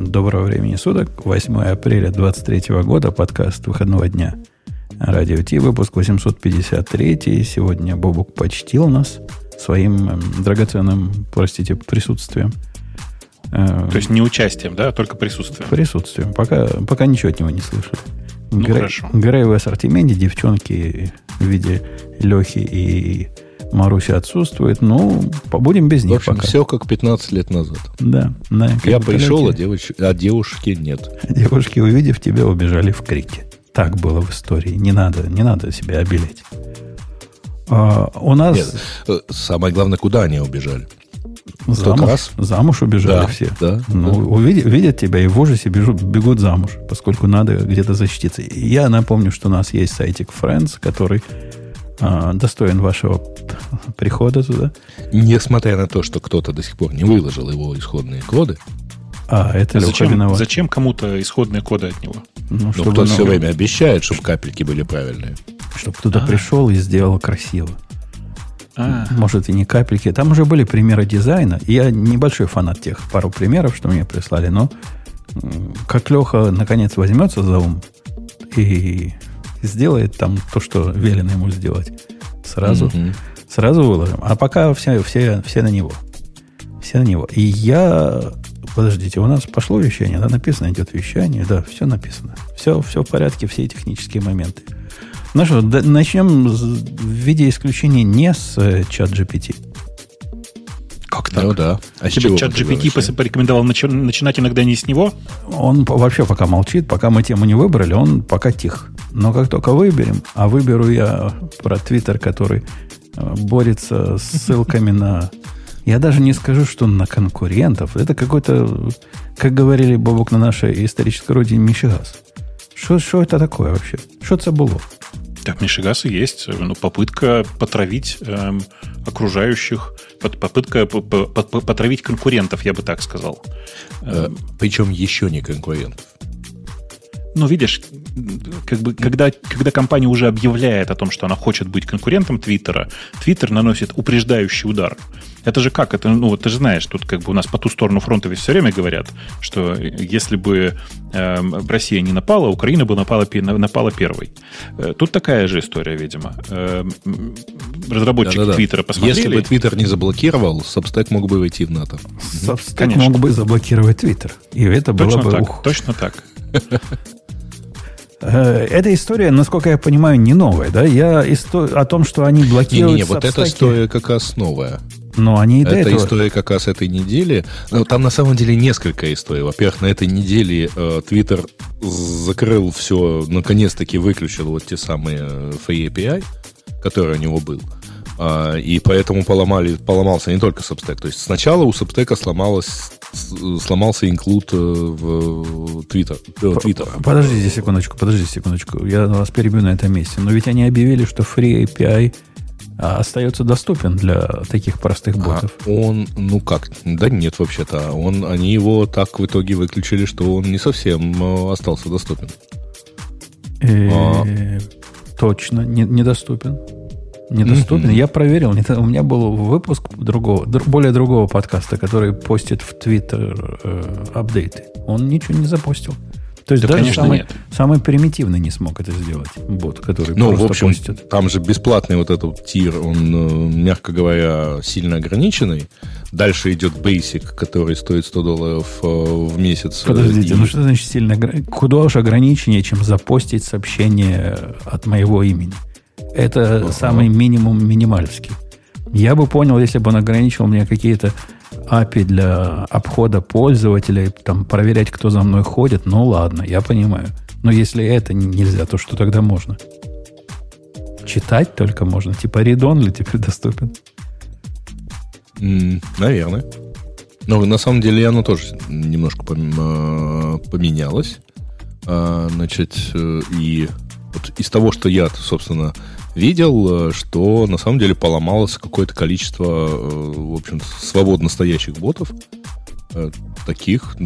Доброго времени суток. 8 апреля 23 года. Подкаст выходного дня. Радио Ти. Выпуск 853. Сегодня Бобук почтил нас своим эм, драгоценным, простите, присутствием. Э, То есть не участием, да, а только присутствием? Присутствием. Пока, пока ничего от него не слышали. Ну, Грей, хорошо. Грей в ассортименте, девчонки в виде Лехи и Маруся отсутствует. Ну, побудем без них В общем, пока. все как 15 лет назад. Да. да Я пришел, а, девоч... а девушки нет. Девушки, увидев тебя, убежали в крике. Так было в истории. Не надо, не надо себя обелить. А, у нас... Нет, э, самое главное, куда они убежали? Замуж, раз? замуж убежали да, все. Да, ну, да. Увидят, видят тебя и в ужасе бежут, бегут замуж, поскольку надо где-то защититься. Я напомню, что у нас есть сайтик Friends, который а, достоин вашего прихода туда. Несмотря на то, что кто-то до сих пор не выложил его исходные коды. А, это а зачем, виноват. зачем кому-то исходные коды от него? Ну, ну чтобы кто все время обещает, чтобы капельки были правильные. Чтобы кто-то а. пришел и сделал красиво. А. Может, и не капельки. Там уже были примеры дизайна. Я небольшой фанат тех пару примеров, что мне прислали, но как Леха наконец возьмется за ум и сделает там то, что велено ему сделать. Сразу, mm-hmm. сразу выложим. А пока все, все, все на него. Все на него. И я... Подождите, у нас пошло вещание, да? Написано идет вещание. Да, все написано. Все, все в порядке, все технические моменты. Ну что, да, начнем в виде исключения не с э, чат GPT. Как так? Ну да. А Тебе чат GPT порекомендовал начи- начинать иногда не с него? Он вообще пока молчит, пока мы тему не выбрали, он пока тих. Но как только выберем, а выберу я про Твиттер, который э, борется с ссылками на... Я даже не скажу, что на конкурентов. Это какой-то, как говорили Бобок на нашей исторической родине, Мишигас. Что это такое вообще? Что это было? Так, Мишигасы есть. Ну, попытка потравить эм, окружающих, попытка потравить конкурентов, я бы так сказал. Эм, Причем еще не конкурентов. Ну, видишь, как бы, когда, когда компания уже объявляет о том, что она хочет быть конкурентом Твиттера, Твиттер наносит упреждающий удар. Это же как? Это, ну, ты же знаешь, тут как бы у нас по ту сторону фронта ведь все время говорят, что если бы э, Россия не напала, Украина бы напала, напала первой. Э, тут такая же история, видимо. Э, разработчики. Твиттера посмотрели... Если бы Твиттер не заблокировал, Substack мог бы войти в НАТО. Substack мог бы заблокировать Твиттер. И это точно было бы... Так, ух. Точно так. Э, эта история, насколько я понимаю, не новая, да? Я исто... о том, что они блокируют Не-не, вот эта история как раз новая. Но они и до Эта этого... история как раз этой недели. Ну, там на самом деле несколько историй. Во-первых, на этой неделе э, Twitter закрыл все, наконец-таки выключил вот те самые э, Free API, который у него был. А, и поэтому поломали, поломался не только Substack. То есть сначала у Substack сломалось, сломался инклюд э, в Twitter. Twitter. Подождите секундочку, подождите секундочку. Я вас перебью на этом месте. Но ведь они объявили, что Free API а, остается доступен для таких простых а ботов. А он, ну как, да нет вообще-то. Он, они его так в итоге выключили, что он не совсем э, остался доступен. А. Точно, недоступен. Недоступен. Mm-hmm. Я проверил. У меня был выпуск другого, более другого подкаста, который постит в Твиттер э, апдейты. Он ничего не запостил. То есть да, даже конечно, самый, нет. самый примитивный не смог это сделать, бот, который ну, просто в общем, постит. Там же бесплатный вот этот тир, он, э, мягко говоря, сильно ограниченный. Дальше идет Basic, который стоит 100 долларов э, в месяц. Подождите, и... ну что значит сильно Куда уж ограниченнее, чем запостить сообщение от моего имени? Это ага. самый минимум минимальский. Я бы понял, если бы он ограничил мне какие-то API для обхода пользователей, там, проверять, кто за мной ходит, ну ладно, я понимаю. Но если это нельзя, то что тогда можно? Читать только можно. Типа read ли теперь доступен? Наверное. Но на самом деле оно тоже немножко а, поменялось. А, значит, э, и вот из того, что я, собственно, видел, э, что на самом деле поломалось какое-то количество, э, в общем свободно стоящих ботов. Э, таких,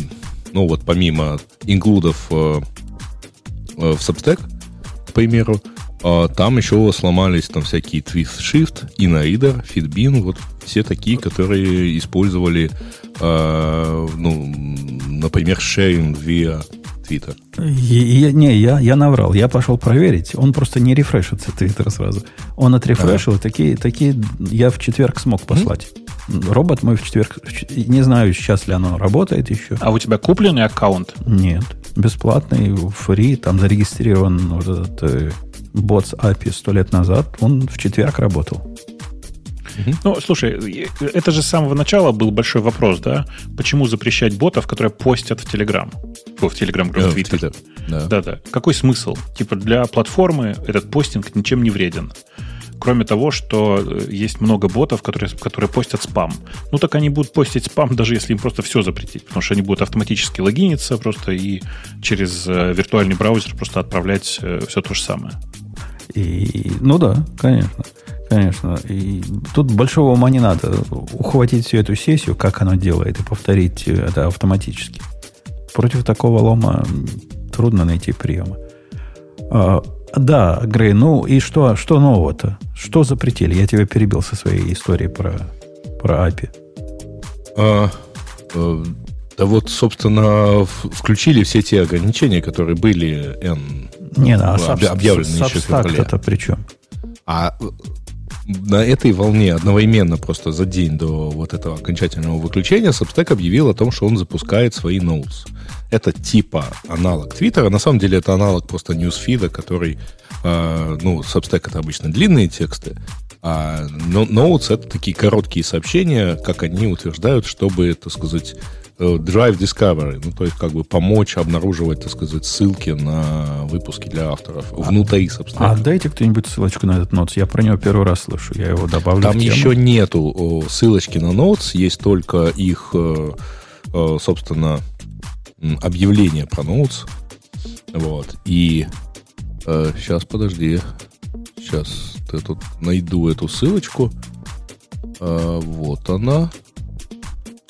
ну вот помимо инклюдов в Substack, к примеру, там еще сломались там всякие Twist Shift, InnoReader, Fitbin, вот все такие, которые использовали ну, например, sharing via Я, не, я, я наврал. Я пошел проверить. Он просто не рефрешится Твиттер сразу. Он отрефрешил. А. Такие, такие я в четверг смог послать. Mm-hmm. Робот мой в четверг... Не знаю, сейчас ли оно работает еще. А у тебя купленный аккаунт? Нет. Бесплатный, фри. Там зарегистрирован вот этот э, Bots API сто лет назад. Он в четверг работал. Ну, слушай, это же с самого начала был большой вопрос, да? Почему запрещать ботов, которые постят в Telegram? О, в Telegram, в Twitter. Да. да, да. Какой смысл? Типа для платформы этот постинг ничем не вреден. Кроме того, что э, есть много ботов, которые, которые постят спам. Ну, так они будут постить спам, даже если им просто все запретить. Потому что они будут автоматически логиниться просто и через э, виртуальный браузер просто отправлять э, все то же самое. И, ну да, конечно. Конечно. И тут большого ума не надо. Ухватить всю эту сессию, как она делает, и повторить это автоматически. Против такого лома трудно найти приемы. А, да, Грей, ну и что, что нового-то? Что запретили? Я тебя перебил со своей историей про, про API. А, а, да вот, собственно, включили все те ограничения, которые были N, не, да, об, объявлены еще в феврале. это при чем? А на этой волне одновременно просто за день до вот этого окончательного выключения Substack объявил о том, что он запускает свои ноутс. Это типа аналог Твиттера. На самом деле это аналог просто ньюсфида, который, э, ну, Substack это обычно длинные тексты, а ноутс это такие короткие сообщения, как они утверждают, чтобы, так сказать, drive Discovery, ну, то есть как бы помочь обнаруживать, так сказать, ссылки на выпуски для авторов а, внутри, собственно. А дайте кто-нибудь ссылочку на этот Notes. Я про него первый раз слышу, я его добавлю Там еще нету ссылочки на Notes, есть только их, э, э, собственно, объявление про Notes. Вот. И сейчас, подожди. Сейчас я тут найду эту ссылочку. Вот она.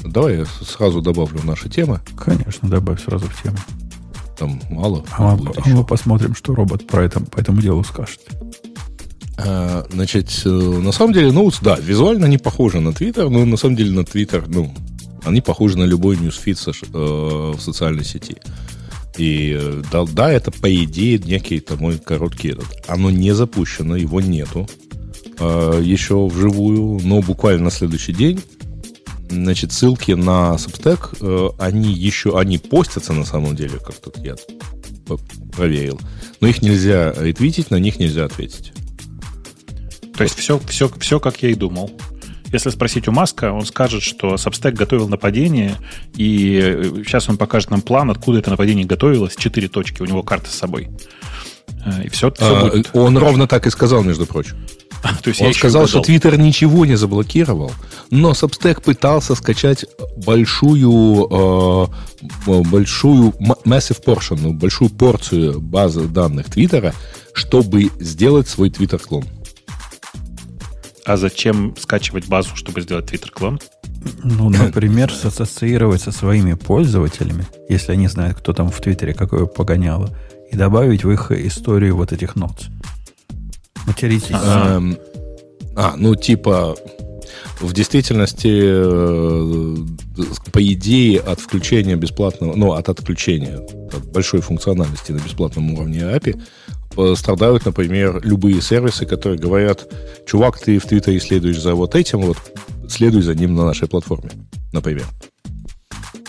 Давай я сразу добавлю в наши темы. Конечно, добавь сразу в тему. Там мало. А мы, а мы посмотрим, что робот про это, по этому делу скажет. А, значит, э, на самом деле, ну, да, визуально они похожи на Twitter, но на самом деле на Twitter, ну, они похожи на любой ньюсфит э, в социальной сети. И э, да, да, это по идее некий там мой короткий этот. Оно не запущено, его нету э, еще вживую, но буквально на следующий день Значит, ссылки на Substack, э, они еще, они постятся на самом деле, как тут я проверил. Но их нельзя ретвитить, на них нельзя ответить. То есть все, все, все, как я и думал. Если спросить у Маска, он скажет, что Substack готовил нападение, и сейчас он покажет нам план, откуда это нападение готовилось. Четыре точки, у него карта с собой. Э, и все, все а, будет. Он ровно так и сказал, между прочим. То есть Он сказал, что Twitter ничего не заблокировал, но Substack пытался скачать большую, э, большую massive portion, ну, большую порцию базы данных Твиттера, чтобы сделать свой Twitter-клон. А зачем скачивать базу, чтобы сделать Twitter-клон? Ну, например, ассоциировать со своими пользователями, если они знают, кто там в Твиттере какое погоняло, и добавить в их историю вот этих нот. Материтесь. А, а, ну, типа, в действительности, э, по идее, от включения бесплатного, ну, от отключения от большой функциональности на бесплатном уровне API страдают, например, любые сервисы, которые говорят, чувак, ты в Твиттере следуешь за вот этим, вот следуй за ним на нашей платформе, например.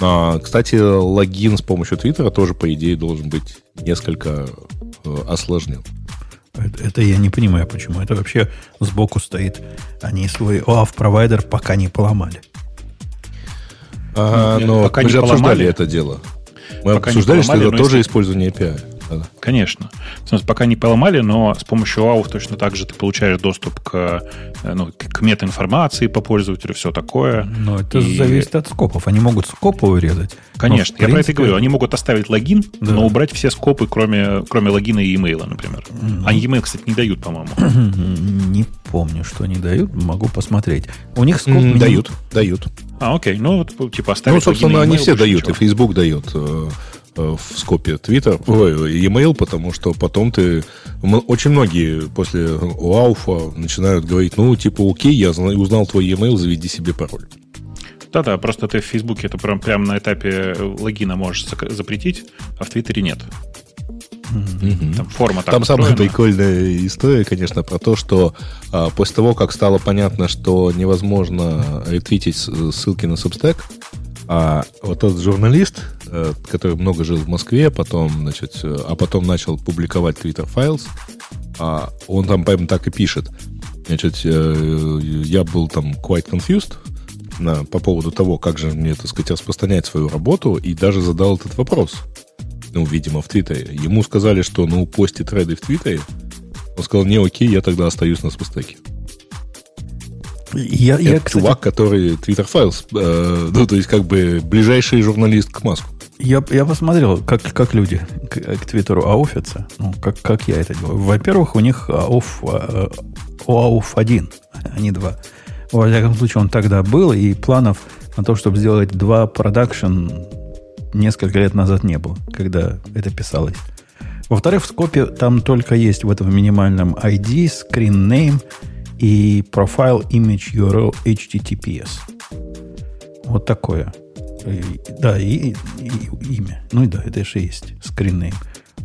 А, кстати, логин с помощью Твиттера тоже, по идее, должен быть несколько э, осложнен. Это, это я не понимаю, почему. Это вообще сбоку стоит. Они свой OAuth-провайдер пока не поломали. Ага, но пока мы же поломали. обсуждали это дело. Мы пока обсуждали, поломали, что это тоже если... использование API. Конечно. Смысле, пока не поломали, но с помощью AUF точно так же ты получаешь доступ к, э, ну, к метаинформации по пользователю, все такое. Но это и... зависит от скопов. Они могут скопы урезать. Конечно. Но, я принципе... про это и говорю. Они могут оставить логин, да. но убрать все скопы, кроме, кроме логина и имейла, например. Mm-hmm. А e-mail, кстати, не дают, по-моему. Не помню, что они дают. Могу посмотреть. У них скоп... Mm, дают, дают. А, окей. Ну, вот, типа, оставить Ну, собственно, они все дают. Ничего. И Facebook дает Э, в скопе Twitter, ой, e-mail, потому что потом ты... Очень многие после Ауфа начинают говорить, ну, типа, окей, я узнал твой e-mail, заведи себе пароль. Да-да, просто ты в Фейсбуке это прям, прям на этапе логина можешь запретить, а в Твиттере нет. Mm-hmm. Там форма так Там устроена. самая прикольная история, конечно, про то, что а, после того, как стало понятно, что невозможно ретвитить ссылки на Substack, а вот тот журналист, э, который много жил в Москве, потом, значит, э, а потом начал публиковать Twitter Files, а он там прямо так и пишет. Значит, э, я был там quite confused на, по поводу того, как же мне, так сказать, распространять свою работу, и даже задал этот вопрос. Ну, видимо, в Твиттере. Ему сказали, что, ну, пости треды в Твиттере. Он сказал, не, окей, я тогда остаюсь на спустеке. Я, Это я, кстати, чувак, который Twitter Files, э, ну, то есть как бы ближайший журналист к Маску. Я, я посмотрел, как, как люди к, к Твиттеру ауфятся, ну, как, как я это делаю. Во-первых, у них ауф, э, ауф один, а не два. Во всяком случае, он тогда был, и планов на то, чтобы сделать два продакшн несколько лет назад не было, когда это писалось. Во-вторых, в скопе там только есть в этом минимальном ID, screen name – и Profile Image URL HTTPS. Вот такое. Да, и, и, и имя. Ну и да, это же есть скриннейм.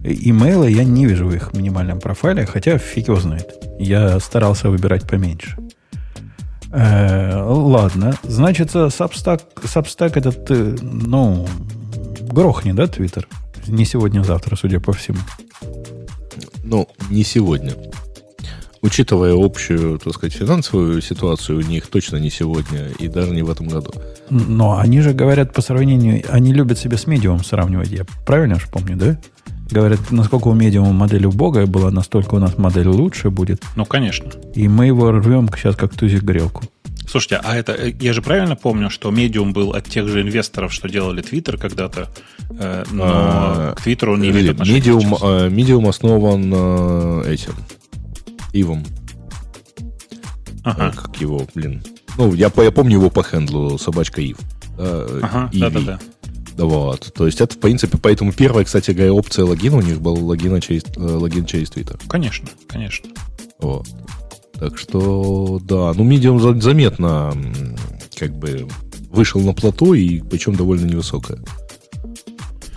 Имейлы я не вижу в их минимальном профайле, хотя фиг его знает. Я старался выбирать поменьше. Э, ладно, значит, Substack, Substack этот, э, ну, грохни, да, Твиттер? Не сегодня, а завтра, судя по всему. Ну, не сегодня учитывая общую, так сказать, финансовую ситуацию у них точно не сегодня и даже не в этом году. Но они же говорят по сравнению, они любят себя с медиумом сравнивать. Я правильно же помню, да? Говорят, насколько у медиума модель убогая была, настолько у нас модель лучше будет. Ну, конечно. И мы его рвем сейчас как тузик грелку. Слушайте, а это я же правильно помню, что медиум был от тех же инвесторов, что делали Твиттер когда-то, э, но а, к Твиттеру не имеет отношения. Медиум, а, медиум основан э, этим Ивом. Ага. Как его, блин. Ну, я, я помню его по хендлу, собачка Ив. Э, ага, да-да-да. Да вот. То есть это, в принципе, поэтому первая, кстати говоря, опция логина у них был логин через, э, логин через Twitter. Конечно, конечно. Вот. Так что, да, ну, Medium заметно как бы вышел на плато, и причем довольно невысокое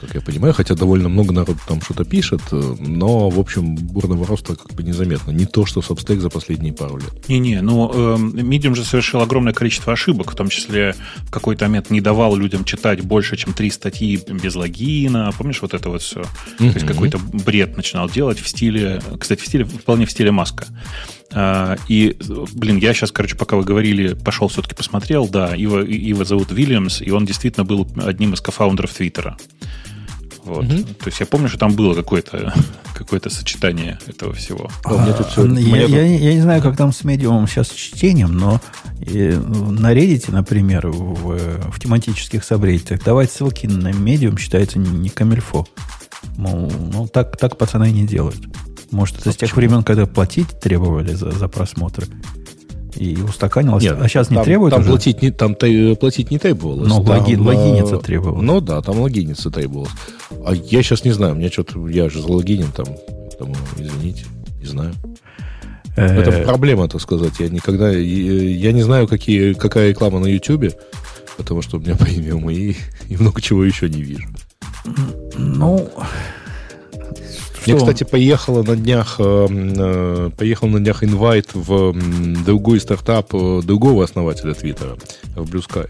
как я понимаю, хотя довольно много народу там что-то пишет, э, но, в общем, бурного роста как бы незаметно. Не то, что Substack за последние пару лет. Не-не, ну, э, Medium же совершил огромное количество ошибок, в том числе в какой-то момент не давал людям читать больше, чем три статьи без логина. Помнишь вот это вот все? Mm-hmm. То есть какой-то бред начинал делать в стиле, кстати, в стиле, вполне в стиле Маска. Uh, и, блин, я сейчас, короче, пока вы говорили, пошел все-таки посмотрел, да, Ива, Ива зовут Вильямс, и он действительно был одним из кофаундеров Твиттера. Вот. Угу. То есть я помню, что там было какое-то какое сочетание этого всего. А, тут все, я, я, я не знаю, как там с медиумом сейчас с чтением, но и, на Reddit, например, в, в тематических собредитах давать ссылки на медиум считается не камельфо. Мол, ну, так, так пацаны не делают. Может, это а с тех почему? времен, когда платить требовали за, за просмотры и устаканилось. Нет, а сейчас не там, требует там уже? Платить не, там платить не требовалось. Но там, логи, логиниться требовалось. Ну да, там логиниться требовалось. А я сейчас не знаю, у меня что-то, я же залогинен там, тому, извините, не знаю. Э, Это проблема, так сказать. Я никогда, я не знаю, какие, какая реклама на YouTube, потому что у меня премиум и, и много чего еще не вижу. Ну, я, кстати, поехала на днях, э, э, поехал на днях инвайт в другой стартап э, другого основателя Твиттера, в Blue Sky.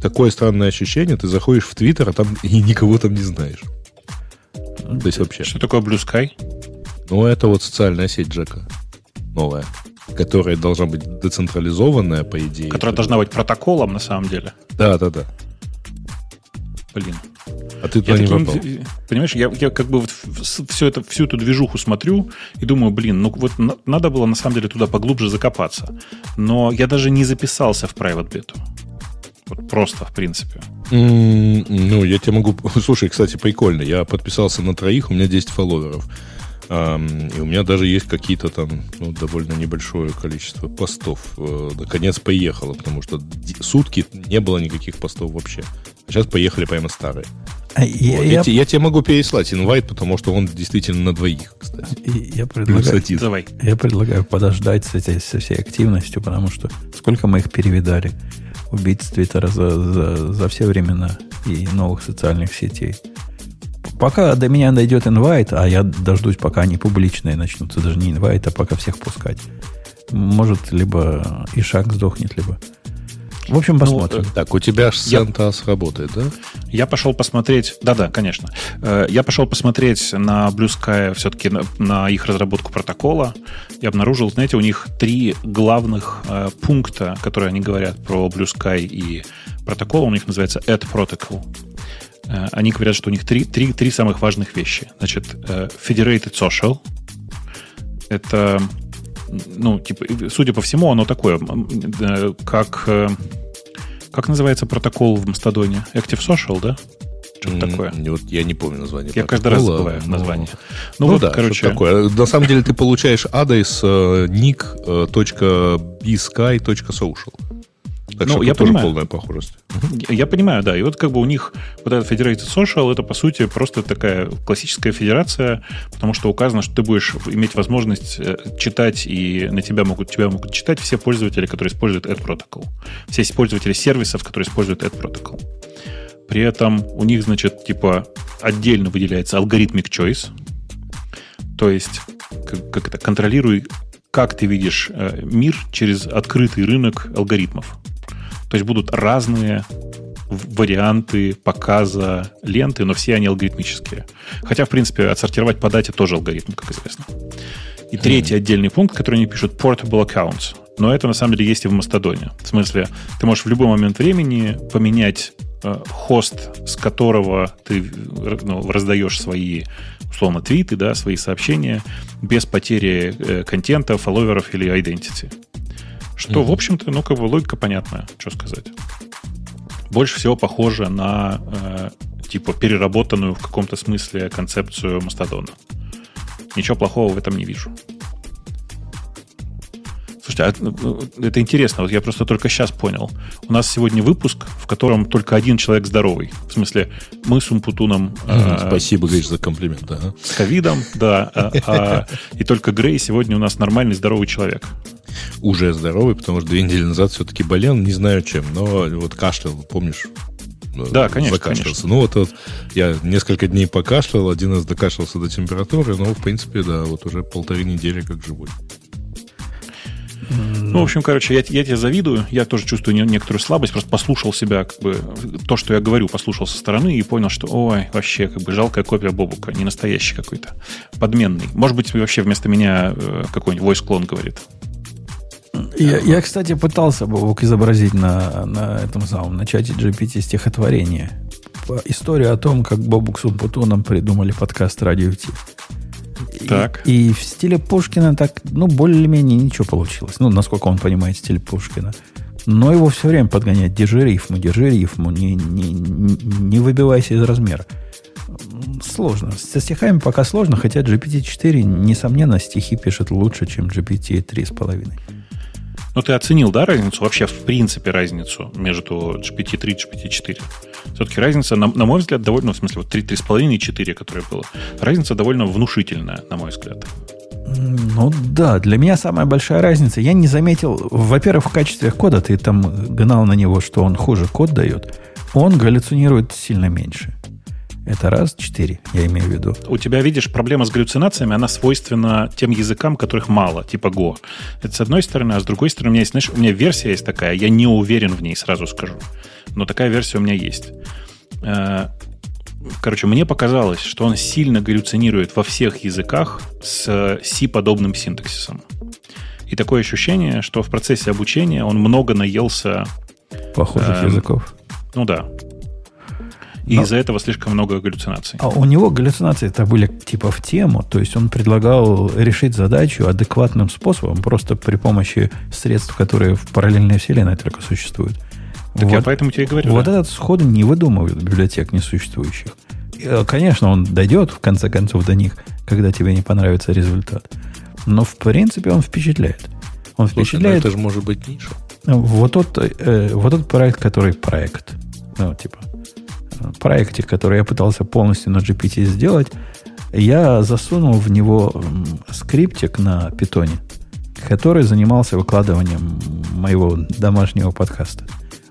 Такое странное ощущение, ты заходишь в Твиттер, а там и никого там не знаешь. То есть вообще. Что такое Blue Sky? Ну, это вот социальная сеть Джека. Новая. Которая должна быть децентрализованная, по идее. Которая должна быть протоколом, на самом деле. Да, да, да. Блин. А ты туда я не таким, попал. Понимаешь, я, я как бы вот все это, всю эту движуху смотрю и думаю, блин, ну вот надо было на самом деле туда поглубже закопаться. Но я даже не записался в private beta. Вот просто, в принципе. Mm, ну, я тебе могу... Слушай, кстати, прикольно. Я подписался на троих, у меня 10 фолловеров. Um, и у меня даже есть какие-то там ну, довольно небольшое количество постов. Uh, наконец поехало, потому что сутки не было никаких постов вообще. А сейчас поехали прямо старые. Я, я, я тебе могу переслать инвайт, потому что он действительно на двоих, кстати. Я предлагаю, Давай. я предлагаю подождать с, этой, со всей активностью, потому что сколько мы их перевидали. убийц Твиттера за, за, за все времена и новых социальных сетей. Пока до меня дойдет инвайт, а я дождусь, пока они публичные начнутся, даже не инвайт, а пока всех пускать. Может, либо и шаг сдохнет, либо в общем, ну, посмотрим. Ну, так, у тебя же CentOS я... работает, да? Я пошел посмотреть, да-да, конечно. Э, я пошел посмотреть на Blue Sky все-таки на, на их разработку протокола и обнаружил, знаете, у них три главных э, пункта, которые они говорят про Blue Sky и протокол. У них называется Add Protocol. Э, они говорят, что у них три, три, три самых важных вещи. Значит, э, Federated Social. Это ну, типа, судя по всему, оно такое, э, как, э, как называется протокол в Мастодоне? Active Social, да? Что-то такое. Вот я не помню название. Я каждый раз забываю но... название. Ну, ну вот, да, короче. такое. На самом деле ты получаешь адрес э, nick.bsky.social. Так ну, что я тоже понимаю. полная похожесть. Я, понимаю, да. И вот как бы у них вот этот Federated Social, это, по сути, просто такая классическая федерация, потому что указано, что ты будешь иметь возможность э, читать, и на тебя могут, тебя могут читать все пользователи, которые используют Ad Protocol. Все пользователи сервисов, которые используют Ad Protocol. При этом у них, значит, типа отдельно выделяется алгоритмик choice, то есть как, как это, контролируй, как ты видишь э, мир через открытый рынок алгоритмов. То есть будут разные варианты показа ленты, но все они алгоритмические. Хотя, в принципе, отсортировать по дате тоже алгоритм, как известно. И mm-hmm. третий отдельный пункт, который они пишут, portable accounts. Но это на самом деле есть и в Мастодоне. В смысле, ты можешь в любой момент времени поменять э, хост, с которого ты ну, раздаешь свои, условно, твиты, да, свои сообщения, без потери э, контента, фолловеров или identity. Что, mm-hmm. в общем-то, ну, как бы логика понятная, что сказать. Больше всего похоже на, э, типа, переработанную в каком-то смысле концепцию Мастодона. Ничего плохого в этом не вижу. Слушайте, а, ну, это интересно. Вот я просто только сейчас понял. У нас сегодня выпуск, в котором только один человек здоровый. В смысле, мы с Умпутуном... Э, Спасибо, говоришь, за комплимент. Да. С ковидом, да. А, а, и только Грей сегодня у нас нормальный здоровый человек уже здоровый, потому что две недели назад все-таки болел, не знаю чем, но вот кашлял, помнишь? Да, конечно, конечно. Ну, вот, вот я несколько дней покашлял, один раз докашлялся до температуры, но, в принципе, да, вот уже полторы недели как живой. Ну, в общем, короче, я, я тебе завидую. Я тоже чувствую некоторую слабость. Просто послушал себя, как бы, то, что я говорю, послушал со стороны и понял, что, ой, вообще, как бы, жалкая копия Бобука, не настоящий какой-то, подменный. Может быть, вообще вместо меня э, какой-нибудь voice клон говорит. Я, я, кстати, пытался Бобок изобразить на, на этом самом, на чате GPT стихотворение. История о том, как Бобук с Умпутуном придумали подкаст «Радио Ти». Так. И, и в стиле Пушкина так, ну, более-менее ничего получилось. Ну, насколько он понимает стиль Пушкина. Но его все время подгонять. Держи рифму, держи рифму, не, не, не выбивайся из размера. Сложно. Со стихами пока сложно, хотя GPT-4, несомненно, стихи пишет лучше, чем GPT 3,5. Но ты оценил, да, разницу, вообще в принципе разницу между GPT-3 и GPT-4? Все-таки разница, на, на мой взгляд, довольно, ну, в смысле, вот 3, 3,5 и 4, которое было, разница довольно внушительная, на мой взгляд. Ну да, для меня самая большая разница. Я не заметил, во-первых, в качестве кода ты там гнал на него, что он хуже код дает. Он галлюцинирует сильно меньше. Это раз, четыре, я имею в виду. У тебя, видишь, проблема с галлюцинациями, она свойственна тем языкам, которых мало, типа Go. Это с одной стороны, а с другой стороны, у меня есть, знаешь, у меня версия есть такая, я не уверен в ней, сразу скажу. Но такая версия у меня есть. Э, короче, мне показалось, что он сильно галлюцинирует во всех языках с C-подобным синтаксисом. И такое ощущение, что в процессе обучения он много наелся... Похожих э, языков. Ну да. И Но... из-за этого слишком много галлюцинаций. А у него галлюцинации это были типа в тему, то есть он предлагал решить задачу адекватным способом, просто при помощи средств, которые в параллельной вселенной только существуют. Так вот, я поэтому тебе и говорю. Вот да? этот сход не выдумывают библиотек несуществующих. И, конечно, он дойдет в конце концов до них, когда тебе не понравится результат. Но в принципе он впечатляет. Он Слушай, впечатляет. это же может быть ниша. Вот тот, э, вот тот проект, который проект. Ну, типа, проекте, который я пытался полностью на GPT сделать, я засунул в него скриптик на питоне, который занимался выкладыванием моего домашнего подкаста.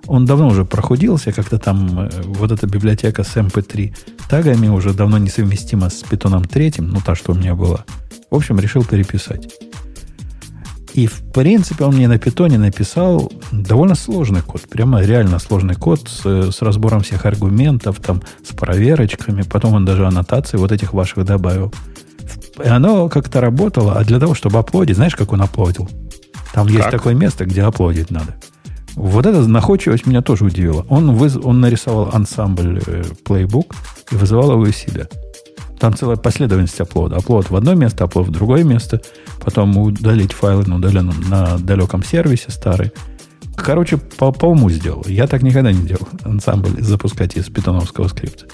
Он давно уже прохудился, как-то там э, вот эта библиотека с MP3 тагами уже давно несовместима с питоном третьим, ну та, что у меня была. В общем, решил переписать. И, в принципе, он мне на питоне написал довольно сложный код. Прямо реально сложный код с, с разбором всех аргументов, там, с проверочками. Потом он даже аннотации вот этих ваших добавил. И оно как-то работало. А для того, чтобы оплодить, знаешь, как он оплодил? Там как? есть такое место, где оплодить надо. Вот эта находчивость меня тоже удивила. Он, выз... он нарисовал ансамбль э, Playbook и вызывал его из себя. Там целая последовательность оплода. Оплод в одно место, оплод в другое место. Потом удалить файлы на удаленном, на далеком сервисе старый. Короче, по, по уму сделал. Я так никогда не делал. Ансамбль запускать из питоновского скрипта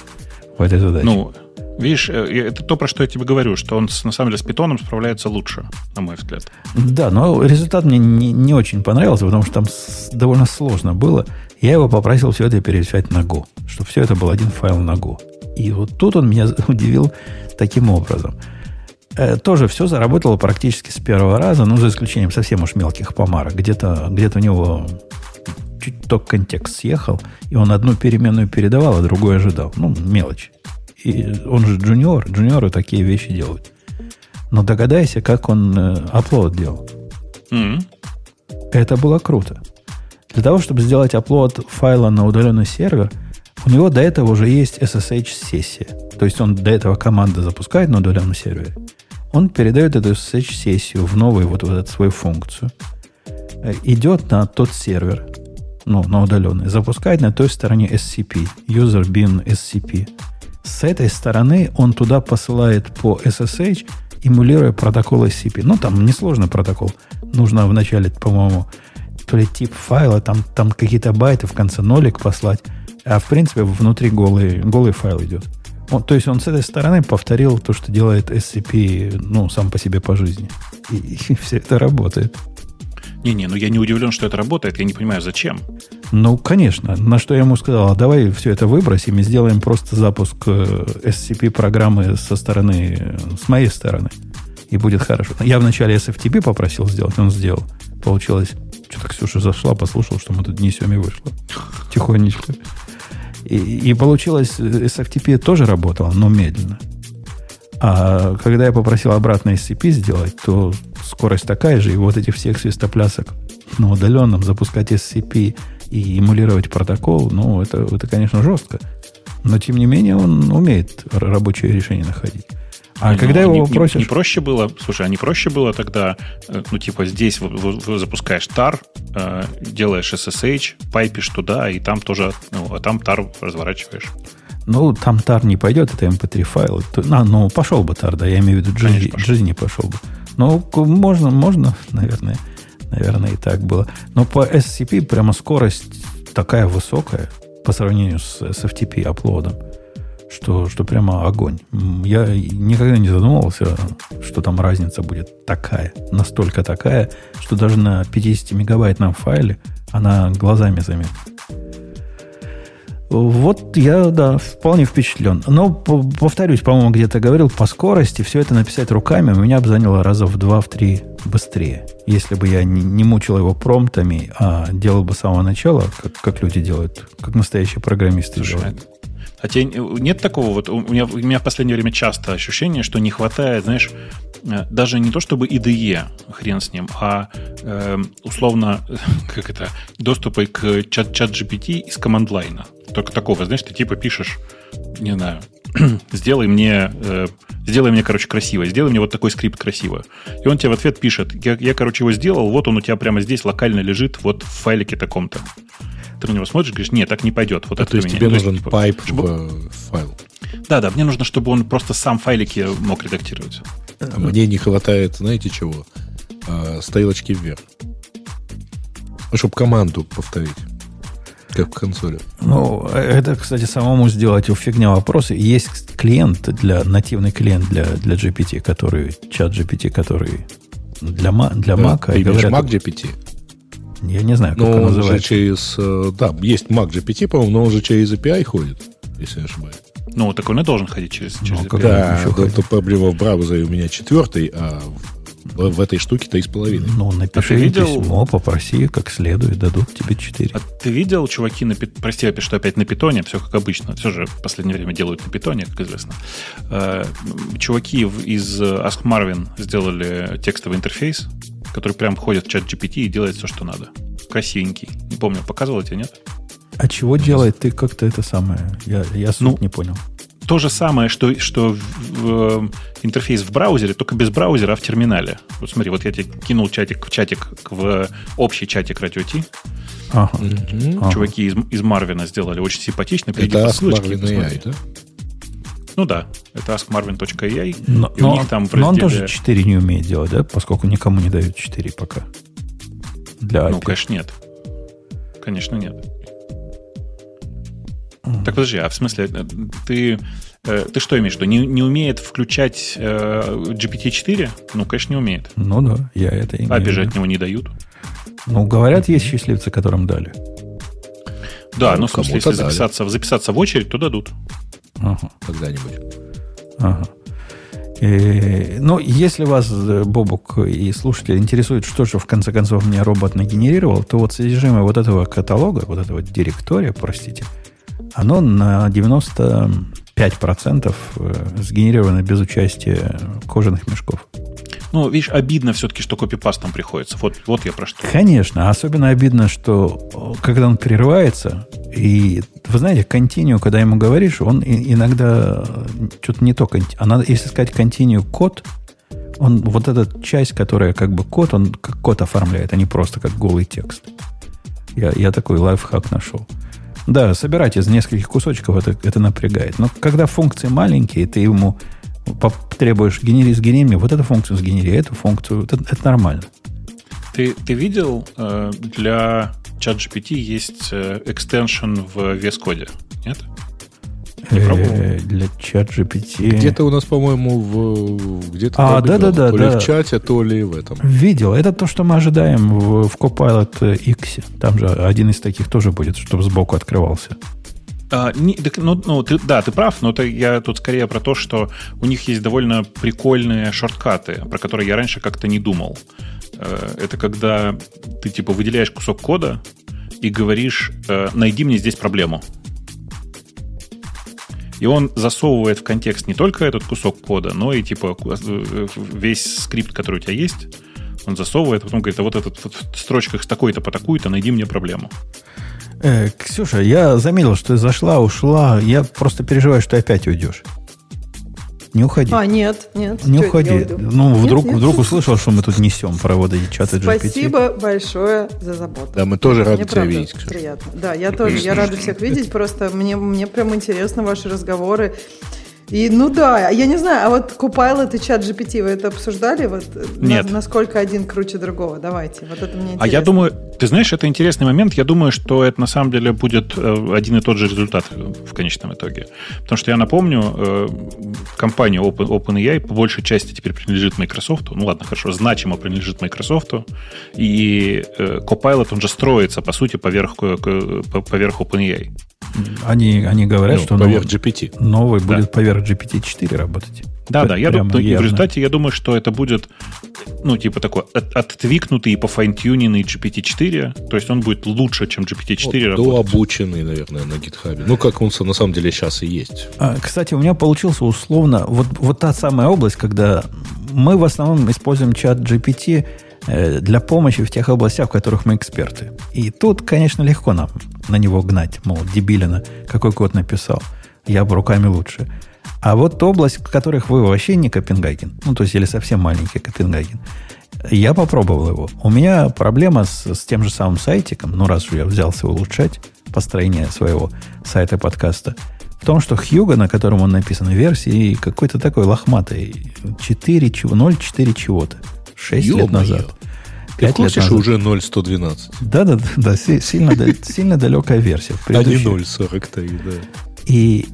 в этой задаче. Ну, видишь, э, это то, про что я тебе говорю, что он на самом деле с питоном справляется лучше, на мой взгляд. Да, но результат мне не, не очень понравился, потому что там довольно сложно было. Я его попросил все это переписать на Go, чтобы все это был один файл на Go. И вот тут он меня удивил таким образом. Э, тоже все заработало практически с первого раза, ну, за исключением совсем уж мелких помарок. Где-то где у него чуть только контекст съехал, и он одну переменную передавал, а другую ожидал. Ну, мелочь. И он же джуниор, джуниоры такие вещи делают. Но догадайся, как он э, делал. Mm-hmm. Это было круто. Для того, чтобы сделать оплод файла на удаленный сервер – у него до этого уже есть SSH-сессия. То есть он до этого команда запускает на удаленном сервере. Он передает эту SSH-сессию в новую вот, вот эту свою функцию. Э, идет на тот сервер, ну, на удаленный, запускает на той стороне SCP, user bin SCP. С этой стороны он туда посылает по SSH, эмулируя протокол SCP. Ну, там несложный протокол. Нужно вначале, по-моему, то ли тип файла, там, там какие-то байты в конце нолик послать. А в принципе внутри голый, голый файл идет. Он, то есть он с этой стороны повторил то, что делает SCP, ну, сам по себе по жизни. И, и все это работает. Не-не, ну я не удивлен, что это работает. Я не понимаю, зачем. Ну, конечно. На что я ему сказал, «А давай все это выбросим и сделаем просто запуск э, SCP-программы со стороны, с моей стороны. И будет хорошо. Я вначале SFTP попросил сделать, он сделал. Получилось, что-то Ксюша зашла, послушала, что мы тут несем и вышло. Тихонечко. И, и получилось, SFTP тоже работало, но медленно. А когда я попросил обратно SCP сделать, то скорость такая же, и вот этих всех свистоплясок на удаленном запускать SCP и эмулировать протокол, ну, это, это, конечно, жестко. Но, тем не менее, он умеет рабочее решение находить. А не, когда ну, его не, просишь... Не, не проще было, слушай, а не проще было тогда, э, ну, типа, здесь запускаешь TAR, э, делаешь SSH, пайпишь туда, и там тоже, ну, а там TAR разворачиваешь. Ну, там TAR не пойдет, это MP3 файл. А, ну, пошел бы TAR, да, я имею в виду, Джизи не пошел бы. Ну, можно, можно, наверное. Наверное, и так было. Но по SCP прямо скорость такая высокая по сравнению с, с FTP аплодом что, что прямо огонь. Я никогда не задумывался, что там разница будет такая, настолько такая, что даже на 50 мегабайтном файле она глазами заметна. Вот я, да, вполне впечатлен. Но, повторюсь, по-моему, где-то говорил, по скорости все это написать руками у меня бы заняло раза в два, в три быстрее. Если бы я не, не мучил его промптами, а делал бы с самого начала, как, как люди делают, как настоящие программисты Слушай, делают. А тебе нет такого, вот у меня, у меня в последнее время часто ощущение, что не хватает, знаешь, э, даже не то чтобы IDE, хрен с ним, а э, условно, как это, доступа к чат, чат GPT из команд-лайна. Только такого, знаешь, ты типа пишешь, не знаю, сделай мне, э, сделай мне, короче, красиво, сделай мне вот такой скрипт красиво. И он тебе в ответ пишет, я, я, короче, его сделал, вот он у тебя прямо здесь локально лежит, вот в файлике таком-то ты на него смотришь, говоришь, нет, так не пойдет. Вот а это то есть тебе ну, нужен типа, пайп чтобы... в файл. Да, да, мне нужно, чтобы он просто сам файлики мог редактировать. А мне не хватает, знаете чего? А, стрелочки вверх. Ну, чтобы команду повторить. Как в консоли. Ну, это, кстати, самому сделать у фигня вопросы. Есть клиент для, нативный клиент для, для GPT, который, чат GPT, который для, для Mac. Ты говорят, Mac GPT? Я не знаю, как но он называется. же через... Э, да, есть Mac GPT, по-моему, но он же через API ходит, если не ошибаюсь. Ну, так он и должен ходить через, через ну, API. Да, да, то проблема в браузере у меня четвертый, а в, в этой штуке 3,5. Ну, напиши А ты видел- письмо, попроси как следует, дадут тебе 4. А ты видел, чуваки, на прости, опять, что опять на питоне, все как обычно, все же в последнее время делают на питоне, как известно. Э, Чуваки из Ask Marvin сделали текстовый интерфейс, который прям входит в чат GPT и делает все, что надо. Красивенький. Не помню, показывал тебе, нет? А чего делает ты как-то это самое? Я, я суть Ну, не понял. То же самое, что, что в- в, э, интерфейс в браузере, только без браузера, а в терминале. Вот смотри, вот я тебе кинул чатик в чатик, в общий чатик Radio T. Ага. Ага. Чуваки из, из Марвина сделали очень симпатично. Перейди Это по ссылочке. AI, да? Ну да, это askmarvin.ai. Но, и у но- них там в но он разделе- тоже 4 не умеет делать, да? Поскольку никому не дают 4 пока. Для Ну, конечно, нет. Конечно, нет. Так подожди, а в смысле, э, ты, э, ты что имеешь в виду? Не, не умеет включать э, GPT-4? Ну, конечно, не умеет. Ну да, я это имею. А бежать от него не дают. Ну, говорят, есть счастливцы, которым дали. Да, Ну, ну, в смысле, если дали. записаться, записаться в очередь, то дадут. Ага. Когда-нибудь. Ага. Э, Ну, если вас, Бобук и слушатели, интересует, что же в конце концов мне робот нагенерировал, то вот содержимое вот этого каталога, вот этого директория, простите, оно на 95% э, сгенерировано без участия кожаных мешков. Ну, видишь, обидно все-таки, что копипастом приходится. Вот, вот я про что. Конечно, особенно обидно, что о, когда он прерывается, и вы знаете, континью, когда ему говоришь, он иногда что-то не то, а надо, если сказать континью код, он вот эта часть, которая как бы код, он как код оформляет, а не просто как голый текст. Я, я такой лайфхак нашел. Да, собирать из нескольких кусочков это, это напрягает. Но когда функции маленькие, ты ему требуешь генери, сгенери мне вот эту функцию, сгенери эту функцию, это, это нормально. Ты, ты видел, э, для ChatGPT есть э, экстеншн в VS Code? Нет? Не пробовал? Э, Для чат GPT. Где-то у нас, по-моему, в где-то А, пробегало. да-да-да, то ли да. в чате, то ли в этом. Видел. Это то, что мы ожидаем в, в Copilot X. Там же один из таких тоже будет, чтобы сбоку открывался. А, не- так, ну, ну, ты, да, ты прав, но это я тут скорее про то, что у них есть довольно прикольные шорткаты, про которые я раньше как-то не думал. Э, Это когда ты типа выделяешь кусок кода и говоришь, э, найди мне здесь проблему. И он засовывает в контекст не только этот кусок кода, но и типа э, весь скрипт, который у тебя есть, он засовывает, а потом говорит, а вот этот вот в строчках с такой-то по такую-то найди мне проблему. Э, Ксюша, я заметил, что ты зашла, ушла. Я просто переживаю, что опять уйдешь. Не уходи. А, нет, нет. не уходи. Ну, Нет, вдруг, нет. вдруг услышал, что мы тут несем проводы чата GPT. Спасибо большое за заботу. Да, мы тоже рады Мне тебя правда видеть, приятно. Да, я тоже, я рада всех видеть, просто мне, мне прям интересно ваши разговоры. И, ну да, я не знаю, а вот Copilot и чат GPT вы это обсуждали? Вот, э, на- Нет. насколько один круче другого? Давайте, вот это мне интересно. А я думаю, ты знаешь, это интересный момент. Я думаю, что это на самом деле будет э, один и тот же результат в конечном итоге. Потому что я напомню, э, компания Open, OpenAI по большей части теперь принадлежит Microsoft. Ну ладно, хорошо, значимо принадлежит Microsoft. И Copilot, он же строится, по сути, поверх, поверх OpenAI. Они, они говорят, Ну, что поверх новый, GPT. новый Да. будет поверх GPT-4 работать. Да, П- да, я думаю, в явно. результате я думаю, что это будет, ну, типа такой от, оттвикнутый и пофайнтюненный GPT-4, то есть он будет лучше, чем GPT-4 Вот, работать. дообученный, наверное, на гитхабе. Ну, как он со- на самом деле сейчас и есть. А, Кстати, у меня получился условно вот, вот та самая область, когда мы в основном используем чат GPT э, для помощи в тех областях, в которых мы эксперты. И тут, конечно, легко нам на него гнать, мол, дебилина, какой код написал. Я бы руками лучше. А вот область, в которых вы вообще не Копенгаген, ну, то есть, или совсем маленький Копенгаген, я попробовал его. У меня проблема с, с тем же самым сайтиком, ну, раз я взялся улучшать построение своего сайта подкаста, в том, что Hugo, на котором он написан, версии какой-то такой лохматой 4 чего, 0,4 чего-то. 6 лет Ё-моё. назад. Ты в 5 лет курсе, что уже 0.112? Да, да, да, да, си- сильно, сильно далекая версия. А не Предыдущая. 0.43, да. И,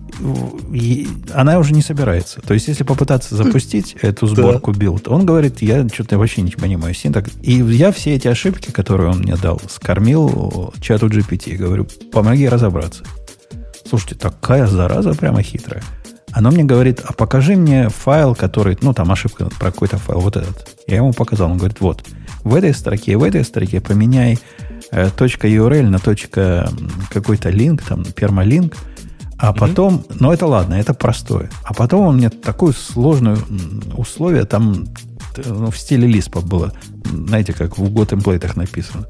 и она уже не собирается. То есть, если попытаться запустить эту сборку build, он говорит, я что-то вообще не понимаю синтак. И я все эти ошибки, которые он мне дал, скормил чату GPT. Говорю, помоги разобраться. Слушайте, такая зараза прямо хитрая. Оно мне говорит, а покажи мне файл, который, ну, там ошибка про какой-то файл, вот этот. Я ему показал, он говорит, вот, в этой строке, в этой строке поменяй э, .url на какой-то линк, там, пермалинк, а потом, mm-hmm. ну это ладно, это простое. А потом он мне такую сложную условие, там ну, в стиле Лиспа было, знаете, как в темплейтах написано.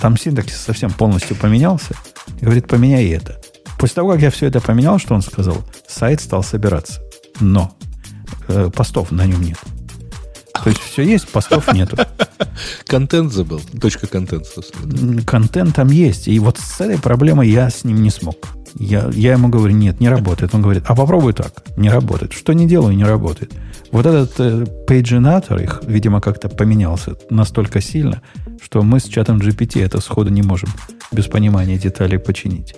Там синтаксис совсем полностью поменялся. И говорит, поменяй это. После того, как я все это поменял, что он сказал, сайт стал собираться. Но э, постов на нем нет. То есть все есть, постов нету. Контент забыл. Точка контент. Контент там есть. И вот с этой проблемой я с ним не смог. Я, я ему говорю, нет, не работает. Он говорит, а попробуй так. Не работает. Что не делаю, не работает. Вот этот э, paginator их, видимо, как-то поменялся настолько сильно, что мы с чатом GPT это сходу не можем без понимания деталей починить.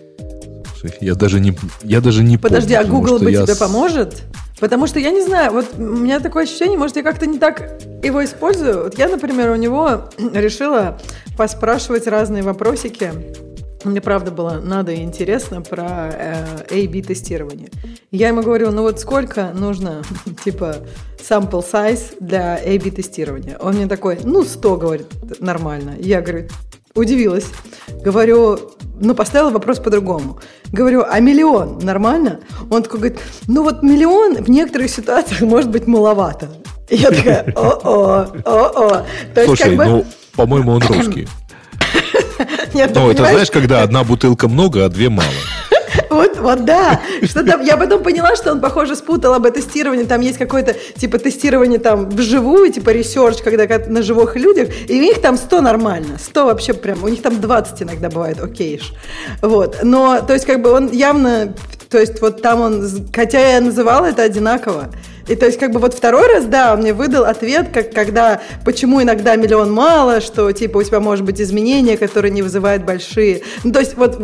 Я даже не, я даже не Подожди, помню, а Google бы тебе с... поможет? Потому что я не знаю, вот у меня такое ощущение, может, я как-то не так его использую. Вот я, например, у него решила поспрашивать разные вопросики. Мне правда было надо и интересно про э, A-B тестирование. Я ему говорю, ну вот сколько нужно, типа, sample size для A-B тестирования? Он мне такой, ну 100, говорит, нормально. Я говорю, удивилась. Говорю, ну, поставила вопрос по-другому. Говорю, а миллион нормально? Он такой говорит, ну вот миллион в некоторых ситуациях может быть маловато. Я такая, о-о, о-о. То Слушай, есть, как бы... ну, по-моему, он русский. Нет, ну, это знаешь, когда одна бутылка много, а две мало. Вот, вот да. Что там, я потом поняла, что он, похоже, спутал A-B тестирование. Там есть какое-то, типа, тестирование там вживую, типа, research, когда на живых людях. И у них там 100 нормально. 100 вообще прям, у них там 20 иногда бывает, окейш. Вот. Но, то есть, как бы он явно, то есть, вот там он, хотя я называла это одинаково, и то есть, как бы вот второй раз, да, он мне выдал ответ, как когда, почему иногда миллион мало, что типа у тебя может быть изменения, которые не вызывают большие. Ну, то есть, вот,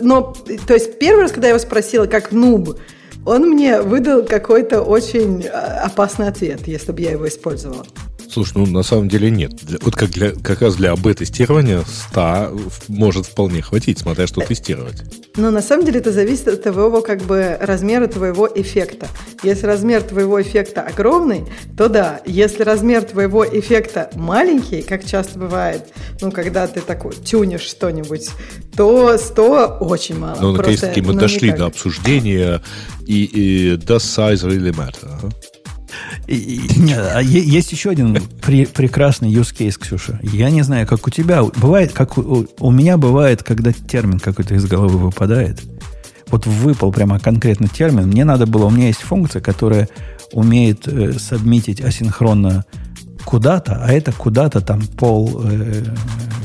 но, то есть, первый раз, когда я его спросила, как нуб, он мне выдал какой-то очень а, опасный ответ, если бы я его использовала. Слушай, ну на самом деле нет. Вот как, для, как раз для АБ-тестирования 100 может вполне хватить, смотря что тестировать. Но на самом деле это зависит от твоего как бы размера твоего эффекта. Если размер твоего эффекта огромный, то да. Если размер твоего эффекта маленький, как часто бывает, ну когда ты такой тюнишь что-нибудь, то 100 очень мало. Ну, наконец-таки мы ну, дошли никак. до обсуждения и, и does size really matter? А есть еще один прекрасный use case, Ксюша. Я не знаю, как у тебя. Бывает, как у, у меня бывает, когда термин какой-то из головы выпадает. Вот выпал прямо конкретно термин. Мне надо было, у меня есть функция, которая умеет э, сабмитить асинхронно куда-то, а это куда-то там пол э,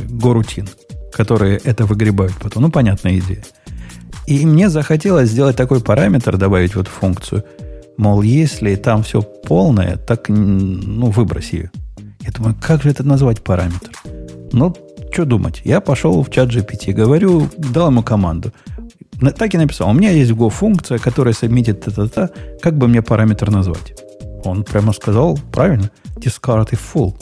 горутин, которые это выгребают потом. Ну, понятная идея. И мне захотелось сделать такой параметр, добавить вот функцию – Мол, если там все полное, так ну, выбрось ее. Я думаю, как же это назвать параметр? Ну, что думать? Я пошел в чат GPT, говорю, дал ему команду. Так и написал. У меня есть Go функция, которая сабмитит та-та-та. Как бы мне параметр назвать? Он прямо сказал, правильно, discard if full.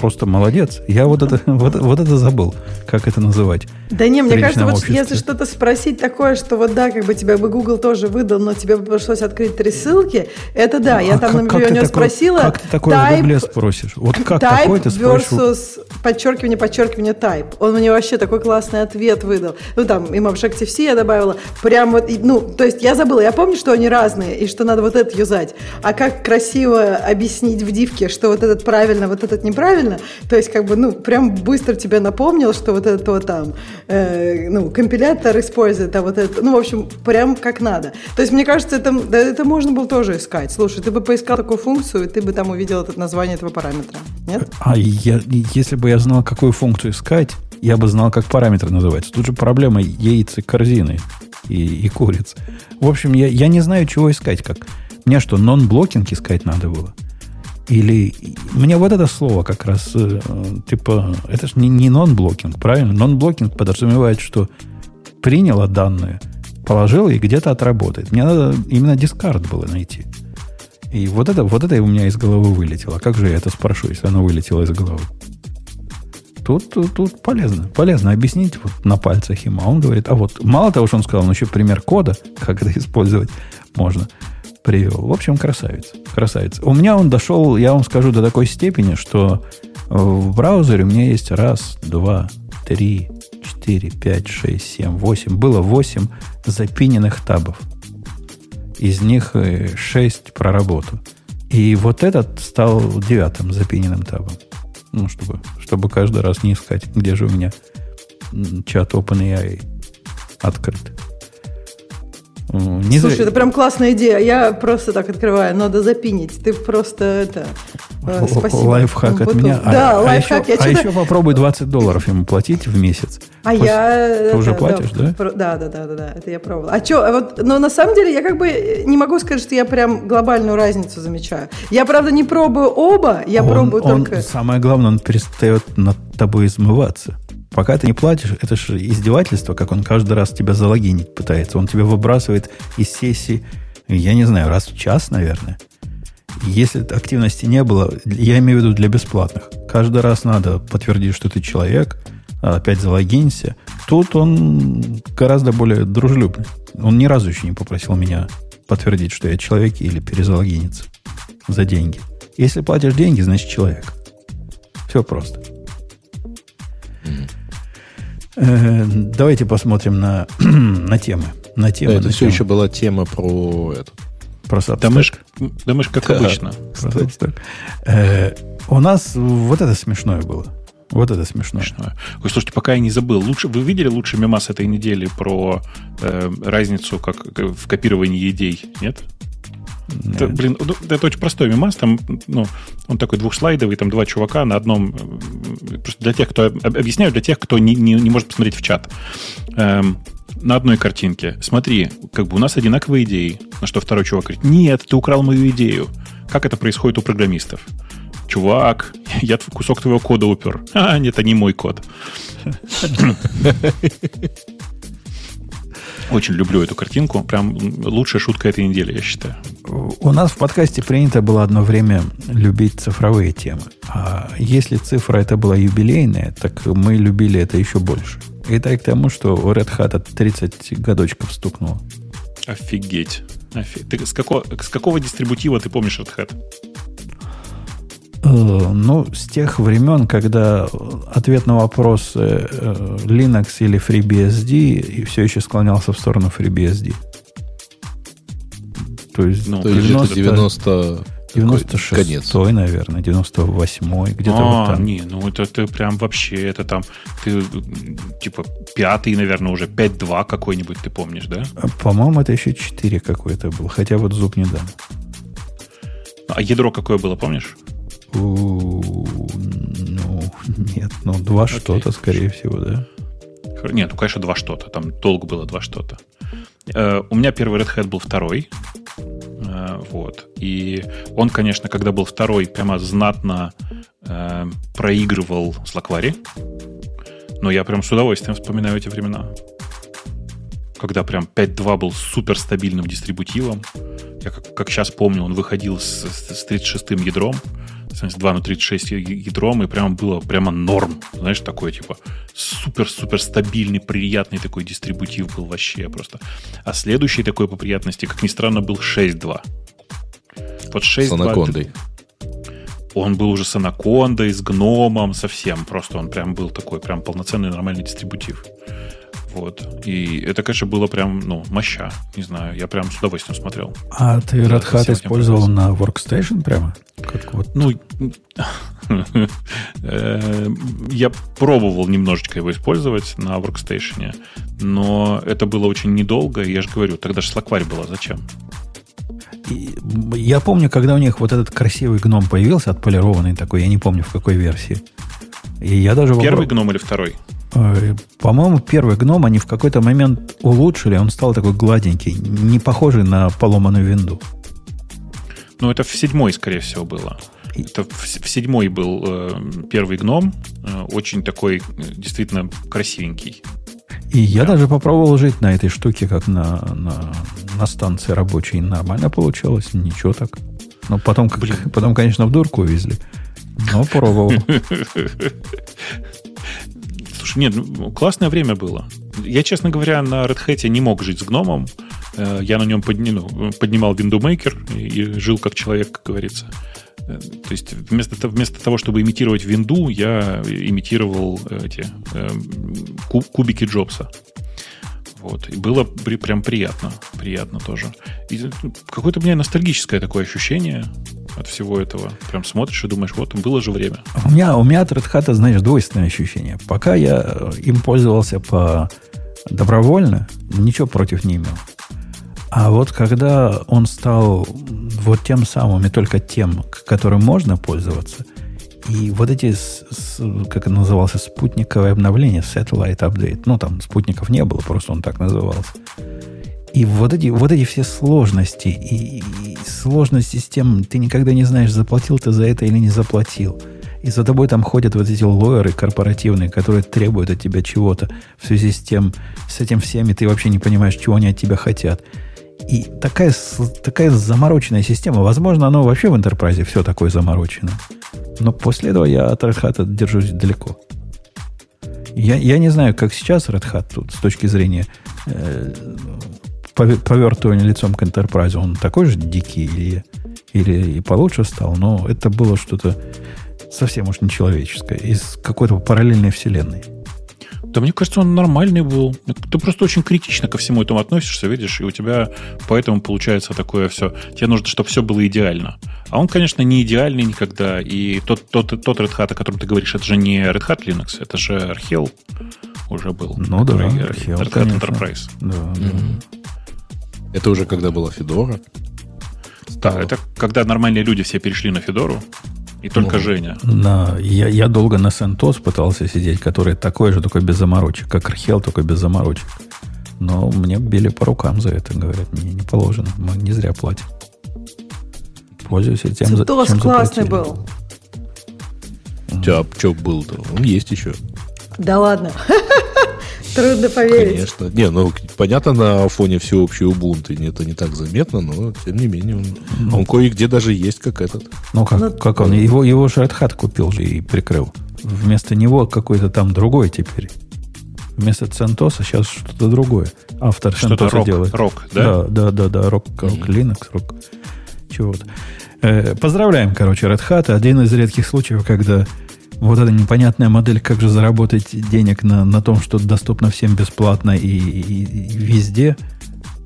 Просто молодец. Я вот это, вот, вот это забыл, как это называть. Да не, мне кажется, вот если что-то спросить такое, что вот да, как бы тебя бы Google тоже выдал, но тебе бы пришлось открыть три ссылки, это да. А я там, как, например, как у него такой, спросила... Как ты такое type, в Google спросишь? Вот как type такой ты спросишь? versus подчеркивание, подчеркивание type. Он мне вообще такой классный ответ выдал. Ну там, им Objective-C я добавила. Прям вот, ну, то есть я забыла. Я помню, что они разные, и что надо вот это юзать. А как красиво объяснить в дивке, что вот этот правильно, вот этот неправильно, то есть как бы, ну, прям быстро тебе напомнил, что вот это вот там э, ну, компилятор использует, а вот это, ну, в общем, прям как надо. То есть, мне кажется, это, да, это можно было тоже искать. Слушай, ты бы поискал такую функцию, и ты бы там увидел это название этого параметра, нет? А я, если бы я знал, какую функцию искать, я бы знал, как параметр называется. Тут же проблема яйца корзины и, и куриц. В общем, я, я не знаю, чего искать как. Мне что, non-blocking искать надо было? Или мне вот это слово как раз, э, типа, это же не, не non-blocking, правильно? Non-blocking подразумевает, что приняла данные, положила и где-то отработает. Мне надо именно discard было найти. И вот это, вот это у меня из головы вылетело. Как же я это спрошу, если оно вылетело из головы? тут, тут, тут полезно. Полезно объяснить вот на пальцах ему. А он говорит, а вот мало того, что он сказал, он еще пример кода, как это использовать можно, привел. В общем, красавец. Красавец. У меня он дошел, я вам скажу, до такой степени, что в браузере у меня есть раз, два, три, четыре, пять, шесть, семь, восемь. Было восемь запиненных табов. Из них э, шесть про работу. И вот этот стал девятым запиненным табом. Ну, чтобы, чтобы каждый раз не искать, где же у меня чат OpenAI открыт. Не Слушай, зря... это прям классная идея. Я просто так открываю, надо запинить. Ты просто это... Э, спасибо. Лайфхак от меня. Да, а, лайфхак. А, еще, а еще попробуй 20 долларов ему платить в месяц. А Пусть я... Ты уже платишь, да? Да, да, да, да, да, это я пробовала. А что, вот, но на самом деле я как бы не могу сказать, что я прям глобальную разницу замечаю. Я, правда, не пробую оба, я он, пробую он, только... Самое главное, он перестает над тобой измываться. Пока ты не платишь, это же издевательство, как он каждый раз тебя залогинить пытается. Он тебя выбрасывает из сессии, я не знаю, раз в час, наверное. Если активности не было, я имею в виду для бесплатных. Каждый раз надо подтвердить, что ты человек, опять залогинься. Тут он гораздо более дружелюбный. Он ни разу еще не попросил меня подтвердить, что я человек или перезалогиниться за деньги. Если платишь деньги, значит человек. Все просто. Э, давайте посмотрим на, на темы. На темы да, это на все еще была тема про это. Про мы ж как да, обычно. Э, у нас вот это смешное было. Вот это смешно. Смешное. Ой, слушайте, пока я не забыл, лучше, вы видели лучший мемас этой недели про э, разницу как, в копировании идей? Нет? Это, блин, ну, это очень простой мемас. Там, ну, он такой двухслайдовый, там два чувака на одном. Э, просто для тех, кто объясняю, для тех, кто не, не, не может посмотреть в чат. Эм, на одной картинке. Смотри, как бы у нас одинаковые идеи. На что второй чувак говорит: Нет, ты украл мою идею. Как это происходит у программистов? Чувак, я кусок твоего кода упер. А, нет, это не мой код. Очень люблю эту картинку. Прям лучшая шутка этой недели, я считаю. У нас в подкасте принято было одно время любить цифровые темы. А если цифра это была юбилейная, так мы любили это еще больше. И так к тому, что у Red Hat 30 годочков стукнуло. Офигеть. Офиг... Ты с какого, с какого дистрибутива ты помнишь Red Hat? Э, ну, с тех времен, когда ответ на вопрос э, Linux или FreeBSD все еще склонялся в сторону FreeBSD. То есть, ну, 90, 90 96 конец. наверное, 98-й, где-то а, вот там. не, ну это ты прям вообще, это там, ты типа пятый, наверное, уже 5.2 какой-нибудь, ты помнишь, да? По-моему, это еще 4 какой-то был, хотя вот зуб не дам. А ядро какое было, помнишь? Ну, нет, ну, два что-то, скорее всего, да. Нет, ну, конечно, два что-то. Там долго было два что-то. Э, у меня первый Red Hat был второй. Э, вот. И он, конечно, когда был второй, прямо знатно э, проигрывал с Лаквари. Но я прям с удовольствием вспоминаю эти времена. Когда прям 5.2 был супер стабильным дистрибутивом. Я как, как сейчас помню, он выходил с, с 36-м ядром с 2 на 36 ядром, и прямо было прямо норм. Знаешь, такой, типа, супер-супер стабильный, приятный такой дистрибутив был вообще просто. А следующий такой по приятности, как ни странно, был 6.2. Вот 6.2... С анакондой. Он был уже с анакондой, с гномом, совсем. Просто он прям был такой, прям полноценный нормальный дистрибутив. Вот. И это, конечно, было прям, ну, моща. Не знаю, я прям с удовольствием смотрел. А ты Red Hat использовал на Workstation прямо? Как вот? Ну, э, я пробовал немножечко его использовать на Workstation, но это было очень недолго, я же говорю, тогда же Slackware была, зачем? Я помню, когда у них вот этот красивый гном появился, отполированный такой, я не помню, в какой версии. И я даже Первый гном или второй? Э, по-моему, первый гном они в какой-то момент улучшили, он стал такой гладенький, не похожий на поломанную винду. Ну, это в седьмой, скорее всего, было. Это в, в седьмой был э, первый гном, э, очень такой э, действительно красивенький. И я даже попробовал жить на этой штуке, как на, на, на станции рабочей. Нормально получалось, ничего так. Но потом, как, потом, конечно, в дурку увезли. Но пробовал. Слушай, нет, ну, классное время было. Я, честно говоря, на Red Hat не мог жить с гномом. Э, я на нем подни, ну, поднимал Maker и жил как человек, как говорится. Э, то есть вместо, вместо того, чтобы имитировать винду, я имитировал эти кубики Джобса. Вот. И было прям приятно. Приятно тоже. И какое-то у меня ностальгическое такое ощущение от всего этого. Прям смотришь и думаешь, вот, было же время. У меня, у меня от Red Hat, знаешь, двойственное ощущение. Пока я э, им пользовался по добровольно, ничего против не имел. А вот когда он стал вот тем самым, и только тем, которым можно пользоваться – и вот эти, как это назывался, спутниковое обновление, Satellite Update, ну, там спутников не было, просто он так назывался. И вот эти, вот эти все сложности, и, и сложности с тем, ты никогда не знаешь, заплатил ты за это или не заплатил. И за тобой там ходят вот эти лоеры корпоративные, которые требуют от тебя чего-то в связи с тем, с этим всеми, ты вообще не понимаешь, чего они от тебя хотят. И такая, такая замороченная система, возможно, оно вообще в интерпрайзе все такое заморочено. Но после этого я от Red Hat держусь далеко. Я, я не знаю, как сейчас Red Hat тут с точки зрения э, повертывания лицом к Enterprise, он такой же дикий или, или и получше стал, но это было что-то совсем уж нечеловеческое, из какой-то параллельной вселенной. Да мне кажется, он нормальный был. Ты просто очень критично ко всему этому относишься, видишь, и у тебя поэтому получается такое все. Тебе нужно, чтобы все было идеально. А он, конечно, не идеальный никогда. И тот, тот, тот Red Hat, о котором ты говоришь, это же не Red Hat Linux, это же Archel уже был. Ну да, Archel, Red Hat конечно. Enterprise. Да, mm-hmm. Это уже когда была Fedora? Да, это когда нормальные люди все перешли на Федору. И только ну, Женя. На, я, я долго на CentOS пытался сидеть, который такой же, только без заморочек, как Архел, только без заморочек. Но мне били по рукам за это, говорят, мне не положено. Мы не зря платим. Пользуюсь тем, CentOS чем классный был. У тебя что был-то? Он есть еще. Да ладно. Трудно поверить. Конечно. Не, ну, понятно, на фоне всеобщей Ubuntu это не так заметно, но, тем не менее, он, ну, он кое-где даже есть, как этот. Ну, как, ну, как он? Его, его же Red Hat купил же и прикрыл. Вместо него какой-то там другой теперь. Вместо CentOS сейчас что-то другое. Автор что-то CentOS делает. Рок, да? Да, да, да, да, рок, рок mm-hmm. Linux, рок. Чего-то. Э, поздравляем, короче, Red Hat. Один из редких случаев, когда вот эта непонятная модель, как же заработать денег на, на том, что доступно всем бесплатно и, и, и везде,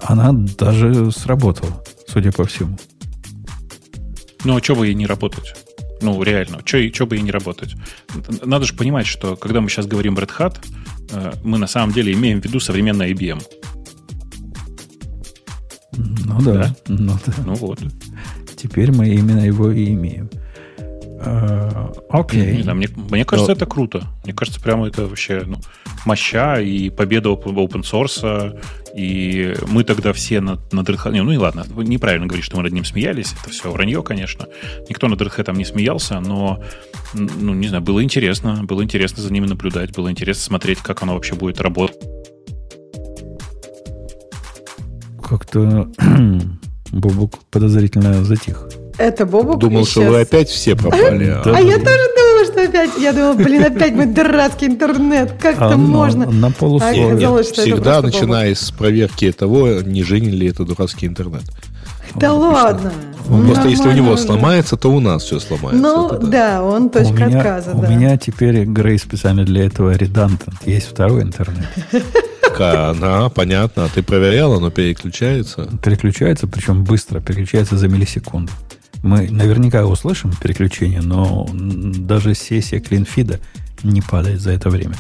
она даже сработала, судя по всему. Ну, а что бы ей не работать? Ну, реально, что бы ей не работать? Надо же понимать, что когда мы сейчас говорим Red Hat, э, мы на самом деле имеем в виду современный IBM. Ну да. да? Ну, да. ну вот. Теперь мы именно его и имеем. Э, окей. Okay. мне, мне кажется, Но... это круто. Мне кажется, прямо это вообще ну, моща и победа open source. И мы тогда все над, над Red Hat... Ну и ладно, неправильно говорить, что мы над ним смеялись. Это все вранье, конечно. Никто над Red Hat не смеялся, но, ну, не знаю, было интересно. Было интересно за ними наблюдать. Было интересно смотреть, как оно вообще будет работать. Как-то Бобук подозрительно затих. Это Бобук Думал, что вы опять все пропали. А, а я тоже думала, что опять... Я думала, блин, опять мы дурацкий интернет. Как а, там можно? На полусловие. А Всегда, начиная с проверки того, не Женин ли это дурацкий интернет. Да он, ладно. Он просто если у него сломается, то у нас все сломается. Ну, это, да. да, он точка у меня, отказа. У да. меня теперь Грей специально для этого редандент. Есть второй интернет. Она, понятно. А ты проверял, оно переключается? Переключается, причем быстро. Переключается за миллисекунду. Мы наверняка услышим переключение, но даже сессия клинфида не падает за это время.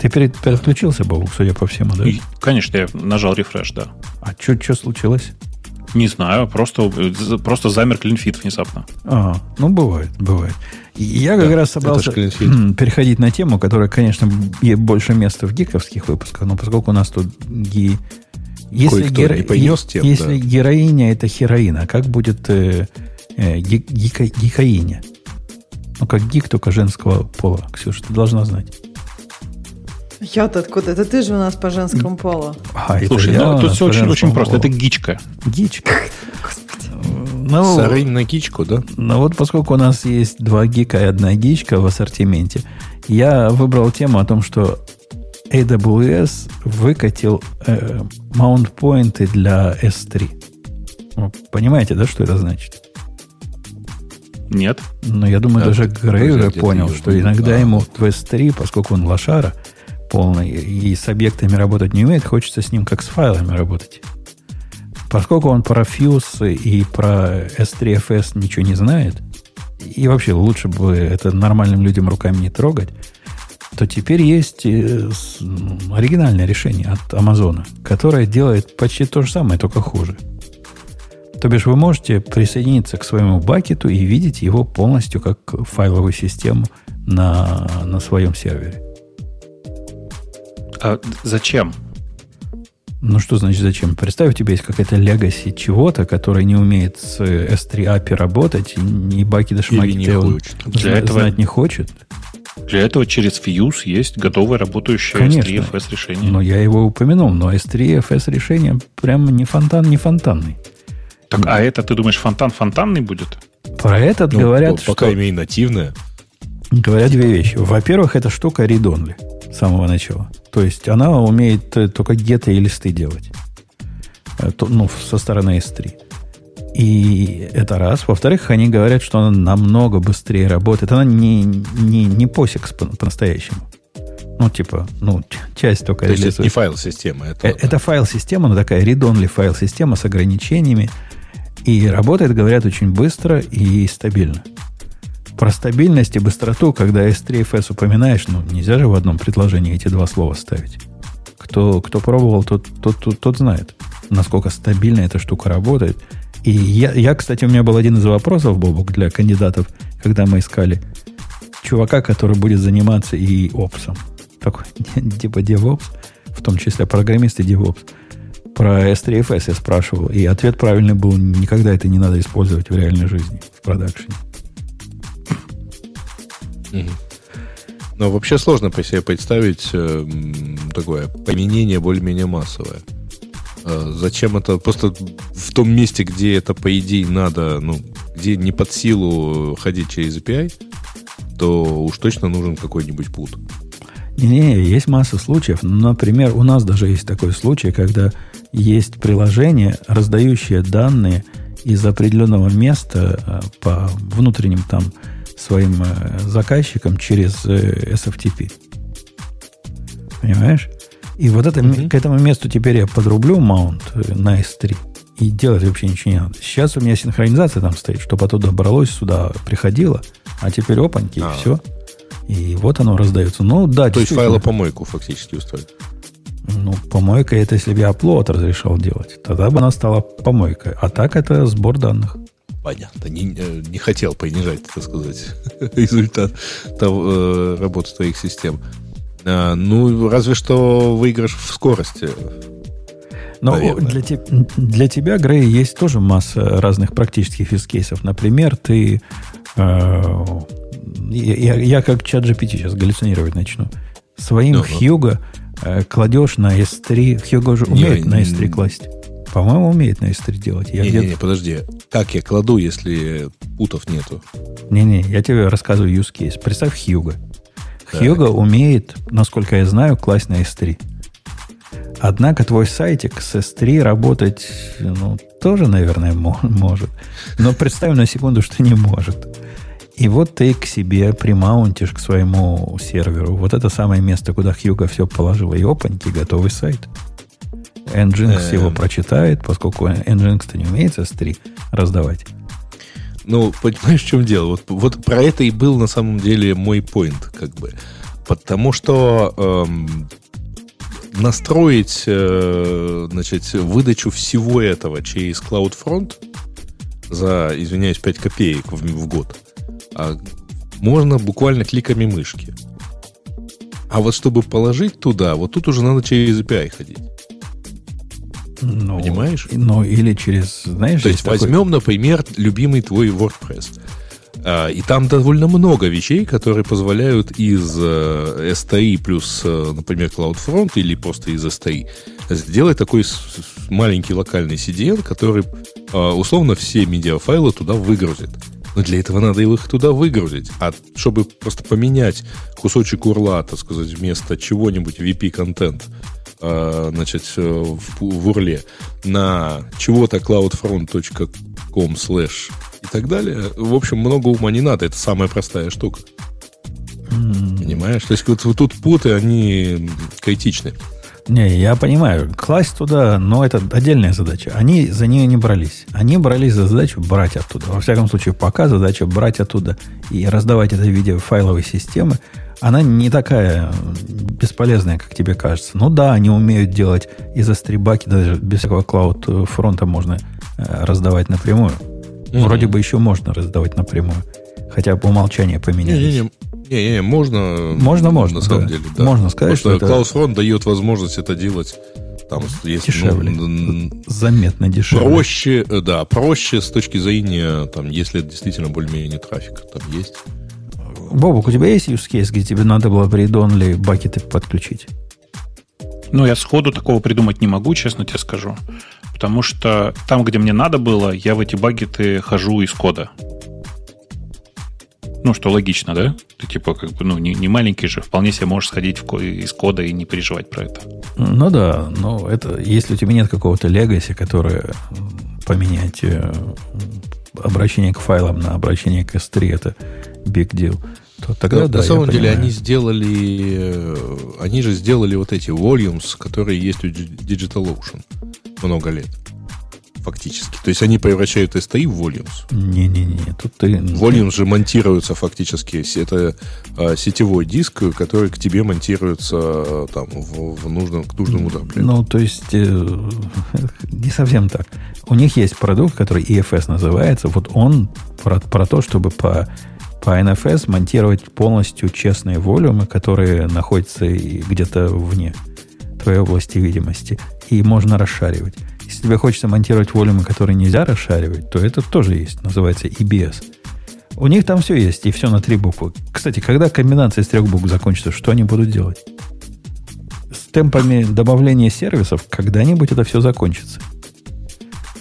Ты переключился, Бобук, судя по всему, да? И, конечно, я нажал рефреш, да. А что случилось? Не знаю, просто, просто замер клинфит внезапно. А, ну бывает, бывает. Я как да, раз собрался переходить на тему, которая, конечно, больше места в гиковских выпусках, но поскольку у нас тут ги... Если, геро... не тем, если да. героиня это хероина, как будет э, э, гика, гикаиня? Ну, как гик, только женского пола. Ксюша, ты должна знать. Я-то откуда? Это ты же у нас по женскому полу. А, Слушай, ну, тут все очень, очень просто. Это гичка. Гичка. Ну, Сарынь на гичку, да? Ну вот поскольку у нас есть два гика и одна гичка в ассортименте, я выбрал тему о том, что AWS выкатил э, маунтпоинты для S3. Вы понимаете, да, что это значит? Нет. Но я думаю, даже Грей уже понял, что иногда ему в S3, поскольку он лошара полный и с объектами работать не умеет, хочется с ним как с файлами работать. Поскольку он про Fuse и про S3FS ничего не знает, и вообще лучше бы это нормальным людям руками не трогать, то теперь есть э, оригинальное решение от Амазона, которое делает почти то же самое, только хуже. То бишь вы можете присоединиться к своему бакету и видеть его полностью как файловую систему на, на своем сервере. А зачем? Ну, что значит зачем? Представь, у тебя есть какая-то легаси чего-то, которая не умеет с S3 API работать, и баки да шмаки не хочет. Для этого знать не хочет. Для этого через Fuse есть готовое работающее Конечно. S3FS решение. Но я его упомянул, но S3FS решение прямо не фонтан, не фонтанный. Так, а это, ты думаешь, фонтан фонтанный будет? Про этот ну, говорят, пока что... Пока имеет нативное. Говорят две вещи. Во-первых, эта штука read-only с самого начала. То есть она умеет э, только геты и листы делать. Э, ну, со стороны S3. И это раз. Во-вторых, они говорят, что она намного быстрее работает. Она не, не, не POSIX по-настоящему. Ну, типа, ну, часть только... То есть это не файл-система. Это, это да. файл-система, но такая read-only файл-система с ограничениями. И работает, говорят, очень быстро и стабильно. Про стабильность и быстроту, когда S3FS упоминаешь, ну, нельзя же в одном предложении эти два слова ставить. Кто, кто пробовал, тот, тот, тот, тот знает, насколько стабильно эта штука работает. И я, я, кстати, у меня был один из вопросов, Бобук, для кандидатов, когда мы искали чувака, который будет заниматься и опсом. Такой, типа DevOps, в том числе программист и DevOps. Про S3FS я спрашивал, и ответ правильный был, никогда это не надо использовать в реальной жизни, в продакшене. Но вообще сложно по себе представить э, такое применение более-менее массовое. Э, зачем это? Просто в том месте, где это, по идее, надо, ну, где не под силу ходить через API, то уж точно нужен какой-нибудь пут. Не, есть масса случаев. Например, у нас даже есть такой случай, когда есть приложение, раздающее данные из определенного места э, по внутренним там своим э, заказчикам через э, SFTP. Понимаешь? И вот это, mm-hmm. к этому месту теперь я подрублю маунт на S3. И делать вообще ничего не надо. Сейчас у меня синхронизация там стоит, чтобы оттуда бралось, сюда приходило. А теперь опаньки, а. и все. И вот оно раздается. Ну, да, То есть файлопомойку фактически устроить. Ну, помойка это если бы я оплот разрешал делать. Тогда бы она стала помойкой. А так это сбор данных. Понятно. Не, э, не хотел понижать, так сказать, результат того, э, работы твоих систем. А, ну, разве что выигрыш в скорости. Но для, te, для тебя, Грей, есть тоже масса разных практических use Например, ты... Э, я, я как чат GPT сейчас галлюцинировать начну. Своим ну, Хьюго э, кладешь на S3. Хьюго же умеет не, на S3 класть. По-моему, умеет на S3 делать. Не-не-не, подожди. Как я кладу, если путов нету? Не-не, я тебе рассказываю use case. Представь Хьюга. Хьюга умеет, насколько я знаю, класть на S3. Однако твой сайтик с S3 работать, ну, тоже, наверное, может. Но представим на секунду, что не может. И вот ты к себе примаунтишь к своему серверу. Вот это самое место, куда Хьюга все положила. И опаньки, готовый сайт. Nginx его эм. прочитает, поскольку Nginx-то не умеет S3 раздавать. Ну, понимаешь, в чем дело? Вот, вот про это и был на самом деле мой поинт, как бы. Потому что эм, настроить, э, значит, выдачу всего этого через CloudFront за, извиняюсь, 5 копеек в, в год можно буквально кликами мышки. А вот чтобы положить туда, вот тут уже надо через API ходить. Ну, Понимаешь? Ну, или через, знаешь... То есть такой... возьмем, например, любимый твой WordPress. А, и там довольно много вещей, которые позволяют из э, STI плюс, э, например, CloudFront или просто из STI сделать такой маленький локальный CDN, который а, условно все медиафайлы туда выгрузит. Но для этого надо их туда выгрузить. А чтобы просто поменять кусочек урла, так сказать, вместо чего-нибудь VP-контент, э, значит, э, в, в урле на чего-то cloudfront.com slash и так далее, в общем, много ума не надо. Это самая простая штука. Mm. Понимаешь? То есть вот, вот тут путы, они критичны. Не, я понимаю, класть туда, но это отдельная задача. Они за нее не брались. Они брались за задачу брать оттуда. Во всяком случае, пока задача брать оттуда и раздавать это в виде файловой системы, она не такая бесполезная, как тебе кажется. Ну да, они умеют делать из стрибаки даже без всякого клауд фронта можно э, раздавать напрямую. Mm-hmm. Вроде бы еще можно раздавать напрямую. Хотя по умолчанию поменялись. Не-не, можно. Можно, можно. На самом да. деле, да. Можно сказать, Потому что, что Клаус дает возможность это делать там есть дешевле. Ну, заметно дешевле. Проще, э, да, проще с точки зрения, там, если действительно более-менее трафик там есть. Бобок, у тебя есть use case, где тебе надо было при Donly бакеты подключить? Ну, я сходу такого придумать не могу, честно тебе скажу. Потому что там, где мне надо было, я в эти багеты хожу из кода. Ну, что логично, да? Ты типа как бы, ну, не, не маленький же, вполне себе можешь сходить в, из кода и не переживать про это. Ну да, но это если у тебя нет какого-то легаси, которое поменять э, обращение к файлам на обращение к S3, это big deal. То тогда, да, да, на самом деле они сделали, э, они же сделали вот эти volumes, которые есть у DigitalOcean много лет фактически. То есть они превращают STI в Volumes. Не-не-не, тут ты... Volumes же монтируются фактически. Это а, сетевой диск, который к тебе монтируется а, там, в, в нужном, к нужному даблену. Ну, то есть э, не совсем так. У них есть продукт, который EFS называется. Вот он про, про то, чтобы по по NFS монтировать полностью честные волюмы, которые находятся где-то вне твоей области видимости. И можно расшаривать. Если тебе хочется монтировать волюмы, которые нельзя расшаривать, то это тоже есть. Называется EBS. У них там все есть, и все на три буквы. Кстати, когда комбинация из трех букв закончится, что они будут делать? С темпами добавления сервисов когда-нибудь это все закончится.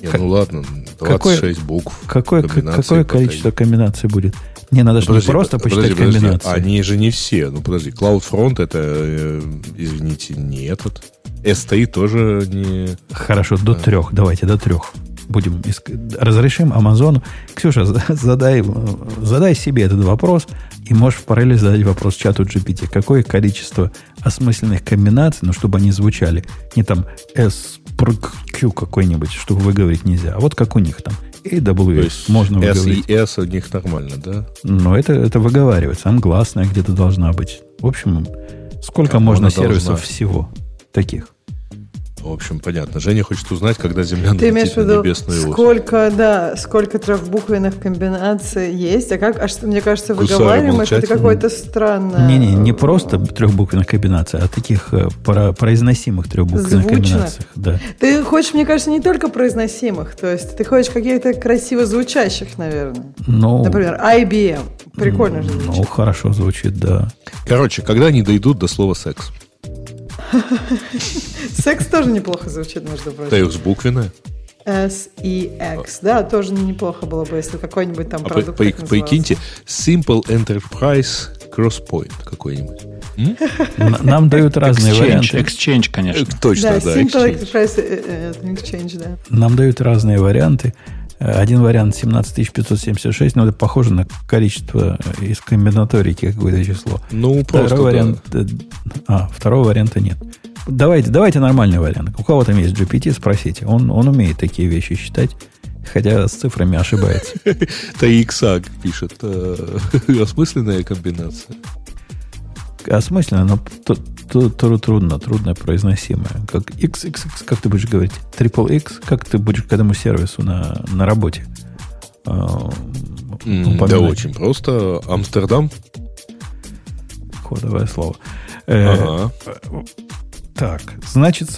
Не, ну ладно, 26 какое, букв. Какое, какое количество комбинаций будет? Не, надо же подожди, не просто посчитать подожди, комбинации. Подожди. Они же не все. Ну, подожди, CloudFront это, э, извините, не этот. STI тоже не... Хорошо, до трех. Давайте, до трех. Будем иск... Разрешим Амазону. Ксюша, задай, задай себе этот вопрос, и можешь в параллели задать вопрос чату GPT. Какое количество осмысленных комбинаций, ну, чтобы они звучали, не там S, Q какой-нибудь, чтобы выговорить нельзя, а вот как у них там. AWS можно выговорить. S и S у них нормально, да? Но это, это выговаривается. Англасная где-то должна быть. В общем, сколько как можно сервисов должна? всего таких? В общем, понятно. Женя хочет узнать, когда Земля Ты имеешь в виду, небесную сколько, ось. да, сколько трехбуквенных комбинаций есть, а как, а что, мне кажется, выговариваемых это какое-то странное... Не-не, не просто трехбуквенных комбинаций, а таких э, про, произносимых трехбуквенных Звучных. комбинаций. Да. Ты хочешь, мне кажется, не только произносимых, то есть ты хочешь каких-то красиво звучащих, наверное. Ну, Например, IBM. Прикольно же звучит. Ну, хорошо звучит, да. Короче, когда они дойдут до слова секс? Секс тоже неплохо звучит, между прочим. Тейкс буквенная? S и X, да, тоже неплохо было бы, если какой-нибудь там а продукт по, по, Прикиньте, Simple Enterprise Crosspoint какой-нибудь. Нам дают разные варианты. Exchange, конечно. Точно, да. Simple Enterprise э, э, Exchange, да. Нам дают разные варианты. Один вариант 17576, но это похоже на количество из комбинаторики какое-то число. Ну, просто, второй вариант, да. А, второго варианта нет. Давайте, давайте нормальный вариант. У кого там есть GPT, спросите. Он, он умеет такие вещи считать, хотя с цифрами ошибается. TXAG пишет. Э, осмысленная комбинация. Осмысленно, но трудно, трудно произносимое. Как XXX, как ты будешь говорить? Triple X, как ты будешь к этому сервису на, на работе? Mm, да, очень просто. Амстердам. Кодовое слово. Э, ага. Так, значит,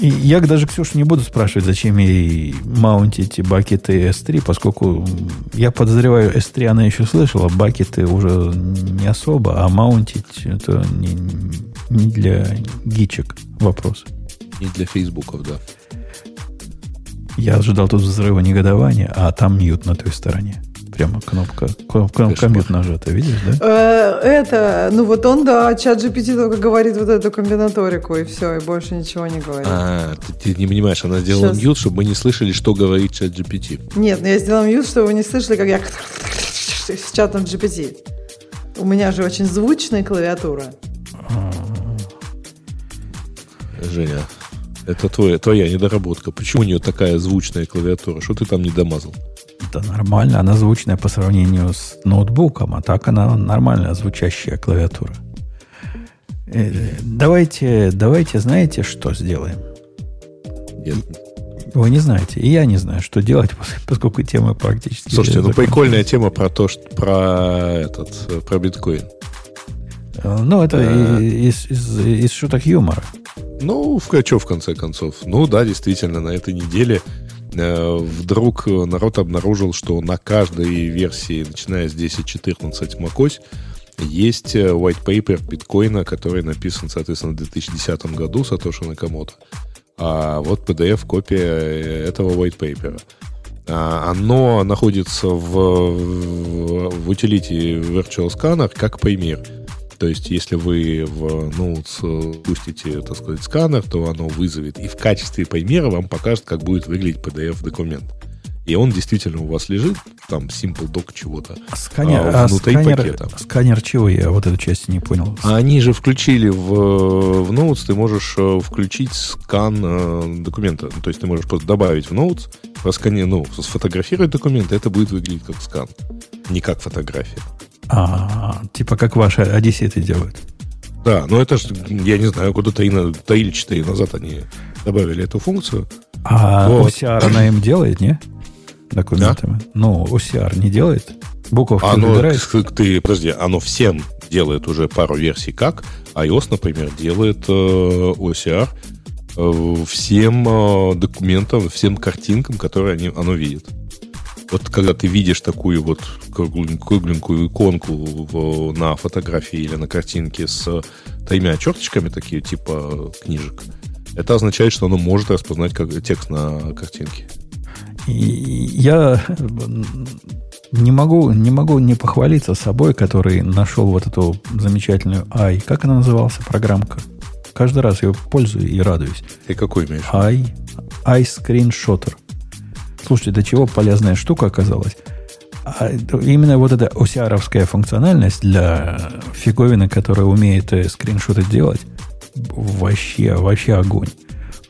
я даже Ксюшу не буду спрашивать, зачем ей маунтить бакеты S3, поскольку я подозреваю, S3 она еще слышала, бакеты уже не особо, а маунтить это не, не для гичек вопрос. Не для фейсбуков, да. Я ожидал тут взрыва негодования, а там мьют на той стороне. Прямо кнопка, кнопка комьют нажата, видишь, да? Э, это, ну вот он, да, чат GPT только говорит вот эту комбинаторику, и все, и больше ничего не говорит. А, ты, ты не понимаешь, она сделала Сейчас. мьют, чтобы мы не слышали, что говорит чат GPT. Нет, но я сделала мьют, чтобы вы не слышали, как я с чатом GPT. У меня же очень звучная клавиатура. Женя, это твоя, твоя недоработка. Почему у нее такая звучная клавиатура? Что ты там не домазал? Да нормально, она звучная по сравнению с ноутбуком, а так она нормальная звучащая клавиатура. Э, давайте, давайте, знаете, что сделаем? Нет. Вы не знаете, и я не знаю, что делать, поскольку тема практически... Слушайте, ну прикольная тема про то, что про этот, про биткоин. Э, ну, это а... из, из, из шуток юмора. Ну, в что в конце концов? Ну да, действительно, на этой неделе э, вдруг народ обнаружил, что на каждой версии, начиная с 10.14 macOS, есть э, white paper биткоина, который написан, соответственно, в 2010 году Сатоши Накамото. А вот PDF-копия этого white paper. А, оно находится в, в, в утилите Virtual Scanner как пример. То есть, если вы в ноут пустите, так сказать, сканер, то оно вызовет и в качестве примера вам покажет, как будет выглядеть PDF-документ. И он действительно у вас лежит, там Simple Doc чего-то. Сканер, а, внутри а сканер, пакета. Сканер чего? Я вот эту часть не понял. А они же включили в, в Notes, ты можешь э, включить скан э, документа. То есть ты можешь просто добавить в Notes, проскани, ну, сфотографировать документ, и это будет выглядеть как скан, не как фотография. А, типа как ваши Одиссеты делают. Да, но это же, я не знаю, куда-то 3, 3 или 4 назад они добавили эту функцию. А вот. OCR она им делает, не? Документами. Да? Ну, OCR не делает? Буковки оно, выбирает? Ты, подожди, оно всем делает уже пару версий как. iOS, например, делает э, OCR э, всем э, документам, всем картинкам, которые они, оно видит. Вот когда ты видишь такую вот кругленькую иконку в, на фотографии или на картинке с тремя черточками, такие типа книжек, это означает, что оно может распознать как, текст на картинке. И я не могу, не могу не похвалиться собой, который нашел вот эту замечательную i. Как она называлась, программка? Каждый раз я пользуюсь и радуюсь. Ты какой имеешь? i, i screenshooter. Слушайте, до чего полезная штука оказалась. А именно вот эта осяровская функциональность для фиговины, которая умеет э, скриншоты делать, вообще, вообще огонь.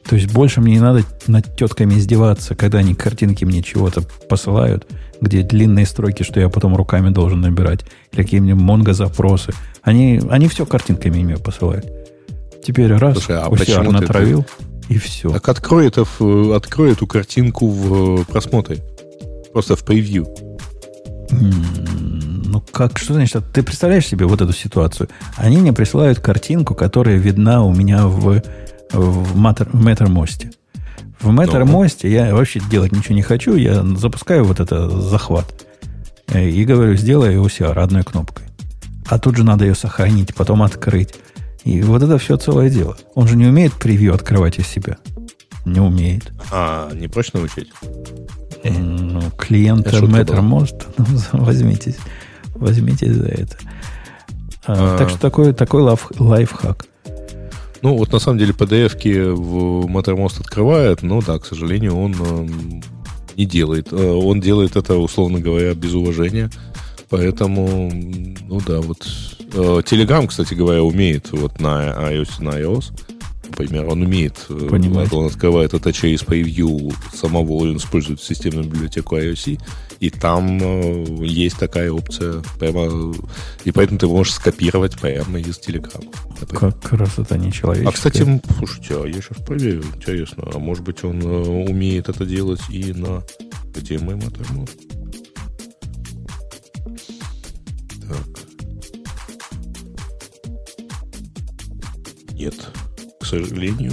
То есть больше мне не надо над тетками издеваться, когда они картинки мне чего-то посылают, где длинные строки, что я потом руками должен набирать, или какие-нибудь монго-запросы. Они, они все картинками мне посылают. Теперь раз, Слушай, а OCR натравил. Ты, и все. Так открой, это, открой эту картинку в э, просмотре. Просто в превью. Ну, как, что значит? Ты представляешь себе вот эту ситуацию? Они мне присылают картинку, которая видна у меня в, в, Матер, в Mattermost. В Mattermost я вообще делать ничего не хочу. Я запускаю вот это захват. Э, и говорю, сделай OCR одной кнопкой. А тут же надо ее сохранить, потом открыть. И вот это все целое дело. Он же не умеет превью открывать из себя. Не умеет. А, не проще научить? Ну, клиента MetterMost, ну, возьмитесь, возьмитесь за это. А, а, так что такой, такой лайф, лайфхак. Ну, вот на самом деле PDF-ки в MatterMost открывает, но да, к сожалению, он э, не делает. Э, он делает это, условно говоря, без уважения. Поэтому, ну да, вот Э, Telegram, кстати говоря, умеет вот на iOS, на iOS. Например, он умеет, э, Понимаете. он открывает это через превью самого, он использует системную библиотеку iOS, и там э, есть такая опция прямо, и поэтому ты можешь скопировать прямо из Telegram. Как это не человеческое. А, кстати, слушайте, а я сейчас проверю, интересно, а может быть он э, умеет это делать и на... Где Нет, к сожалению,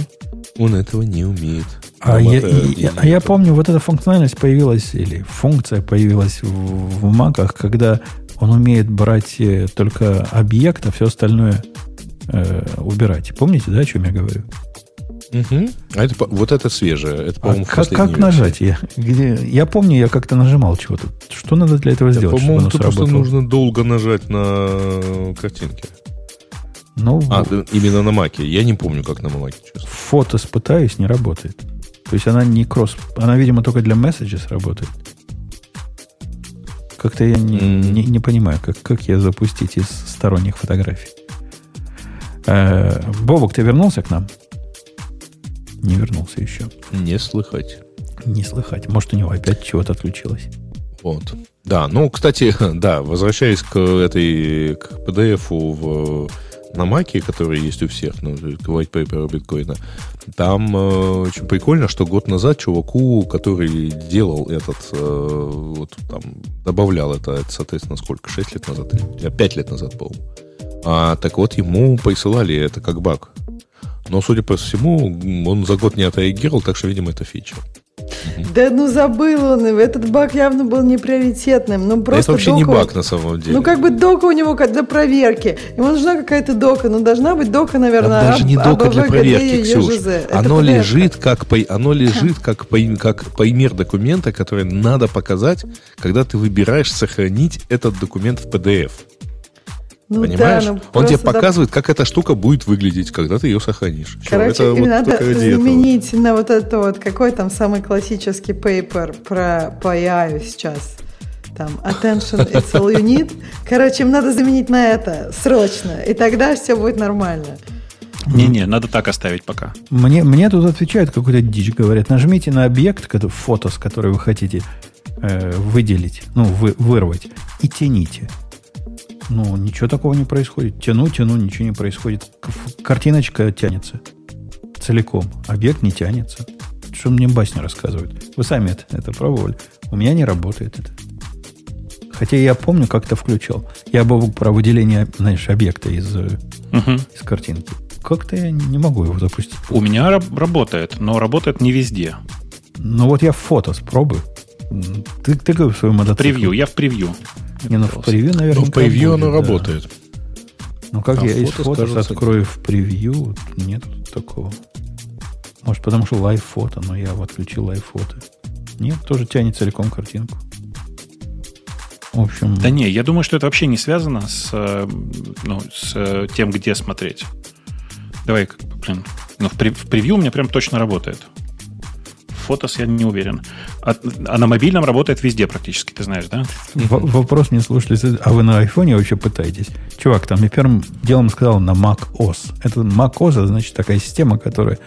он этого не умеет. А, я, и, а я помню, вот эта функциональность появилась, или функция появилась в, в маках, когда он умеет брать э, только объект, а все остальное э, убирать. Помните, да, о чем я говорю? Угу. А это, вот это свежее. Это, А по-моему, в как, как нажать? Я, где, я помню, я как-то нажимал чего-то. Что надо для этого Да, сделать, чтобы по-моему, тут просто нужно долго нажать на картинке. Ну, А, да, именно на маке. Я не помню, как на маке, честно. фото спытаюсь, не работает. То есть она не кросс... Она, видимо, только для Messages работает. Как-то я не, М. не, не понимаю, как, как ее запустить из сторонних фотографий. Э, Бобок, ты вернулся к нам? Не вернулся еще. Не слыхать. Не слыхать. Может, у него опять чего-то отключилось. Вот. Да, ну, кстати, да, возвращаясь к этой, к PDF в, на Маке, который есть у всех, ну, white paper биткоина, там э, очень прикольно, что год назад чуваку, который делал этот, э, вот там, добавлял это, это, соответственно, сколько, 6 лет назад, или 5 лет назад, по-моему. А, так вот, ему присылали это как баг. Но, судя по всему, он за год не отреагировал, так что, видимо, это фича. Да ну забыл он, этот баг явно был неприоритетным. Ну Да просто это вообще не дока- баг на самом деле. Ну как бы дока у него для проверки. Ему нужна какая-то дока, но должна быть дока, наверное, даже не дока для проверки, Ксюш. Оно лежит как, оно лежит как, как пример документа, который надо показать, когда ты выбираешь сохранить этот документ в PDF. Ну Понимаешь? да, ну Он тебе показывает, как эта штука будет выглядеть, когда ты ее сохранишь. Короче, это им вот надо ради этого. заменить на вот это вот, какой там самый классический пейпер про по AI сейчас. Там, attention, it's all you need. Короче, им надо заменить на это срочно, и тогда все будет нормально. Не-не, надо так оставить пока. Мне, мне тут отвечают какую-то дичь, говорят, нажмите на объект, фото, с который вы хотите э, выделить, ну, вы, вырвать, и тяните. Ну, ничего такого не происходит. Тяну, тяну, ничего не происходит. Картиночка тянется целиком. Объект не тянется. Что мне басня рассказывают? Вы сами это, это пробовали. У меня не работает это. Хотя я помню, как-то включал. Я бы про выделение, знаешь, объекта из, Мгм. из картинки. Как-то я не могу его запустить. У меня раб- работает, но работает не везде. Ну вот я фото спробую. Ты, ты как в своем мотоцикле? Превью, я в превью. Не, ну в превью, наверное, Ну, в превью оно работает. Ну как А я из фото, кажется, открою в превью, нет такого. Может, потому что Live Photo, но я вот отключил Live Photo. Нет, тоже тянет целиком картинку. В общем, Да не, я думаю, что это вообще не связано с, э, ну, с э, тем, где смотреть. Давай, блин. Ну, в превью у меня прям точно работает. Photos я не уверен. А, а на мобильном работает везде практически, ты знаешь, да? в- вопрос не слушали. А вы на айфоне вообще пытаетесь? Чувак, там я первым делом сказал на Mac OS. Это Mac OS, это значит такая система, которая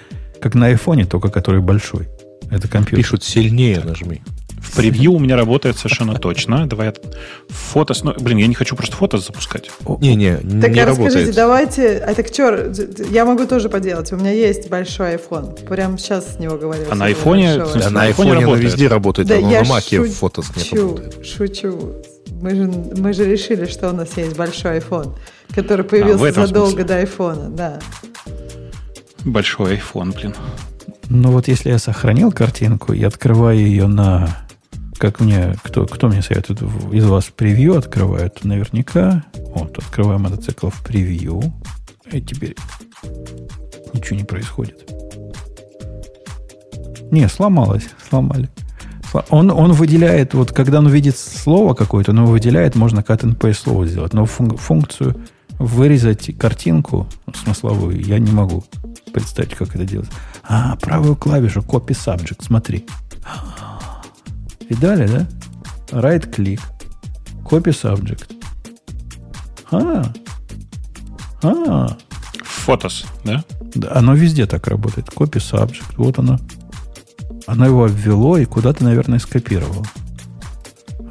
как на айфоне, только который большой. Это компьютер. Пишут сильнее нажми. В превью у меня работает совершенно точно. Давай я фото... Ну, блин, я не хочу просто фото запускать. Не-не, Так не а расскажите, работает. давайте, а так что, я могу тоже поделать, у меня есть большой iPhone, прямо сейчас с него говорю. А на айфоне, смысле, Да, на айфоне айфоне она работает. везде работает, Да а я на маке не шучу, работает. шучу. Мы же, мы же решили, что у нас есть большой iPhone, который появился А, задолго смысле. до айфона, да. Большой iPhone, блин. Ну вот если я сохранил картинку и открываю ее на... Как мне... Кто, кто мне советует? Из вас превью открывают? Наверняка. Вот, открываю мотоцикл в превью. И теперь ничего не происходит. Не, сломалось. Сломали. Сло- Он, он выделяет, вот когда он видит слово какое-то, он его выделяет, можно cut and paste слово сделать. Но фун- функцию вырезать картинку смысловую я не могу представить, как это делать. А, правую клавишу copy subject, смотри. Видали, да? Right click. Copy subject. А, а, Фотос, да? да, оно везде так работает. Copy subject. Вот оно. Оно его обвело и куда-то, наверное, скопировало.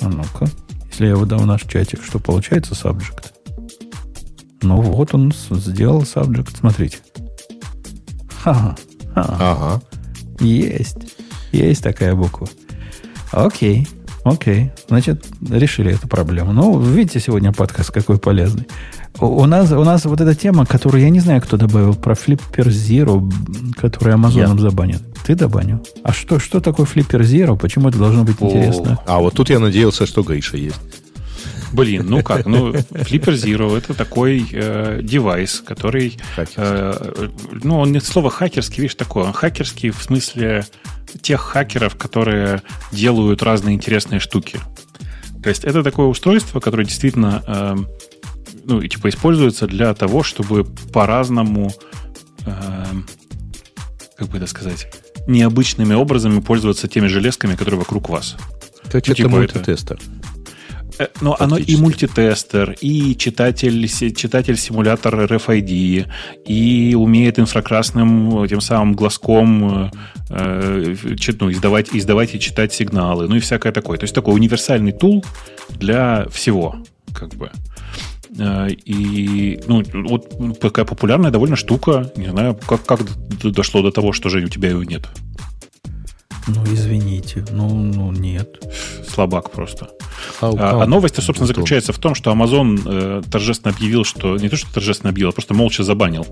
А ну-ка. Если я его дам в наш чатик, что получается subject? Ну вот он сделал subject. Смотрите. Ха-ха. Ха. Ага. Есть. Есть такая буква. Окей. Окей. Значит, решили эту проблему. Ну, видите, сегодня подкаст какой полезный. У, нас, у нас вот эта тема, которую я не знаю, кто добавил, про Flipper Zero, который Амазоном забанит. Ты добавил? А что, что такое Flipper Zero? Почему это должно быть интересно? А вот тут я надеялся, что Гриша есть. Блин, ну как? Ну, Flipper Zero это такой э, девайс, который... Э, ну, он не слово хакерский, видишь, такой. Он хакерский в смысле тех хакеров, которые делают разные интересные штуки. То есть это такое устройство, которое действительно э, ну, типа используется для того, чтобы по-разному, э, как бы это сказать, необычными образами пользоваться теми железками, которые вокруг вас. Это ну, типа. Это... Э, но оно и мультитестер, и читатель, читатель симулятор RFID, и умеет инфракрасным тем самым глазком э, ну, издавать, издавать и читать сигналы, ну и всякое такое. То есть такой универсальный тул для всего, как бы. Э, и ну, вот такая популярная довольно штука. Не знаю, как, как дошло до того, что, Жень, у тебя его нет. Ну, извините. Ну, ну нет. Слабак просто. How, how? А новость, собственно, заключается в том, что Amazon э, торжественно объявил, что не то, что торжественно объявил, а просто молча забанил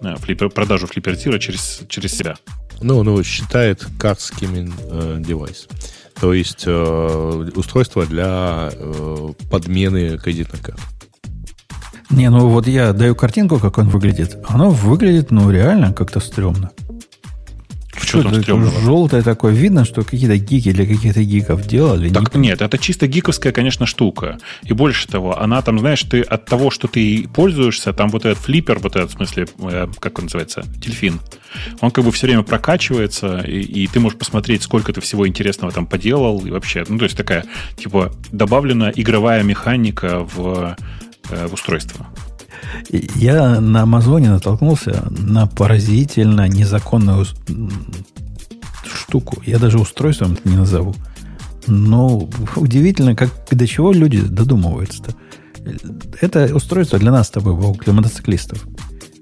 э, флиппер, продажу флипертира через, через себя. Ну, он его считает картским э, девайс. То есть э, устройство для э, подмены кредитных карт. Не, ну вот я даю картинку, как он выглядит. Оно выглядит, ну, реально как-то стрёмно. Что там стрёмного? Желтое такое. Видно, что какие-то гики для каких-то гиков делали. Так не... нет, это чисто гиковская, конечно, штука. И больше того, она там, знаешь, ты от того, что ты пользуешься, там вот этот флиппер, вот этот, в смысле, э, как он называется, дельфин, он как бы все время прокачивается, и, и ты можешь посмотреть, сколько ты всего интересного там поделал, и вообще, ну, то есть такая, типа, добавлена игровая механика в, э, в устройство. Я на Амазоне натолкнулся на поразительно незаконную штуку. Я даже устройством это не назову. Но удивительно, как до чего люди додумываются-то. Это устройство для нас с тобой, Бог, для мотоциклистов.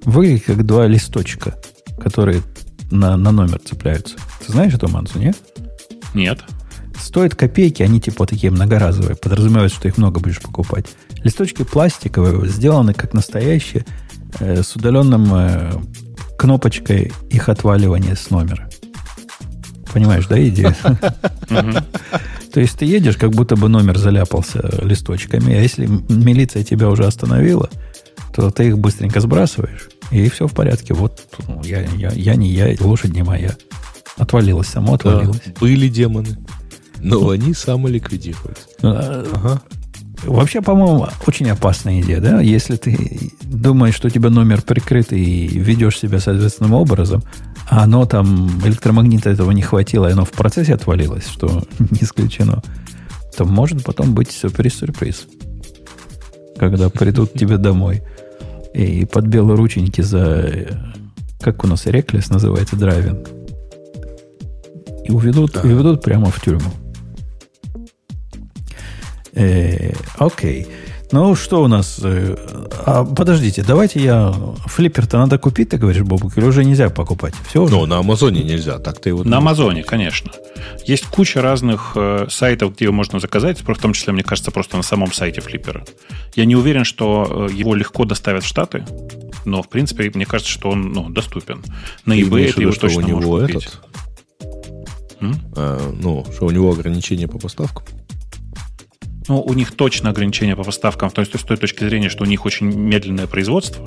Выглядит как два листочка, которые на, на номер цепляются. Ты знаешь эту мансу, нет? Нет. Стоят копейки, они типа такие многоразовые. Подразумевают, что их много будешь покупать. Листочки пластиковые, сделаны как настоящие, э, с удаленным э, кнопочкой их отваливания с номера. Понимаешь, да, идея? То есть ты едешь, как будто бы номер заляпался листочками, а если милиция тебя уже остановила, то ты их быстренько сбрасываешь, и все в порядке. Вот ну, я, я, я не я, лошадь не моя. Отвалилась само, отвалилась. Да, были демоны, но они самоликвидируются. А, ага. Вообще, по-моему, очень опасная идея, да? Если ты думаешь, что у тебя номер прикрыт и ведешь себя соответственным образом, а оно там, электромагнита этого не хватило, и оно в процессе отвалилось, что не исключено, то может потом быть сюрприз-сюрприз. Когда придут тебе домой и под белые рученьки за, как у нас реклес называется, драйвинг, и уведут, да. уведут прямо в тюрьму. Э, окей. Ну, что у нас? Э, а, подождите, давайте я... Флиппер-то надо купить, ты говоришь, Бобук, или уже нельзя покупать? Все уже? Ну, на Амазоне нельзя, так ты его... На Амазоне, конечно. Есть куча разных э, сайтов, где его можно заказать, в том числе, мне кажется, просто на самом сайте Флиппера. Я не уверен, что э, его легко доставят в Штаты, но, в принципе, мне кажется, что он ну, доступен. На eBay ты его точно у него можешь купить. Этот, а, ну, что у него ограничения по поставкам? Ну, у них точно ограничения по поставкам, то есть с той точки зрения, что у них очень медленное производство.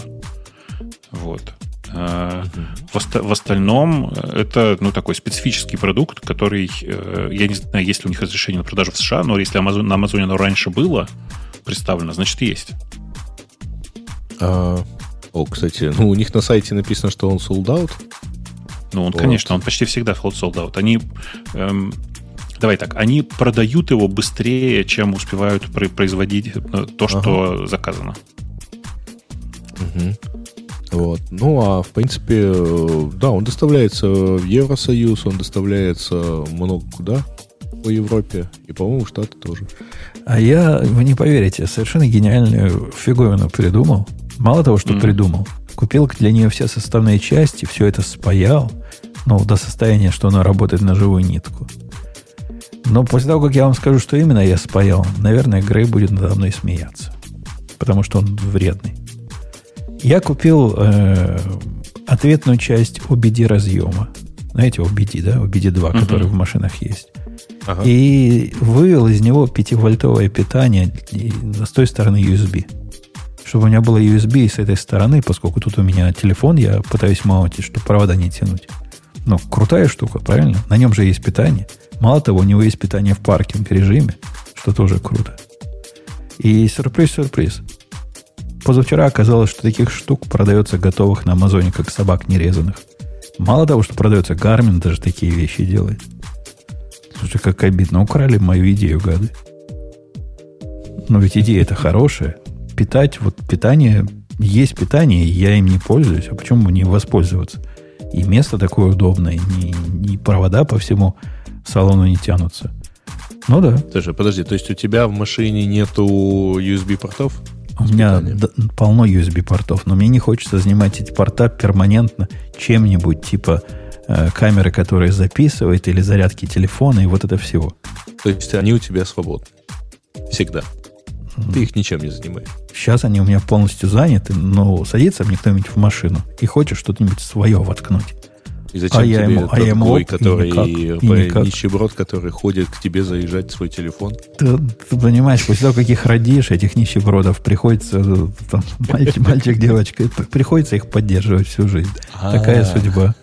Вот. Uh-huh. В, остальном э, это ну, такой специфический продукт, который, э, я не знаю, есть ли у них разрешение на продажу в США, но если Amazon, на Амазоне оно раньше было представлено, значит есть. А, о, кстати, ну у них на сайте написано, что он sold out. Ну, он, вот. конечно, он почти всегда sold out. Они эм, Давай так, они продают его быстрее, чем успевают производить э, то, что ага. заказано. Угу. Вот. Ну, а в принципе, э, да, он доставляется в Евросоюз, он доставляется много куда по Европе и, по-моему, в Штаты тоже. А я, вы не поверите, совершенно гениальную фиговину придумал. Мало того, что mm придумал, купил для нее все составные части, все это спаял, но до состояния, что она работает на живую нитку. Но после того, как я вам скажу, что именно я спаял, наверное, Грей будет надо мной смеяться. Потому что он вредный. Я купил э, ответную часть OBD разъема. Знаете, OBD, да? OBD 2, uh-huh. который в машинах есть. ага. и вывел из него 5-вольтовое питание с той стороны USB. Чтобы у меня было USB и с этой стороны, поскольку тут у меня телефон, я пытаюсь маунтить, чтобы провода не тянуть. Ну, крутая штука, правильно? На нем же есть питание. Мало того, у него есть питание в паркинг режиме, что тоже круто. И сюрприз-сюрприз. Позавчера оказалось, что таких штук продается готовых на Амазоне, как собак нерезанных. Мало того, что продается, Гармин даже такие вещи делает. Слушай, как обидно. Украли мою идею, гады. Но ведь идея это хорошая. Питать, вот питание, есть питание, я им не пользуюсь. А почему не воспользоваться? И место такое удобное, и, и провода по всему салону не тянутся. Ну да. Слушай, подожди, то есть у тебя в машине нету USB-портов? У меня полно USB-портов, но мне не хочется занимать эти порта перманентно чем-нибудь типа э, камеры, которая записывает, или зарядки телефона, и вот это всего. То есть они у тебя свободны? Всегда? Ты их ничем не занимаешь? Сейчас они у меня полностью заняты, но садится мне кто-нибудь в машину и хочет что-то-нибудь свое воткнуть. И зачем а тебе я ему, а я ему который, и никак, и нищеброд, который ходит к тебе заезжать в свой телефон? Ты, ты понимаешь, после того, как их родишь, этих нищебродов, приходится, там, мальчик, мальчик, девочка, приходится их поддерживать всю жизнь. А-а-а. Такая судьба.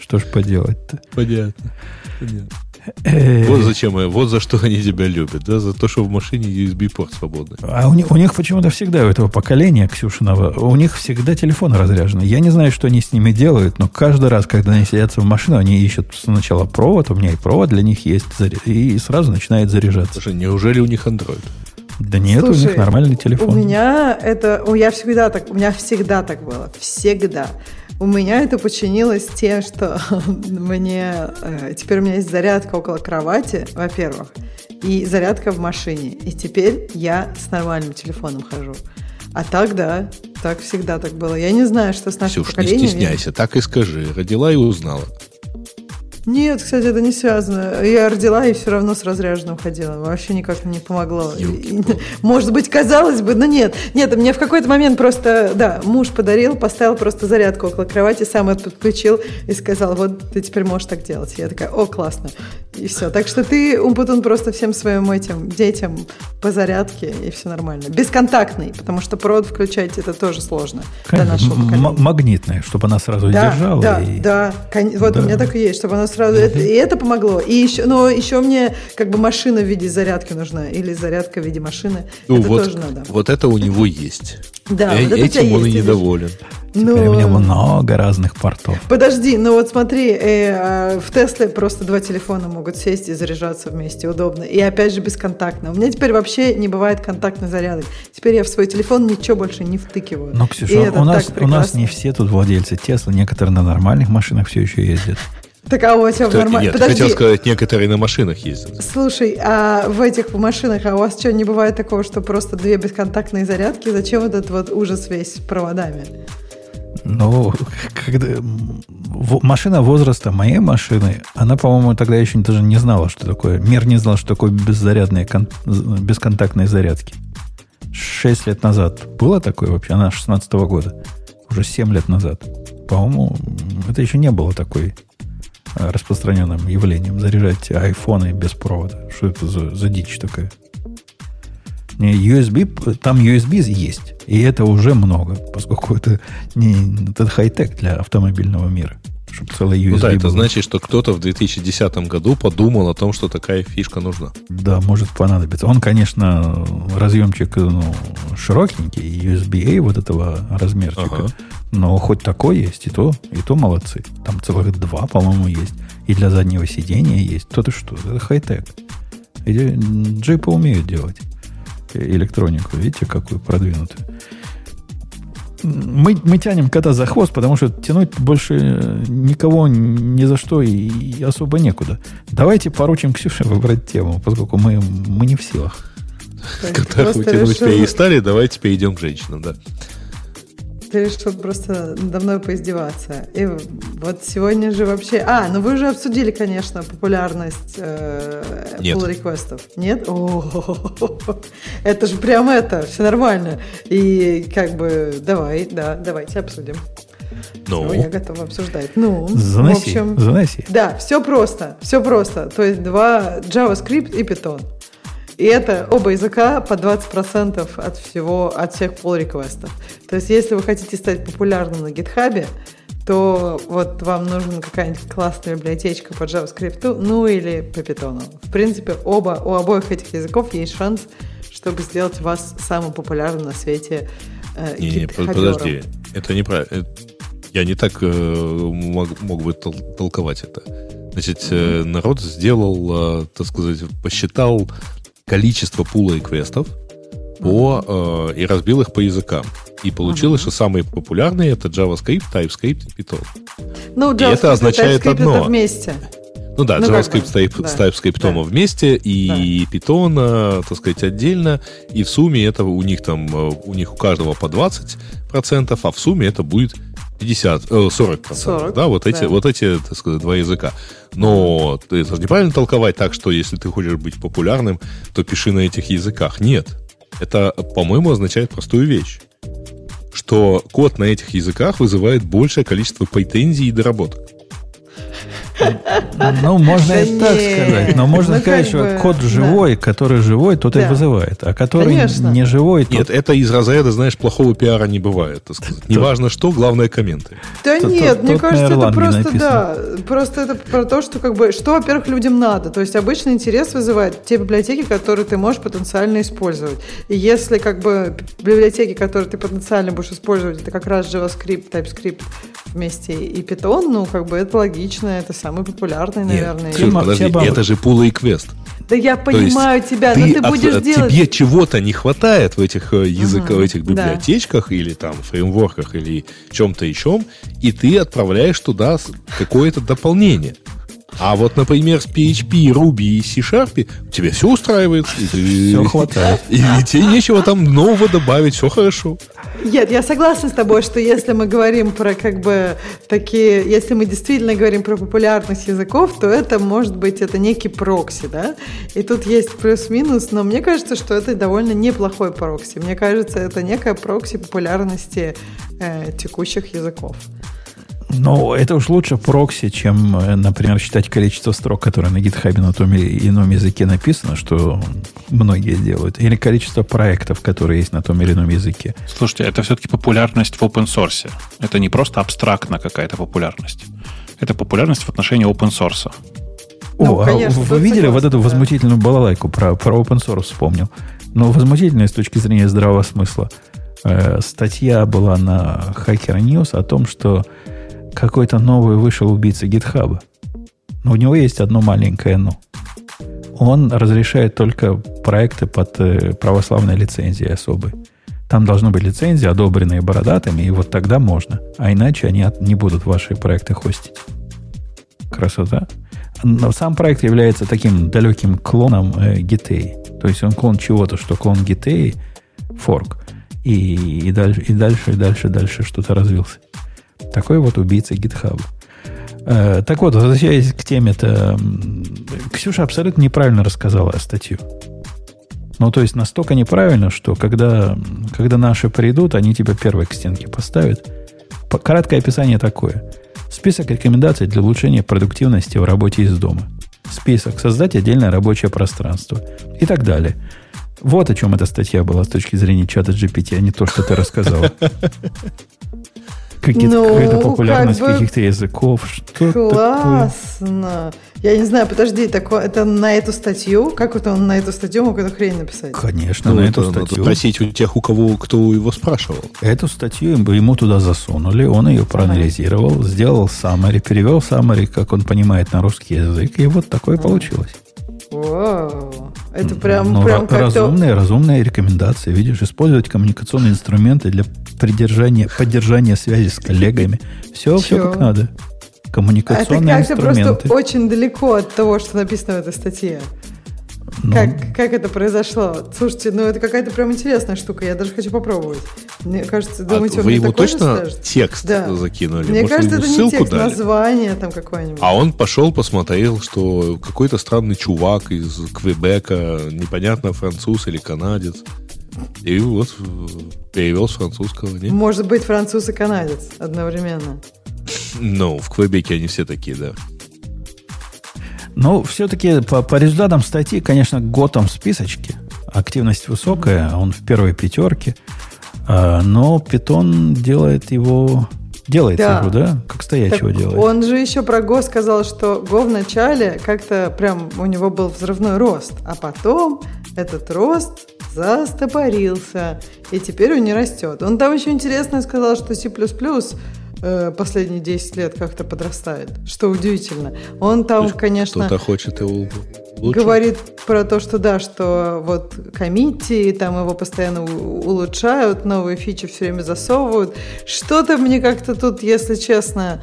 Что ж поделать-то? Понятно. Понятно. Э, вот зачем, вот за что они тебя любят, да, за то, что в машине USB-порт свободный. А у них, у них почему-то всегда, у этого поколения Ксюшиного, у них всегда телефоны разряжены. Я не знаю, что они с ними делают, но каждый раз, когда они садятся в машину, они ищут сначала провод, у меня и провод для них есть, и сразу начинает заряжаться. Слушай, неужели у них Android? Да нет, Слушай, у них нормальный телефон. У меня это, у меня всегда так, у меня всегда так было, всегда. У меня это починилось тем, что мне э, теперь у меня есть зарядка около кровати, во-первых, и зарядка в машине. И теперь я с нормальным телефоном хожу. А так, да, так всегда так было. Я не знаю, что с нашим Ксюш, поколением... не стесняйся, так и скажи. Родила и узнала. Нет, кстати, это не связано. Я родила и все равно с разряженным ходила. Вообще никак не помогло. Может быть, казалось бы, но нет. Нет, мне в какой-то момент просто, да, муж подарил, поставил просто зарядку около кровати, сам это подключил и сказал, вот ты теперь можешь так делать. Я такая, о, классно. И все. Так что ты, Умпутун, просто всем своим этим детям по зарядке, и все нормально. Бесконтактный, потому что провод включать это тоже сложно. Конечно, магнитная, чтобы она сразу да, держала. Да, и... да. Вот да. у меня так и есть, чтобы она сразу... Это, и это помогло. И еще, но еще мне как бы машина в виде зарядки нужна. Или зарядка в виде машины. Ну, это вот, тоже надо. Вот это у него есть. Да, э- вот этим он и недоволен. Теперь но... у него много разных портов. Подожди, ну вот смотри, э, а, в Тесле просто два телефона могут сесть и заряжаться вместе, удобно. И опять же бесконтактно. У меня теперь вообще не бывает контактных зарядок. Теперь я в свой телефон ничего больше не втыкиваю. Но, Ксюша, у нас, у нас не все тут владельцы Тесла, некоторые на нормальных машинах все еще ездят. Так а у тебя нормально. Нет, Подожди. хотел сказать, некоторые на машинах ездят. Слушай, а в этих машинах, а у вас что, не бывает такого, что просто две бесконтактные зарядки? Зачем вот этот вот ужас весь с проводами? Ну, когда машина возраста моей машины, она, по-моему, тогда еще даже не знала, что такое. Мир не знал, что такое беззарядные, кон, бесконтактные зарядки. Шесть лет назад было такое вообще? Она 16 -го года. Уже семь лет назад. По-моему, это еще не было такой Э, распространенным явлением заряжать айфоны без провода. Что это за, за дичь такая? USB, там USB есть. И это уже много, поскольку это не это хай-тек для автомобильного мира. Чтобы целая USB ну да, это значит, что кто-то в 2010 году подумал о том, что такая фишка нужна. Да, может понадобиться. Он, конечно, разъемчик ну, широкенький, USB-A вот этого размерчика. Ага. Но хоть такой есть, и то, и то молодцы. Там целых два, по-моему, есть. И для заднего сидения есть. То ты что, это хай-тек. Джипы умеют делать электронику. Видите, какую продвинутую. Мы, мы тянем кота за хвост, потому что тянуть больше никого ни за что и, и особо некуда. Давайте поручим Ксюше выбрать тему, поскольку мы, мы не в силах. Кота вытянуть перестали, давайте перейдем к женщинам, да решил просто надо мной поиздеваться. И вот сегодня же вообще... А, ну вы уже обсудили, конечно, популярность э, pull реквестов. Нет? О, это же прям это, все нормально. И как бы давай, да, давайте обсудим. Ну? Всё, я готова обсуждать. Ну, Заноси, в общем, заноси. да, все просто, все просто. То есть два JavaScript и Python. И это оба языка по 20% от всего, от всех pull реквестов. То есть, если вы хотите стать популярным на GitHub, то вот вам нужна какая-нибудь классная библиотечка по JavaScript, ну или по Python. В принципе, оба, у обоих этих языков есть шанс, чтобы сделать вас самым популярным на свете э, Не, не, подожди, это неправильно. Я не так э, мог, мог бы тол- толковать это. Значит, э, народ сделал, э, так сказать, посчитал количество пула и квестов по, э, и разбил их по языкам. И получилось, что самые популярные это JavaScript, TypeScript и Python. Ну, И это JavaScript и означает TypeScript одно. это вместе. Ну да, Ну, JavaScript с Type- да. с TypeScript Да. вместе и Python, э, так сказать, отдельно. И в сумме это у них там, э, у них у каждого по 20%, а в сумме это будет 50, э, 40%. 40, да, вот эти, да. вот эти, так сказать, два языка. Но это же неправильно толковать так, что если ты хочешь быть популярным, то пиши на этих языках. Нет. Это, по-моему, означает простую вещь. Что код на этих языках вызывает большее количество претензий и доработок. Ну, можно и так сказать. Но можно Ну, сказать, как что код живой, который живой, тот и вызывает. А который не живой, тот Нет, это из разряда, знаешь, плохого пиара не бывает, так сказать. Неважно что, главное комменты. Да нет, мне кажется, это просто, да, просто это про то, что как бы, что, во-первых, людям надо. То есть обычно интерес вызывает те библиотеки, которые ты можешь потенциально использовать. И если как бы библиотеки, которые ты потенциально будешь использовать, это как раз JavaScript, TypeScript вместе и Python, ну, как бы это логично, это самый популярный, наверное. Нет, Тема- Ксюш, подожди, это же пула и квест. Да я То есть понимаю тебя, но ты от- будешь от- делать... Тебе чего-то не хватает в этих э, языках, Мгм, в этих да. библиотечках или там фреймворках или чем-то еще, и ты отправляешь туда какое-то дополнение. А вот, например, с PHP, Ruby и C-Sharp тебе все устраивает. и ты- Всё хватает. И, и тебе нечего там нового добавить, все хорошо. Нет, я согласна с тобой, что если мы говорим про как бы такие, если мы действительно говорим про популярность языков, то это может быть это некий прокси, да? И тут есть плюс-минус, но мне кажется, что это довольно неплохой прокси. Мне кажется, это некая прокси популярности э, текущих языков. Но это уж лучше прокси, чем, э, например, считать количество строк, которые на GitHub на том или ином языке написано, что многие делают, или количество проектов, которые есть на том или ином языке. Слушайте, это все-таки популярность в open source. Это не просто абстрактно какая-то популярность. Это популярность в отношении open source. Ну, О, а конечно, вы тут видели согласна, вот эту да. возмутительную балалайку про, про open source вспомнил? Но возмутительная с точки зрения здравого смысла. Э, статья была на Hacker News о том, что какой-то новый вышел убийца GitHub. Но у него есть одно маленькое «но». Он разрешает только проекты под э, православной лицензией особой. Там должны быть лицензии, одобренные бородатыми, и вот тогда можно. А иначе они не будут ваши проекты хостить. Красота. Но сам проект является таким далеким клоном э, Gitei. То есть он клон чего-то, что клон Gitei, форк. И, и дальше, и дальше, и дальше, дальше что-то развился. Такой вот убийца GitHub. Э, так вот, возвращаясь к теме-то, Ксюша абсолютно неправильно рассказала статью. Ну, то есть настолько неправильно, что когда, когда наши придут, они тебя первые к стенке поставят. По- Краткое описание такое. Список рекомендаций для улучшения продуктивности в работе из дома. Список. Создать отдельное рабочее пространство. И так далее. Вот о чем эта статья была с точки зрения чата GPT, а не то, что ты рассказал. Какие-то, Ну, какая-то популярность как бы каких-то языков. Что такое? Классно. Я не знаю, подожди, такое, это на эту статью? Как это он на эту статью мог эту хрень написать? Конечно, Ну, на это эту надо статью. спросить у тех, у кого кто его спрашивал. Эту статью ему- ему туда засунули, он ее проанализировал, сделал summary, перевел summary, как он понимает, на русский язык, и вот такое получилось. Вау. Это прям, Ну, прям ра- как-то... разумные, разумные рекомендации. Видишь, использовать коммуникационные инструменты для придержания, поддержания связи с коллегами. Все, все Чё? как надо. А это Коммуникационные как-то инструменты. просто очень далеко от того, что написано в этой статье. Ну, Как, как это произошло? Слушайте, ну это какая-то прям интересная штука, я даже хочу попробовать. Мне кажется, А думаете, он вы же точно текст Да. закинули? Мне Может, кажется, это ему не текст, дали? название там какое-нибудь. А он пошел, посмотрел, что какой-то странный чувак из Квебека, непонятно, француз или канадец, И вот перевел с французского. Нет? Может быть, француз и канадец одновременно. Ну, в Квебеке они все такие, да. Ну, все-таки по, по результатам статьи, конечно, Готом в списочке. Активность высокая, он в первой пятерке. А, но Питон делает его Делает да. игру, да? Как стоячего так делает. Он же еще про Го сказал, что Го в начале как-то прям у него был взрывной рост, а потом этот рост застопорился, и теперь он не растет. Он там еще интересно сказал, что C++ э, последние 10 лет как-то подрастает, что удивительно. Он там, конечно... Кто-то хочет его лучше? Говорит про то, что да, что вот комитти, там его постоянно улучшают, новые фичи все время засовывают. Что-то мне как-то тут, если честно,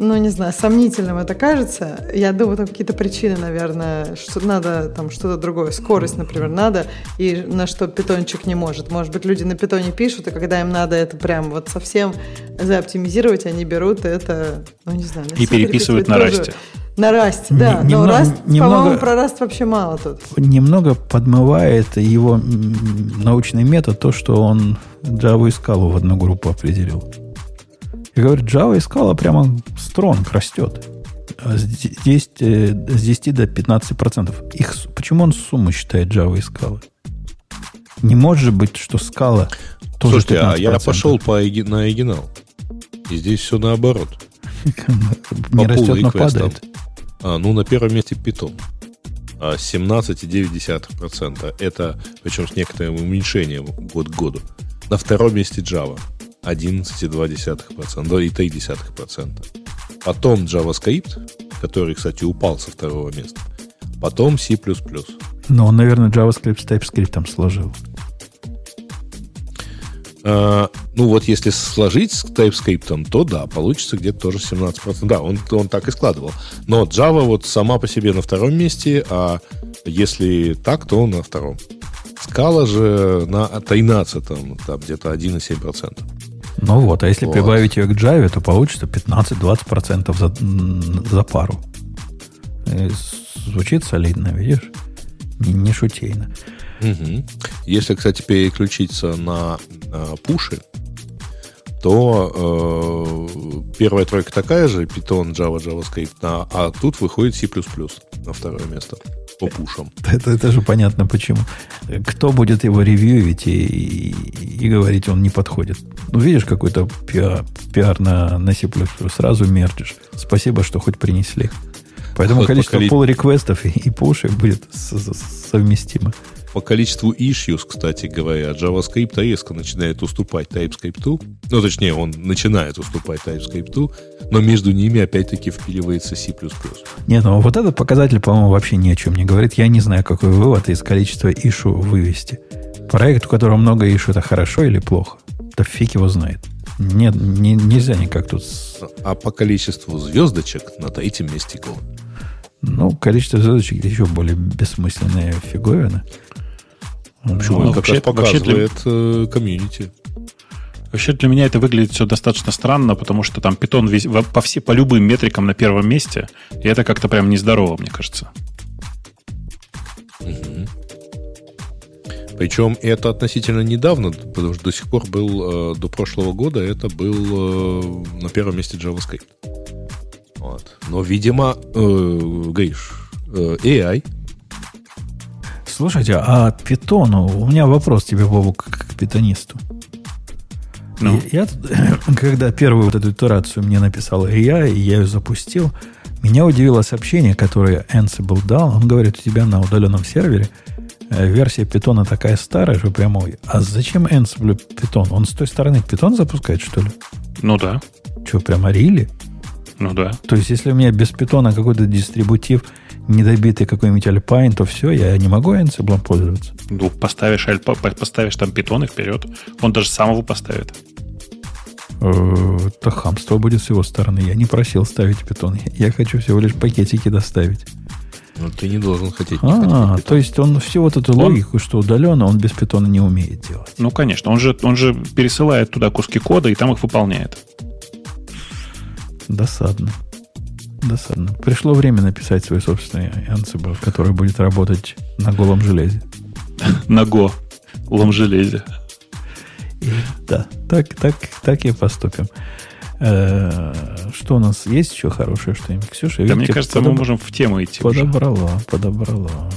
ну, не знаю, сомнительным это кажется. Я думаю, там какие-то причины, наверное, что надо там что-то другое. Скорость, например, надо, и на что питончик не может. Может быть, люди на питоне пишут, и когда им надо это прям вот совсем заоптимизировать, они берут это, ну, не знаю. И переписывают на расте. На Rust, да. Немного, Но Rust, немного, по-моему, про Rust вообще мало тут. Немного подмывает его научный метод то, что он Java и Scala в одну группу определил. И говорит, Java и Scala прямо стронг растет. Здесь э, с 10 до 15%. Их, почему он сумму считает Java и Scala? Не может быть, что Scala тоже Слушайте, 15%. а я пошел по, на оригинал. И здесь все наоборот. Не растет, но падает. А, ну, на первом месте Python. 17,9%. Это, причем с некоторым уменьшением год к году. На втором месте Java. 11,2%. И 0,3%. Потом JavaScript, который, кстати, упал со второго места. Потом C++. Но он, наверное, JavaScript с TypeScript сложил. А, ну вот если сложить с TypeScript, то да, получится где-то тоже 17%. Да, он, он так и складывал. Но Java вот сама по себе на втором месте, а если так, то на втором. Скала же на 13, там где-то 1,7%. Ну вот, а если вот. прибавить ее к Java, то получится 15-20% за, за пару. И звучит солидно, видишь? Не, не шутейно. Угу. Если, кстати, переключиться на э, пуши, то э, первая тройка такая же, Python, Java, JavaScript, а, а тут выходит C++ на второе место по пушам. Это, это же понятно почему. Кто будет его ревьюить и, и, и говорить, он не подходит? Ну, видишь, какой-то пиар, пиар на, на C++, сразу мерджишь. Спасибо, что хоть принесли. Поэтому количество коли... pull-реквестов и, и пушек будет совместимо. По количеству issues, кстати говоря, JavaScript резко начинает уступать TypeScript. Ну, точнее, он начинает уступать TypeScript, но между ними опять-таки впиливается C++. Нет, ну вот этот показатель, по-моему, вообще ни о чем не говорит. Я не знаю, какой вывод из количества issue вывести. Проект, у которого много issue, это хорошо или плохо? Да фиг его знает. Нет, не, нельзя никак тут... А по количеству звездочек на третьем месте Go. Ну, количество звездочек еще более бессмысленная фиговина. Почему? Ну, вообще, показывает э, комьюнити. Вообще для меня это выглядит все достаточно странно, потому что там питон весь, по, все, по любым метрикам на первом месте, и это как-то прям нездорово, мне кажется. Угу. Причем это относительно недавно, потому что до сих пор был, э, до прошлого года это был э, на первом месте JavaScript. Вот. Но, видимо, э, Гриш, AI Слушайте, а питону, у меня вопрос тебе, Бобу, как к питонисту. Ну? Я, когда первую вот эту итерацию мне написал я, и я ее запустил, меня удивило сообщение, которое Ansible дал. Он говорит, у тебя на удаленном сервере э, версия питона такая старая, что прямо... А зачем Ansible питон? Он с той стороны питон запускает, что ли? Ну да. Что, прямо рили? Ну да. То есть, если у меня без питона какой-то дистрибутив недобитый какой-нибудь Alpine, то все, я не могу Ansible пользоваться. Ну, поставишь, альпа, поставишь там питон и вперед. Он даже сам его поставит. Э, это хамство будет с его стороны. Я не просил ставить питон. Я хочу всего лишь пакетики доставить. Ну, ты не должен хотеть. Не а, то есть он всю вот эту он... логику, что удаленно, он без питона не умеет делать. Ну, конечно. Он же, он же пересылает туда куски кода и там их выполняет. Досадно. Досадно. Пришло время написать свой собственный Ansible, который будет работать на голом железе. На Go. лом-железе. Да, так, так, так и поступим. Э, что у нас есть еще хорошее что-нибудь? Ксюша, да, мне кажется, мы можем в тему идти. Подобрала, уже.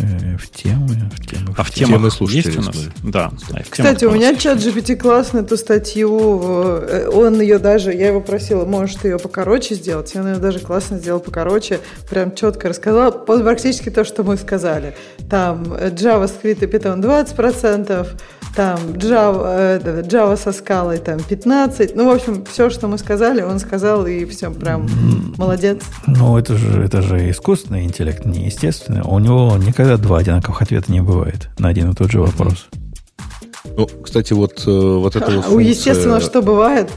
Э, в темы, в темы. А в, темах темы есть у нас? Да. да Кстати, у меня чат GPT классный эту статью. Э, он ее даже, я его просила, может ее покороче сделать. И он ее даже классно сделал покороче. Прям четко рассказал. Практически то, что мы сказали. Там JavaScript и Python 20%, там Java, э, Java со скалой там 15. Ну, в общем, все, что мы сказали, он сказал, и все, прям молодец. Ну, это же, это же искусственный интеллект, не естественный. У него никогда два одинаковых ответа не бывает на один и тот же вопрос. Ну, кстати, вот, э, вот это вот функция... У естественно, что бывает?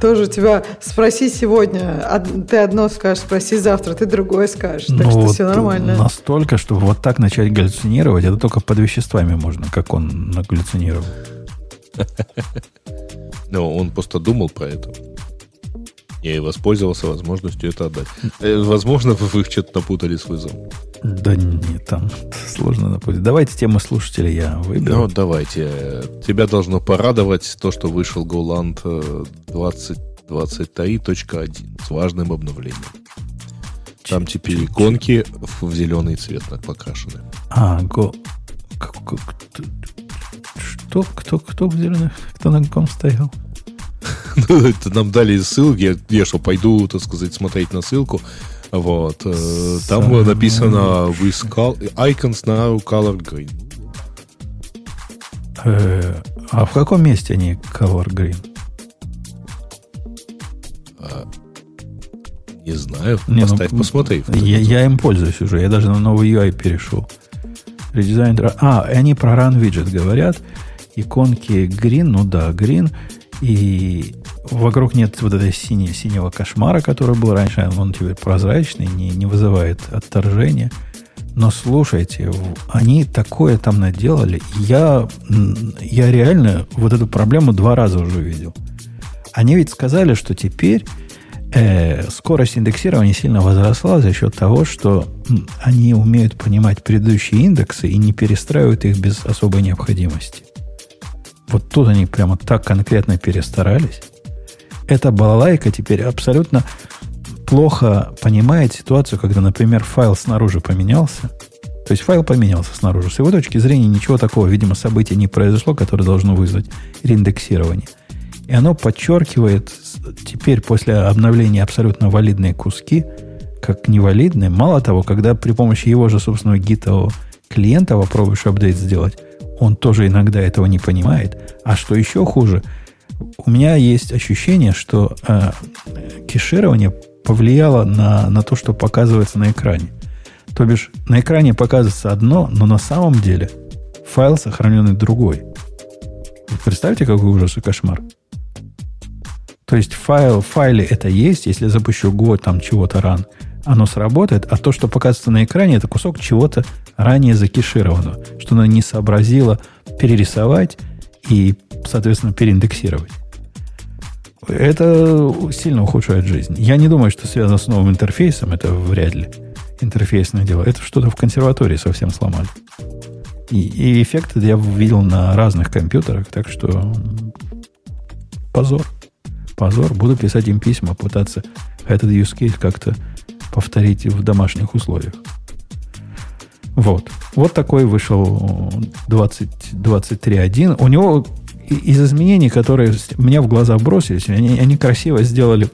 Тоже тебя спроси сегодня, а ты одно скажешь, спроси завтра, ты другое скажешь. Так ну, что вот все нормально. Настолько, чтобы вот так начать галлюцинировать, это только под веществами можно, как он нагаллюцинировал. Ну, он просто думал про это. Я и воспользовался возможностью это отдать. Э, возможно, вы их что-то напутали с вызовом. Да нет, там сложно напутать. Давайте темы слушателей я выберу. Ну, давайте. Тебя должно порадовать то, что вышел GoLand 2023.1 э, с важным обновлением. Там теперь иконки в зеленый цвет покрашены. А, Go... Что? Кто, кто в зеленый? Кто на ком стоял? Ну, это нам дали ссылки. Я что, пойду, так сказать, смотреть на ссылку. Вот. Э, там Самый написано with icons now colored green. Э, а в каком месте они color green? А, не знаю. Не, ну, Поставь, ну, посмотри. Я, я им пользуюсь уже. Я даже на новый UI перешел. Редизайн. А, они про Run Widget говорят. Иконки green, ну да, green. И вокруг нет вот этой синего, синего кошмара, который был раньше. Он теперь прозрачный, не, не вызывает отторжения. Но слушайте, они такое там наделали. Я, я реально вот эту проблему два раза уже видел. Они ведь сказали, что теперь э, скорость индексирования сильно возросла за счет того, что они умеют понимать предыдущие индексы и не перестраивают их без особой необходимости. Вот тут они прямо так конкретно перестарались. Эта балалайка теперь абсолютно плохо понимает ситуацию, когда, например, файл снаружи поменялся. То есть файл поменялся снаружи. С его точки зрения ничего такого, видимо, события не произошло, которое должно вызвать реиндексирование. И оно подчеркивает теперь после обновления абсолютно валидные куски, как невалидные. Мало того, когда при помощи его же собственного гитового клиента попробуешь апдейт сделать, он тоже иногда этого не понимает. А что еще хуже, у меня есть ощущение, что э, кеширование повлияло на, на то, что показывается на экране. То бишь, на экране показывается одно, но на самом деле файл сохраненный другой. Представьте, какой ужас и кошмар. То есть файл, в файле это есть, если я запущу год там чего-то ран, оно сработает, а то, что показывается на экране, это кусок чего-то ранее закешированного, что она не сообразила перерисовать и, соответственно, переиндексировать. Это сильно ухудшает жизнь. Я не думаю, что связано с новым интерфейсом, это вряд ли интерфейсное дело. Это что-то в консерватории совсем сломали. И, и эффекты я видел на разных компьютерах, так что позор. Позор. Буду писать им письма, пытаться этот use case как-то повторить в домашних условиях. Вот. Вот такой вышел 2023.1. У него из изменений, которые мне в глаза бросились, они, они красиво сделали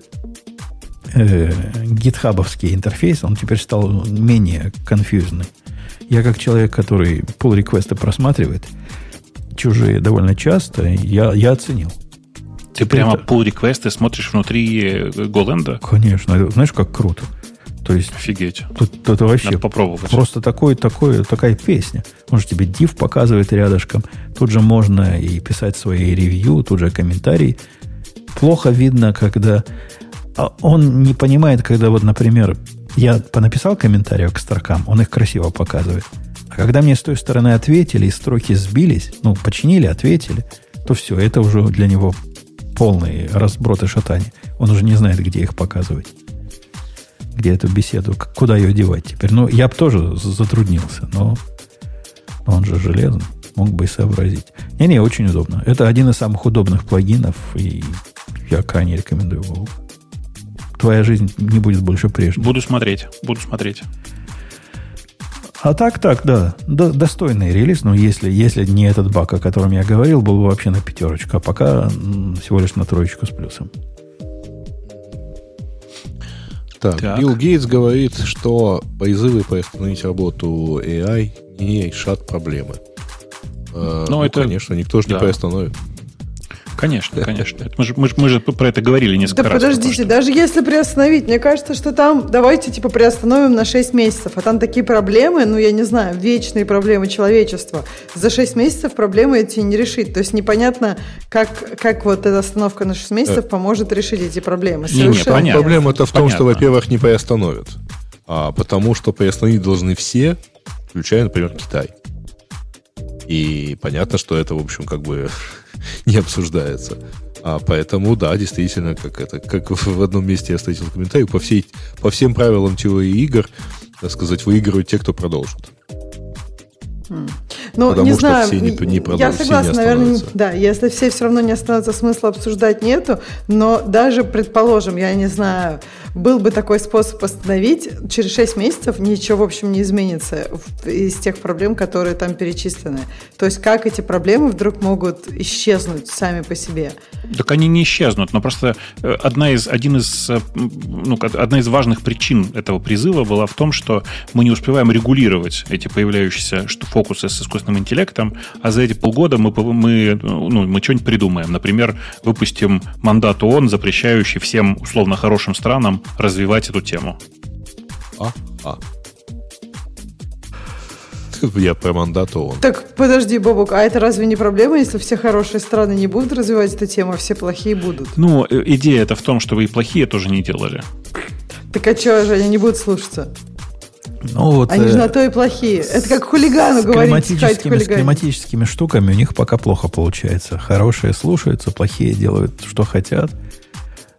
э, гитхабовский интерфейс. Он теперь стал менее конфьюзный. Я как человек, который pull реквесты просматривает, чужие довольно часто, я, я оценил. Ты Теперь прямо это... pull реквесты смотришь внутри Голенда? Конечно. Знаешь, как круто. То есть, Офигеть. Тут, тут вообще Надо попробовать. просто такой, такой, такая песня. Он же тебе div показывает рядышком. Тут же можно и писать свои ревью, тут же комментарии. Плохо видно, когда... А он не понимает, когда вот, например, я понаписал комментарии к строкам, он их красиво показывает. А когда мне с той стороны ответили, и строки сбились, ну, починили, ответили, то все, это уже для него полный разброд и шатание. Он уже не знает, где их показывать где эту беседу, куда ее девать теперь. Ну, я бы тоже затруднился, но Он же железный. Мог бы и сообразить. Не-не, очень удобно. Это один из самых удобных плагинов, и я крайне рекомендую его. Твоя жизнь не будет больше прежней. Буду смотреть, буду смотреть. А так, так, да. Д- достойный релиз, но если, если не этот баг, о котором я говорил, был бы вообще на пятерочку. А пока всего лишь на троечку с плюсом. Так, так. Билл Гейтс говорит, что призывы приостановить работу AI не решат проблемы. Ну, ну, это... конечно, никто же да. не приостановит. Конечно, конечно. Мы же, мы, же, мы же про это говорили несколько да раз. подождите, даже если приостановить, мне кажется, что там давайте типа приостановим на 6 месяцев, а там такие проблемы, ну я не знаю, вечные проблемы человечества. За 6 месяцев проблемы эти не решить. То есть непонятно, как, как вот эта остановка на 6 месяцев э. поможет решить эти проблемы. Не, не, понятно. Проблема-то в том, понятно. что, во-первых, не приостановят. А потому что приостановить должны все, включая, например, Китай. И понятно, что это, в общем, как бы не обсуждается. А поэтому, да, действительно, как это, как в одном месте я встретил комментарий, по, всей, по всем правилам теории игр, так сказать, выигрывают те, кто продолжит. Ну, Потому не что знаю, все не, не продолжат, я согласна, наверное, да, если все все равно не остановятся, смысла обсуждать нету, но даже, предположим, я не знаю, был бы такой способ остановить, через 6 месяцев ничего, в общем, не изменится из тех проблем, которые там перечислены. То есть как эти проблемы вдруг могут исчезнуть сами по себе? Так они не исчезнут, но просто э, одна из, один из, э, ну, одна из важных причин этого призыва была в том, что мы не успеваем регулировать эти появляющиеся фокусы с искусственным интеллектом, а за эти полгода мы, мы, ну, мы что-нибудь придумаем. Например, выпустим мандат ООН, запрещающий всем условно хорошим странам развивать эту тему. А, а. Я про мандат ООН. Так, подожди, Бобок, а это разве не проблема, если все хорошие страны не будут развивать эту тему, а все плохие будут? Ну, э, идея это в том, что вы и плохие тоже не делали. Так а что же, они не будут слушаться? Ну, вот, Они же э, на то и плохие. Это как хулигану говорить, климатическими, с климатическими штуками у них пока плохо получается. Хорошие слушаются, плохие делают, что хотят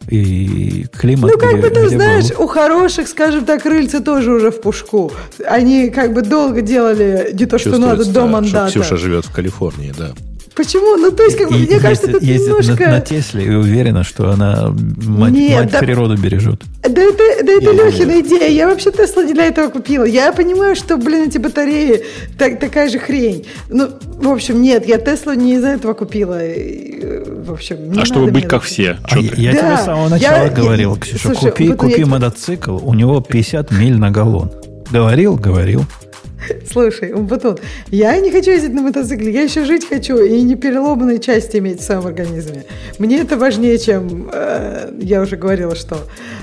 и климат. Ну, как где, бы ты знаешь, был. у хороших, скажем так, рыльца тоже уже в пушку. Они как бы долго делали не то, что надо, до мандата. Ксюша живет в Калифорнии, да. Почему? Ну, то есть, как бы, и, мне кажется, это немножко... На, на Тесле и уверена, что она мать, Нет, мать да... природу бережет. Да это, да это Лехина идея. Я вообще Теслу не для этого купила. Я понимаю, что, блин, эти батареи так, такая же хрень. Ну, в общем, нет, я Теслу не из-за этого купила. В общем, не А чтобы быть как все. А я, я да, тебе с самого начала я, говорил, я, Ксюша, слушай, купи, купи я... мотоцикл, у него 50 миль на галлон. Говорил, говорил. Слушай, Умпутун, я не хочу ездить на мотоцикле, я еще жить хочу и не переломанные части иметь в своем организме. Мне это важнее, чем э, я уже говорила, что.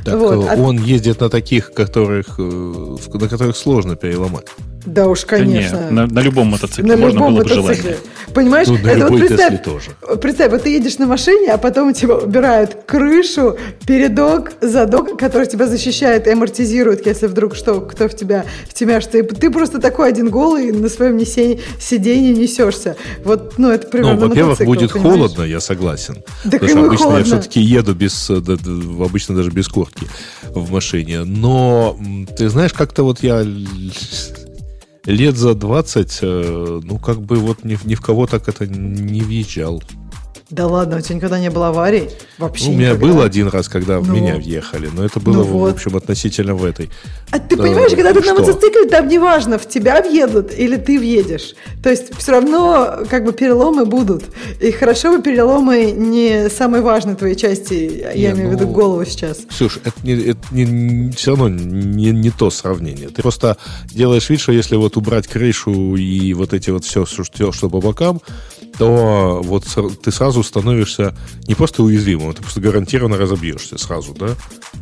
Так вот. А он ездит на таких, которых, э, на которых сложно переломать. Да уж, конечно. Да нет, на, на любом мотоцикле на можно любом было бы желание. Понимаешь, ну, это вот представь, тоже. представь, вот ты едешь на машине, а потом у тебя убирают крышу, передок, задок, который тебя защищает и амортизирует, если вдруг что, кто в тебя втемяшь. Ты, ты просто такой один голый на своем несе, сиденье несешься. Вот, ну, это примерно Ну, во-первых, будет понимаешь? холодно, я согласен. Так потому что обычно холодно. я все-таки еду без, обычно даже без куртки в машине. Но, ты знаешь, как-то вот я лет за 20, э, ну, как бы вот ни, ни в кого так это не въезжал. Да ладно, у тебя никогда не было аварий? Вообще ну, У меня никогда. был один раз, когда ну, в меня въехали, но это было, ну вот. в общем, относительно в этой. А ты понимаешь, когда ты что? на мотоцикле, там неважно, в тебя въедут или ты въедешь. То есть все равно как бы переломы будут. И хорошо бы переломы не самой важной твоей части, не, я имею ну, в виду голову сейчас. Слушай, это, не, это не, все равно не, не то сравнение. Ты просто делаешь вид, что если вот убрать крышу и вот эти вот все, что, что по бокам, то вот ты сразу становишься не просто уязвимым, ты просто гарантированно разобьешься сразу, да?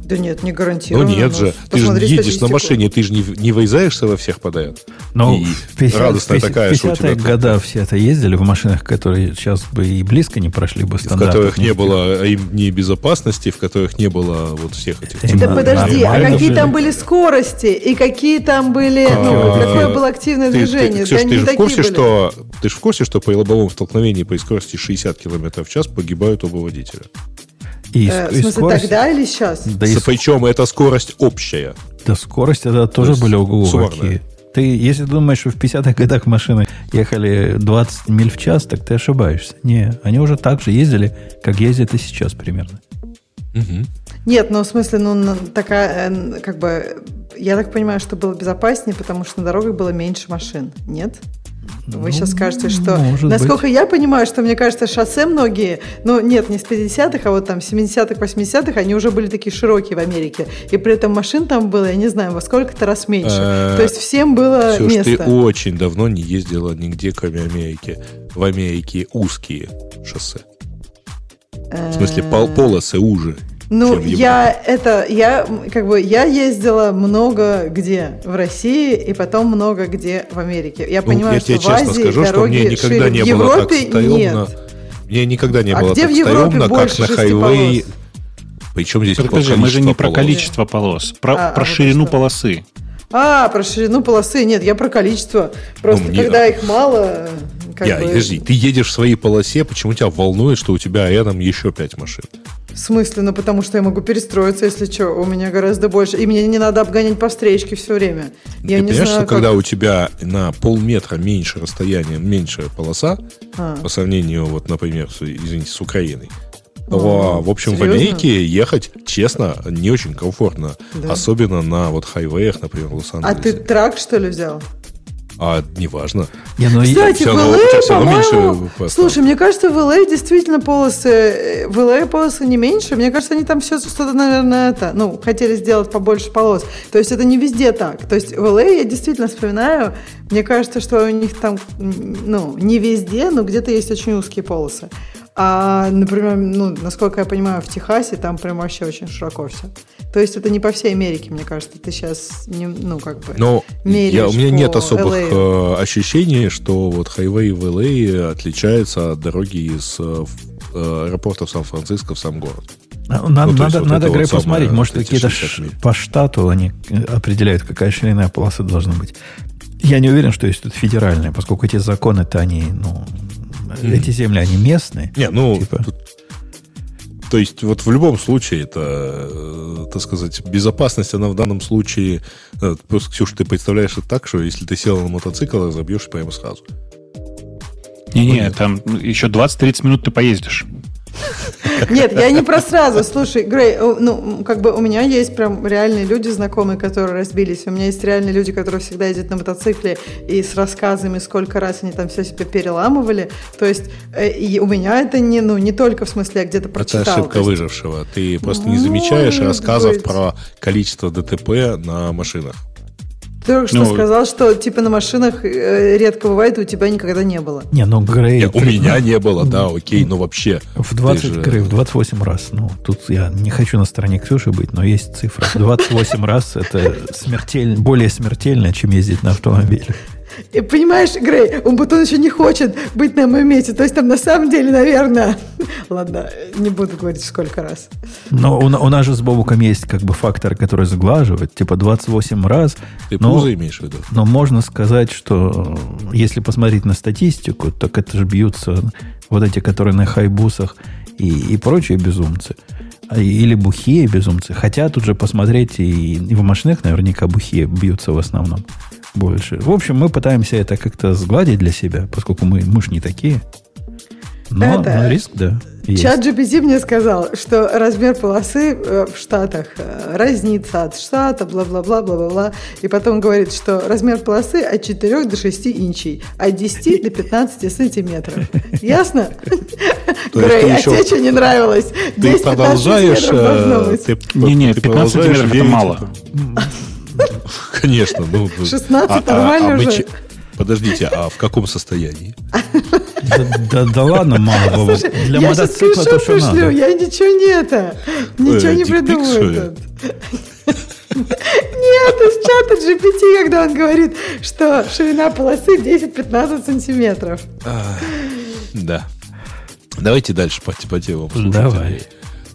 Да нет, не гарантированно. Ну нет же, ты же едешь на машине, ты же не, не врезаешься во всех подряд. Ну, и 50, радостная 50, такая, 50 что у тебя... года все это ездили в машинах, которые сейчас бы и близко не прошли бы В которых не было им ни безопасности, в которых не было вот всех этих... Да подожди, а какие там были скорости, и какие там были, ну, какое было активное движение? Ты же в курсе, что ты же в курсе, что по лобовому столкновении при скорости 60 км в час погибают оба водителя. И, э, и в смысле, скорость... тогда или сейчас? Да и... Причем это скорость общая. Да скорость это тоже То были какие. Ты, если думаешь, что в 50-х годах машины ехали 20 миль в час, так ты ошибаешься. Не, они уже так же ездили, как ездят и сейчас примерно. Угу. Нет, ну в смысле, ну такая, э, как бы, я так понимаю, что было безопаснее, потому что на дорогах было меньше машин, нет? Вы ну, сейчас скажете, что... Насколько быть. я понимаю, что, мне кажется, шоссе многие, ну, нет, не с 50-х, а вот там 70-х, 80-х, они уже были такие широкие в Америке. И при этом машин там было, я не знаю, во сколько-то раз меньше. Э, То есть всем было Все, место. ты очень давно не ездила нигде, кроме Америки. В Америке узкие шоссе. В смысле, пол полосы уже. Ну, я это, я как бы, я ездила много где в России и потом много где в Америке. Я ну, понимаю, я что тебе в Азии скажу, что мне никогда не в Европе было так стрёмно. Мне никогда не а было где так в Европе стрёмно, как на хайвее. Причем здесь Подожди, мы же не про количество полос, про, а, про а ширину полосы. А, про ширину полосы. Нет, я про количество. Просто ну, мне... когда их мало... Как я, бы... подожди, ты едешь в своей полосе, почему тебя волнует, что у тебя рядом еще пять машин? В смысле? Ну, потому что я могу перестроиться, если что. У меня гораздо больше. И мне не надо обгонять по встречке все время. Я Ты не понимаешь, знаю, что как... когда у тебя на полметра меньше расстояние, меньше полоса, а. по сравнению, вот, например, с, извините, с Украиной, то, в общем, серьезно? в Америке ехать, честно, не очень комфортно. Да. Особенно на вот хайвеях, например, в Лос-Анджелесе. А ты трак, что ли, взял? А неважно. Не, ну, Кстати, в LA, по-моему... Слушай, мне кажется, в LA действительно полосы... В LA полосы не меньше. Мне кажется, они там все что-то, наверное, это... Ну, хотели сделать побольше полос. То есть это не везде так. То есть в LA я действительно вспоминаю... Мне кажется, что у них там... Ну, не везде, но где-то есть очень узкие полосы. А, например, ну, насколько я понимаю, в Техасе там прям вообще очень широко все. То есть это не по всей Америке, мне кажется. Ты сейчас, не, ну, как бы Но я, у меня нет особых LA. Э, ощущений, что вот хайвей в LA отличается от дороги из э, аэропорта в Сан-Франциско в сам город. А, надо, ну, надо, вот надо Грей, вот посмотреть, может, какие-то по штату они определяют, какая ширина полосы должна быть. Я не уверен, что есть тут федеральные, поскольку эти законы-то они, ну, mm. эти земли, они местные. Не, ну, типа. тут, то есть вот в любом случае это, э, так сказать, безопасность, она в данном случае, э, просто, Ксюша, ты представляешь это так, что если ты сел на мотоцикл, разобьешь прямо сразу. Не-не, там еще 20-30 минут ты поездишь. Нет, я не про сразу. Слушай, Грей, ну, как бы у меня есть прям реальные люди знакомые, которые разбились. У меня есть реальные люди, которые всегда ездят на мотоцикле и с рассказами, сколько раз они там все себе переламывали. То есть э, и у меня это не, ну, не только в смысле, я где-то прочитал. Это ошибка есть... выжившего. Ты просто не замечаешь рассказов быть. про количество ДТП на машинах. Ты только что ну, сказал, что типа на машинах э, редко бывает, и у тебя никогда не было. Не, ну Грей... Не, у меня не было, да, окей, но вообще... В 20, же... Грей, в 28 раз. Ну, тут я не хочу на стороне Ксюши быть, но есть цифра. 28 раз это смертельно, более смертельно, чем ездить на автомобиле. И понимаешь, Грей, он Бутон еще не хочет быть на моем месте. То есть там на самом деле, наверное... Ладно, не буду говорить сколько раз. Но у, у нас же с Бобуком есть как бы фактор, который заглаживает. Типа 28 раз. Ты но, пузо имеешь в виду? Но можно сказать, что если посмотреть на статистику, так это же бьются вот эти, которые на хайбусах и, и прочие безумцы а, или бухие безумцы. Хотя тут же посмотреть и, и в машинах наверняка бухие бьются в основном больше. В общем, мы пытаемся это как-то сгладить для себя, поскольку мы, мы ж не такие. Но, это... но риск, да. Есть. Чат GPT мне сказал, что размер полосы э, в Штатах э, разнится от штата, бла-бла-бла, бла-бла-бла. И потом говорит, что размер полосы от 4 до 6 инчей, от 10 до 15 сантиметров. Ясно? Грей, а тебе что не нравилось? Ты продолжаешь... Э, Не-не, 15 сантиметров это мало. Конечно. Ну, 16 а, а, нормально а, уже. Подождите, а в каком состоянии? Да, да, да ладно, мало. Слушай, Для я мотоцикла то, что пришлю, надо. Я ничего не это, ничего э, не придумаю. Нет, из чата GPT, когда он говорит, что ширина полосы 10-15 сантиметров. А, да. Давайте дальше по, по темам. Давай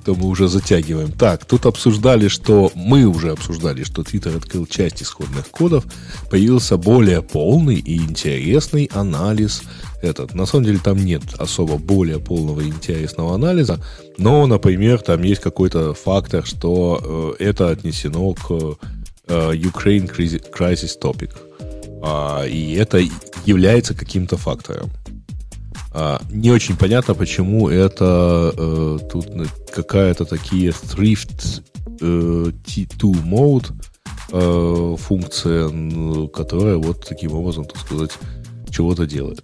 то мы уже затягиваем. Так, тут обсуждали, что мы уже обсуждали, что Twitter открыл часть исходных кодов, появился более полный и интересный анализ этот. На самом деле там нет особо более полного и интересного анализа, но, например, там есть какой-то фактор, что э, это отнесено к э, Ukraine Crisis Topic. А, и это является каким-то фактором. А, не очень понятно, почему это э, тут какая-то такие thrift э, T2 mode э, функция, которая вот таким образом, так сказать, чего-то делает.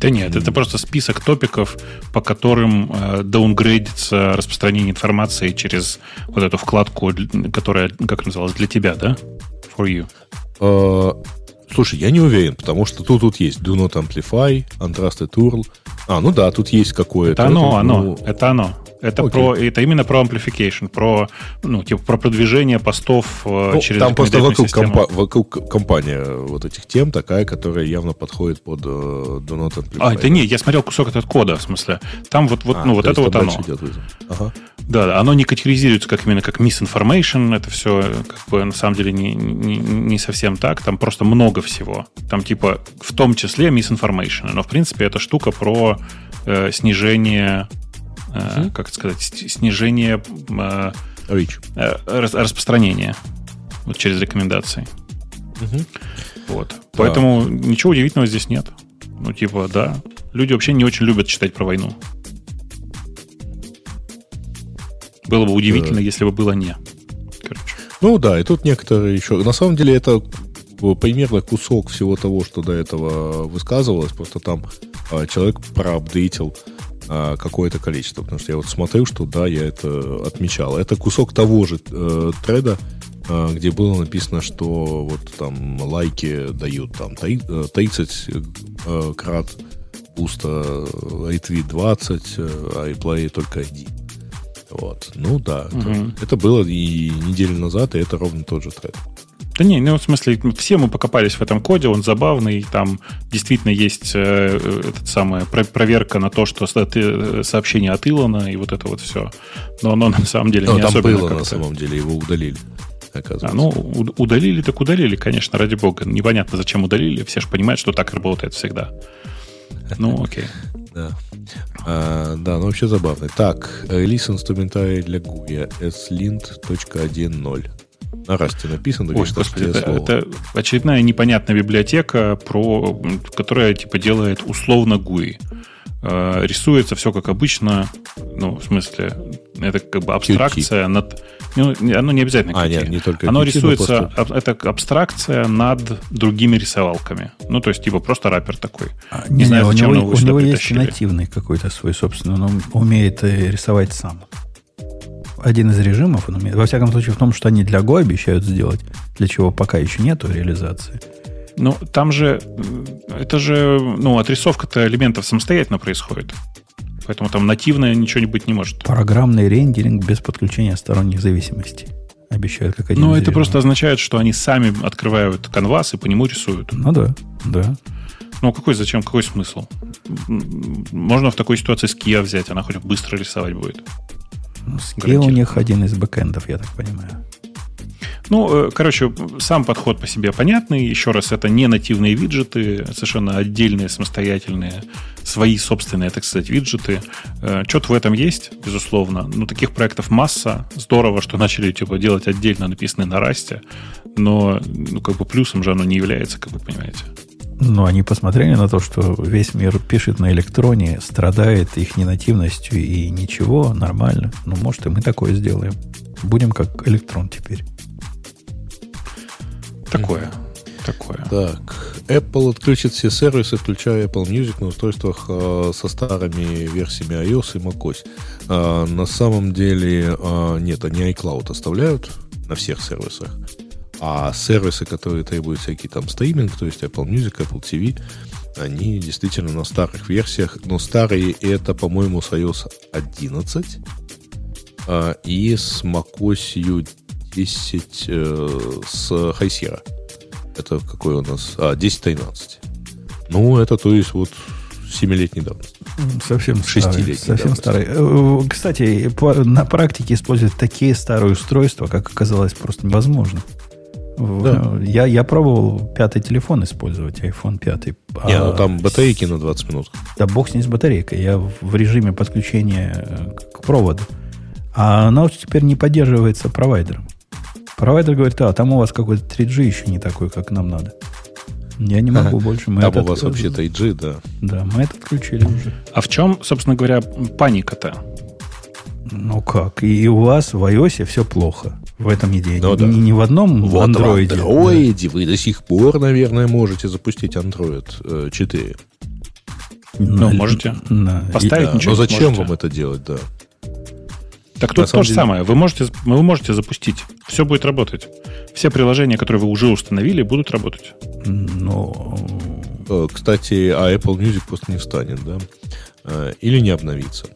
Да нет, это просто список топиков, по которым э, даунгрейдится распространение информации через вот эту вкладку, которая, как называлась, для тебя, да? For you. Слушай, я не уверен, потому что тут, тут есть Do Not Amplify, Untrusted URL. А, ну да, тут есть какое-то. Это оно, это, оно, ну... это оно. Это, про, это именно про amplification, про, ну, типа, про продвижение постов э, ну, через Там просто вокруг, компа- вокруг компания вот этих тем такая, которая явно подходит под uh, Do Not Amplify. А, это не, я смотрел кусок этот кода, в смысле. Там вот, вот, а, ну, вот это вот оно. Ага. Да, оно не категоризируется как именно как misinformation, это все как бы на самом деле не, не, не совсем так, там просто много всего. Там типа в том числе misinformation, но в принципе эта штука про э, снижение угу. как сказать, снижение э, э распространения вот через рекомендации. Угу. Вот. Да. Поэтому ничего удивительного здесь нет. Ну, типа, да. Люди вообще не очень любят читать про войну. Было бы удивительно, да. если бы было не. Короче. Ну да, и тут некоторые еще. На самом деле это примерно кусок всего того, что до этого высказывалось. Просто там а, человек проапдейтил а, какое-то количество. Потому что я вот смотрю, что да, я это отмечал. Это кусок того же э, треда, э, где было написано, что вот там лайки дают там 30 э, э, крат буста, ретвит 20, а реплей только один. Вот. Ну да, угу. это, это было и неделю назад, и это ровно тот же тред. Да не, ну в смысле, все мы покопались в этом коде, он забавный, там действительно есть э, этот самая проверка на то, что э, сообщение от Илона и вот это вот все. Но оно на самом деле Но не там особенно было на самом деле, его удалили. Оказывается. А, ну, удалили так удалили, конечно, ради бога. Непонятно, зачем удалили. Все же понимают, что так работает всегда. Ну, окей. Да. А, да, ну вообще забавно. Так, релиз инструментарий для GUI slint.1.0. На расте написано. Ой, господи, это, это очередная непонятная библиотека, про, которая типа делает условно GUI. Э, рисуется все как обычно, ну, в смысле, это как бы абстракция QT. над... Ну, оно не обязательно. А, нет, не только Оно QT, рисуется, просто... это абстракция над другими рисовалками. Ну, то есть, типа, просто раппер такой. А, не, не знаю, у него, у него есть нативный какой-то свой собственный, он умеет э, рисовать сам один из режимов, во всяком случае, в том, что они для Go обещают сделать, для чего пока еще нету реализации. Ну, там же, это же, ну, отрисовка-то элементов самостоятельно происходит. Поэтому там нативное ничего не быть не может. Программный рендеринг без подключения сторонних зависимостей. Обещают как один Ну, это просто означает, что они сами открывают канвас и по нему рисуют. Ну да, да. Ну, какой зачем, какой смысл? Можно в такой ситуации ския взять, она хоть быстро рисовать будет. Ну, Scale у них один из бэкэндов, я так понимаю. Ну, э, короче, сам подход по себе понятный. Еще раз, это не нативные виджеты, совершенно отдельные, самостоятельные, свои собственные, так сказать, виджеты. Э, Что-то в этом есть, безусловно. Ну, таких проектов масса. Здорово, что начали типа, делать отдельно написанные на расте. Но, ну, как бы плюсом же оно не является, как вы понимаете. Но они посмотрели на то, что весь мир пишет на электроне, страдает их ненативностью и ничего, нормально. Ну, может, и мы такое сделаем. Будем как электрон теперь. Такое. Такое. Так. Apple отключит все сервисы, включая Apple Music на устройствах э, со старыми версиями iOS и macOS. Э, на самом деле, э, нет, они iCloud оставляют на всех сервисах. А сервисы, которые требуют всякий там стриминг, то есть Apple Music, Apple TV, они действительно на старых версиях, но старые это, по-моему, с iOS 11 а, и с macOS 10 э, с Sierra. Это какой у нас? А, 10.13. Ну, это то есть вот 7-летней давности. Совсем старый. Совсем старый. Э, кстати, на практике использовать такие старые устройства, как оказалось, просто невозможно. Да. Я, я пробовал пятый телефон использовать, iPhone 5. Не, а, ну там батарейки на 20 минут. Да бог с ней с батарейкой. Я в режиме подключения э, к проводу. А она уже теперь не поддерживается провайдером. Провайдер говорит, а там у вас какой-то 3G еще не такой, как нам надо. Я не могу больше. Мы Там этот- у вас вообще 3G, да. Да, мы это включили уже. А в чем, собственно говоря, паника-то? Ну как? И у вас в iOS все плохо. В этом идее. Ну да. ни в одном Вот андроиде. в Android вы до сих пор, наверное, можете запустить Android э, 4. Ну, На- можете. на- Поставить Да, ничего но не зачем сможете. вам это делать, да? Так тут то же деле- самое. Вы можете, вы можете запустить. Все будет работать. Все приложения, которые вы уже установили, будут работать. Ну, Э, Кстати, а Apple Music просто не встанет, да? Э, Или не обновится.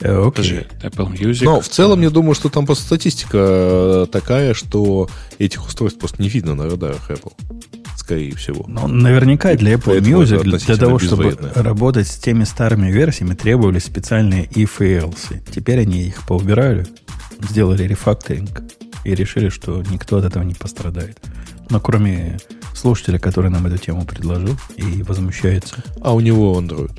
э, окей. Apple Music. Но в целом, я думаю, что там просто статистика такая, что этих устройств просто не видно на радарах Apple. Скорее всего. Ну, наверняка для Apple Поэтому Music, для того, чтобы работать с теми старыми версиями, требовались специальные if и else. Теперь они их поубирали, сделали рефакторинг и решили, что никто от этого не пострадает. Но кроме слушателя, который нам эту тему предложил и возмущается. А у него Android.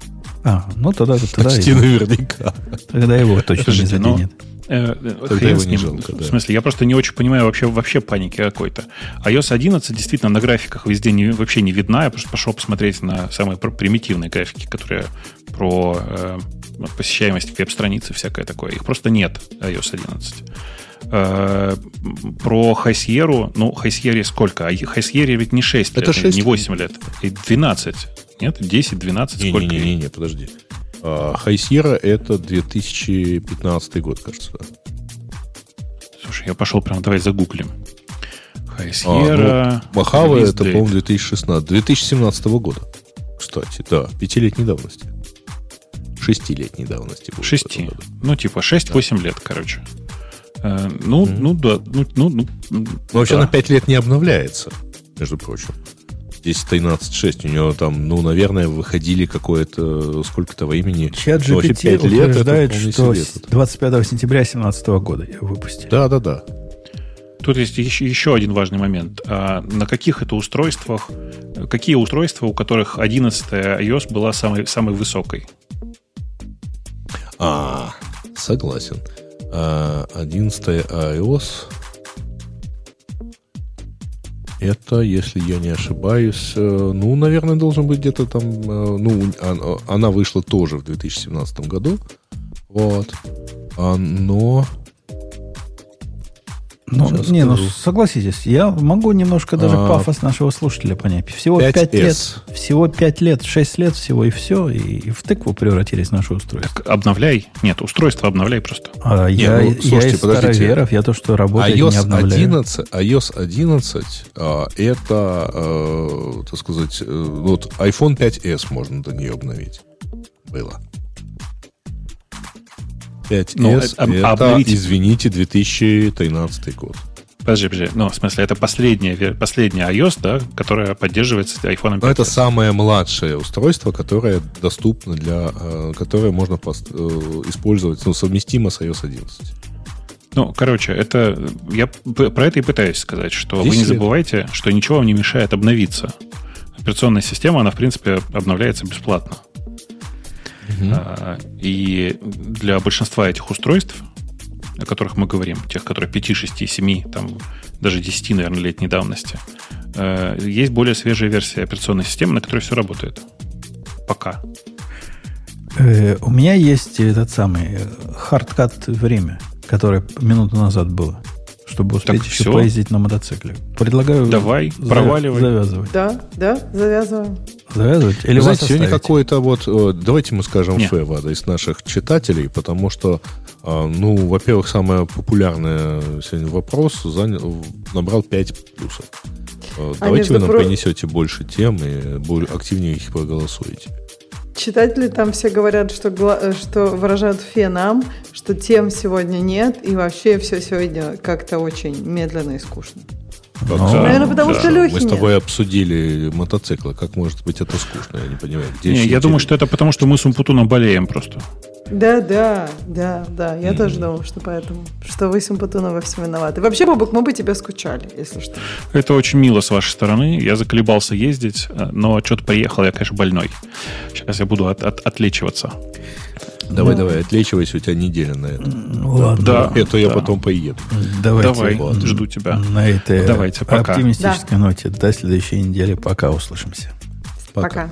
А, ну тогда, тогда, Почти его, наверняка. тогда его точно Подождите, не но- заденет. Э, э, Тогда его не жалко, да. В смысле, я просто не очень понимаю вообще, вообще паники какой-то. iOS 11 действительно на графиках везде не, вообще не видна. Я просто пошел посмотреть на самые пр- примитивные графики, которые про э, посещаемость веб-страницы, всякое такое. Их просто нет, iOS 11. Э, про Хайсьеру, ну, Хайсьере сколько? А Хайсьере ведь не 6 Это лет, 6 не 8 лет, и 12. Нет, 10, 12, сколько? Не-не-не, подожди. А, Sierra это 2015 год, кажется. да. Слушай, я пошел прям, давай загуглим. А, Хайсьера. ну, Махава release это, по-моему, 2016. 2017 года. Кстати, да, пятилетней давности. Шестилетней давности. будет Шести. Ну, типа 6-8 лет, короче. Э, ну, ну, да. Ну, ну, ну, вообще да. на 5 лет не обновляется, между прочим. Здесь 13.6, у него там, ну, наверное, выходили какое-то сколько-то времени. Чат Ну, вообще GPT пять лет это утверждает, что тут. 25 сентября 2017 года ее выпустили. Да-да-да. Тут есть еще, еще один важный момент. А на каких это устройствах, какие устройства, у которых 11 iOS была самой, самой высокой? А, согласен. А, 11 iOS. Это, если я не ошибаюсь, э, ну, наверное, должен быть где-то там, э, ну, а- она вышла тоже в 2017 году. Вот. А, но... Ну, Сейчас не, ну согласитесь, я могу немножко даже А, пафос нашего слушателя понять. Всего 5S. 5 лет, всего 5 лет, 6 лет всего, и все, и, и в тыкву превратились наши устройства. Так обновляй. Нет, устройство обновляй просто. А Не, я, ну, я слушайте, из подождите. староверов, я то, что работает, не iOS обновляю. 11, iOS 11 а, это, э, так сказать, э, вот iPhone 5s можно до нее обновить. Было. 5s Ну, это- об- это, обновить- извините, 2013 год. Подожди, подожди. Ну, в смысле, это последняя, последняя iOS, да, которая поддерживается iPhone 5. Но это самое младшее устройство, которое доступно для, э, которое можно э, использовать, ну, совместимо с iOS 11. Ну, короче, это я про это и пытаюсь сказать, что вы не 10 лет. забывайте, что ничего вам не мешает обновиться. Операционная система, она, в принципе, обновляется бесплатно. А, И для большинства этих устройств, о которых мы говорим, тех, которые 5, 6, 7, там, даже 10, наверное, летней давности, э, есть более свежая версия операционной системы, на которой все работает. Пока. Э, у меня есть этот самый э, хардкат время, которое минуту назад было, чтобы успеть Так еще всё. поездить на мотоцикле. Предлагаю Давай, завя- проваливай. завязывать. Да, да, завязываем. Завязывать? Или Вы знаете, сегодня какой-то вот... э, Давайте мы скажем Не. фэ, Вада, из наших читателей, потому что, а, ну, во-первых, самый популярный сегодня вопрос занял, набрал 5 плюсов. Э, Давайте между вы нам про- принесете больше тем и более активнее их проголосуете. Читатели там все говорят, что, э, что выражают фенам, что тем сегодня нет, и вообще все сегодня как-то очень медленно и скучно. Как Ну? Наверное, потому что Лехи Мы с нет. тобой обсудили мотоциклы. Как может быть это скучно? Я не понимаю. Где Не, я думаю, что это потому, что мы с Умпутуном болеем просто. Да, да, да, да. Я тоже думаю, что поэтому. Что вы, Симпатуна, во всем виноваты. Вообще, Бобок, мы бы тебя скучали, если что. Это очень мило с вашей стороны. Я заколебался ездить, э, но что-то приехал я, конечно, больной. Сейчас я буду от- от- отлечиваться. Давай, давай, отлечивайся, у тебя неделя на это. Ну, ладно. Да. Это я да. потом поеду. Давайте Давай, ладно. жду тебя. на этой Давайте, пока. оптимистической ноте до следующей недели. Пока услышимся. Пока. Пока.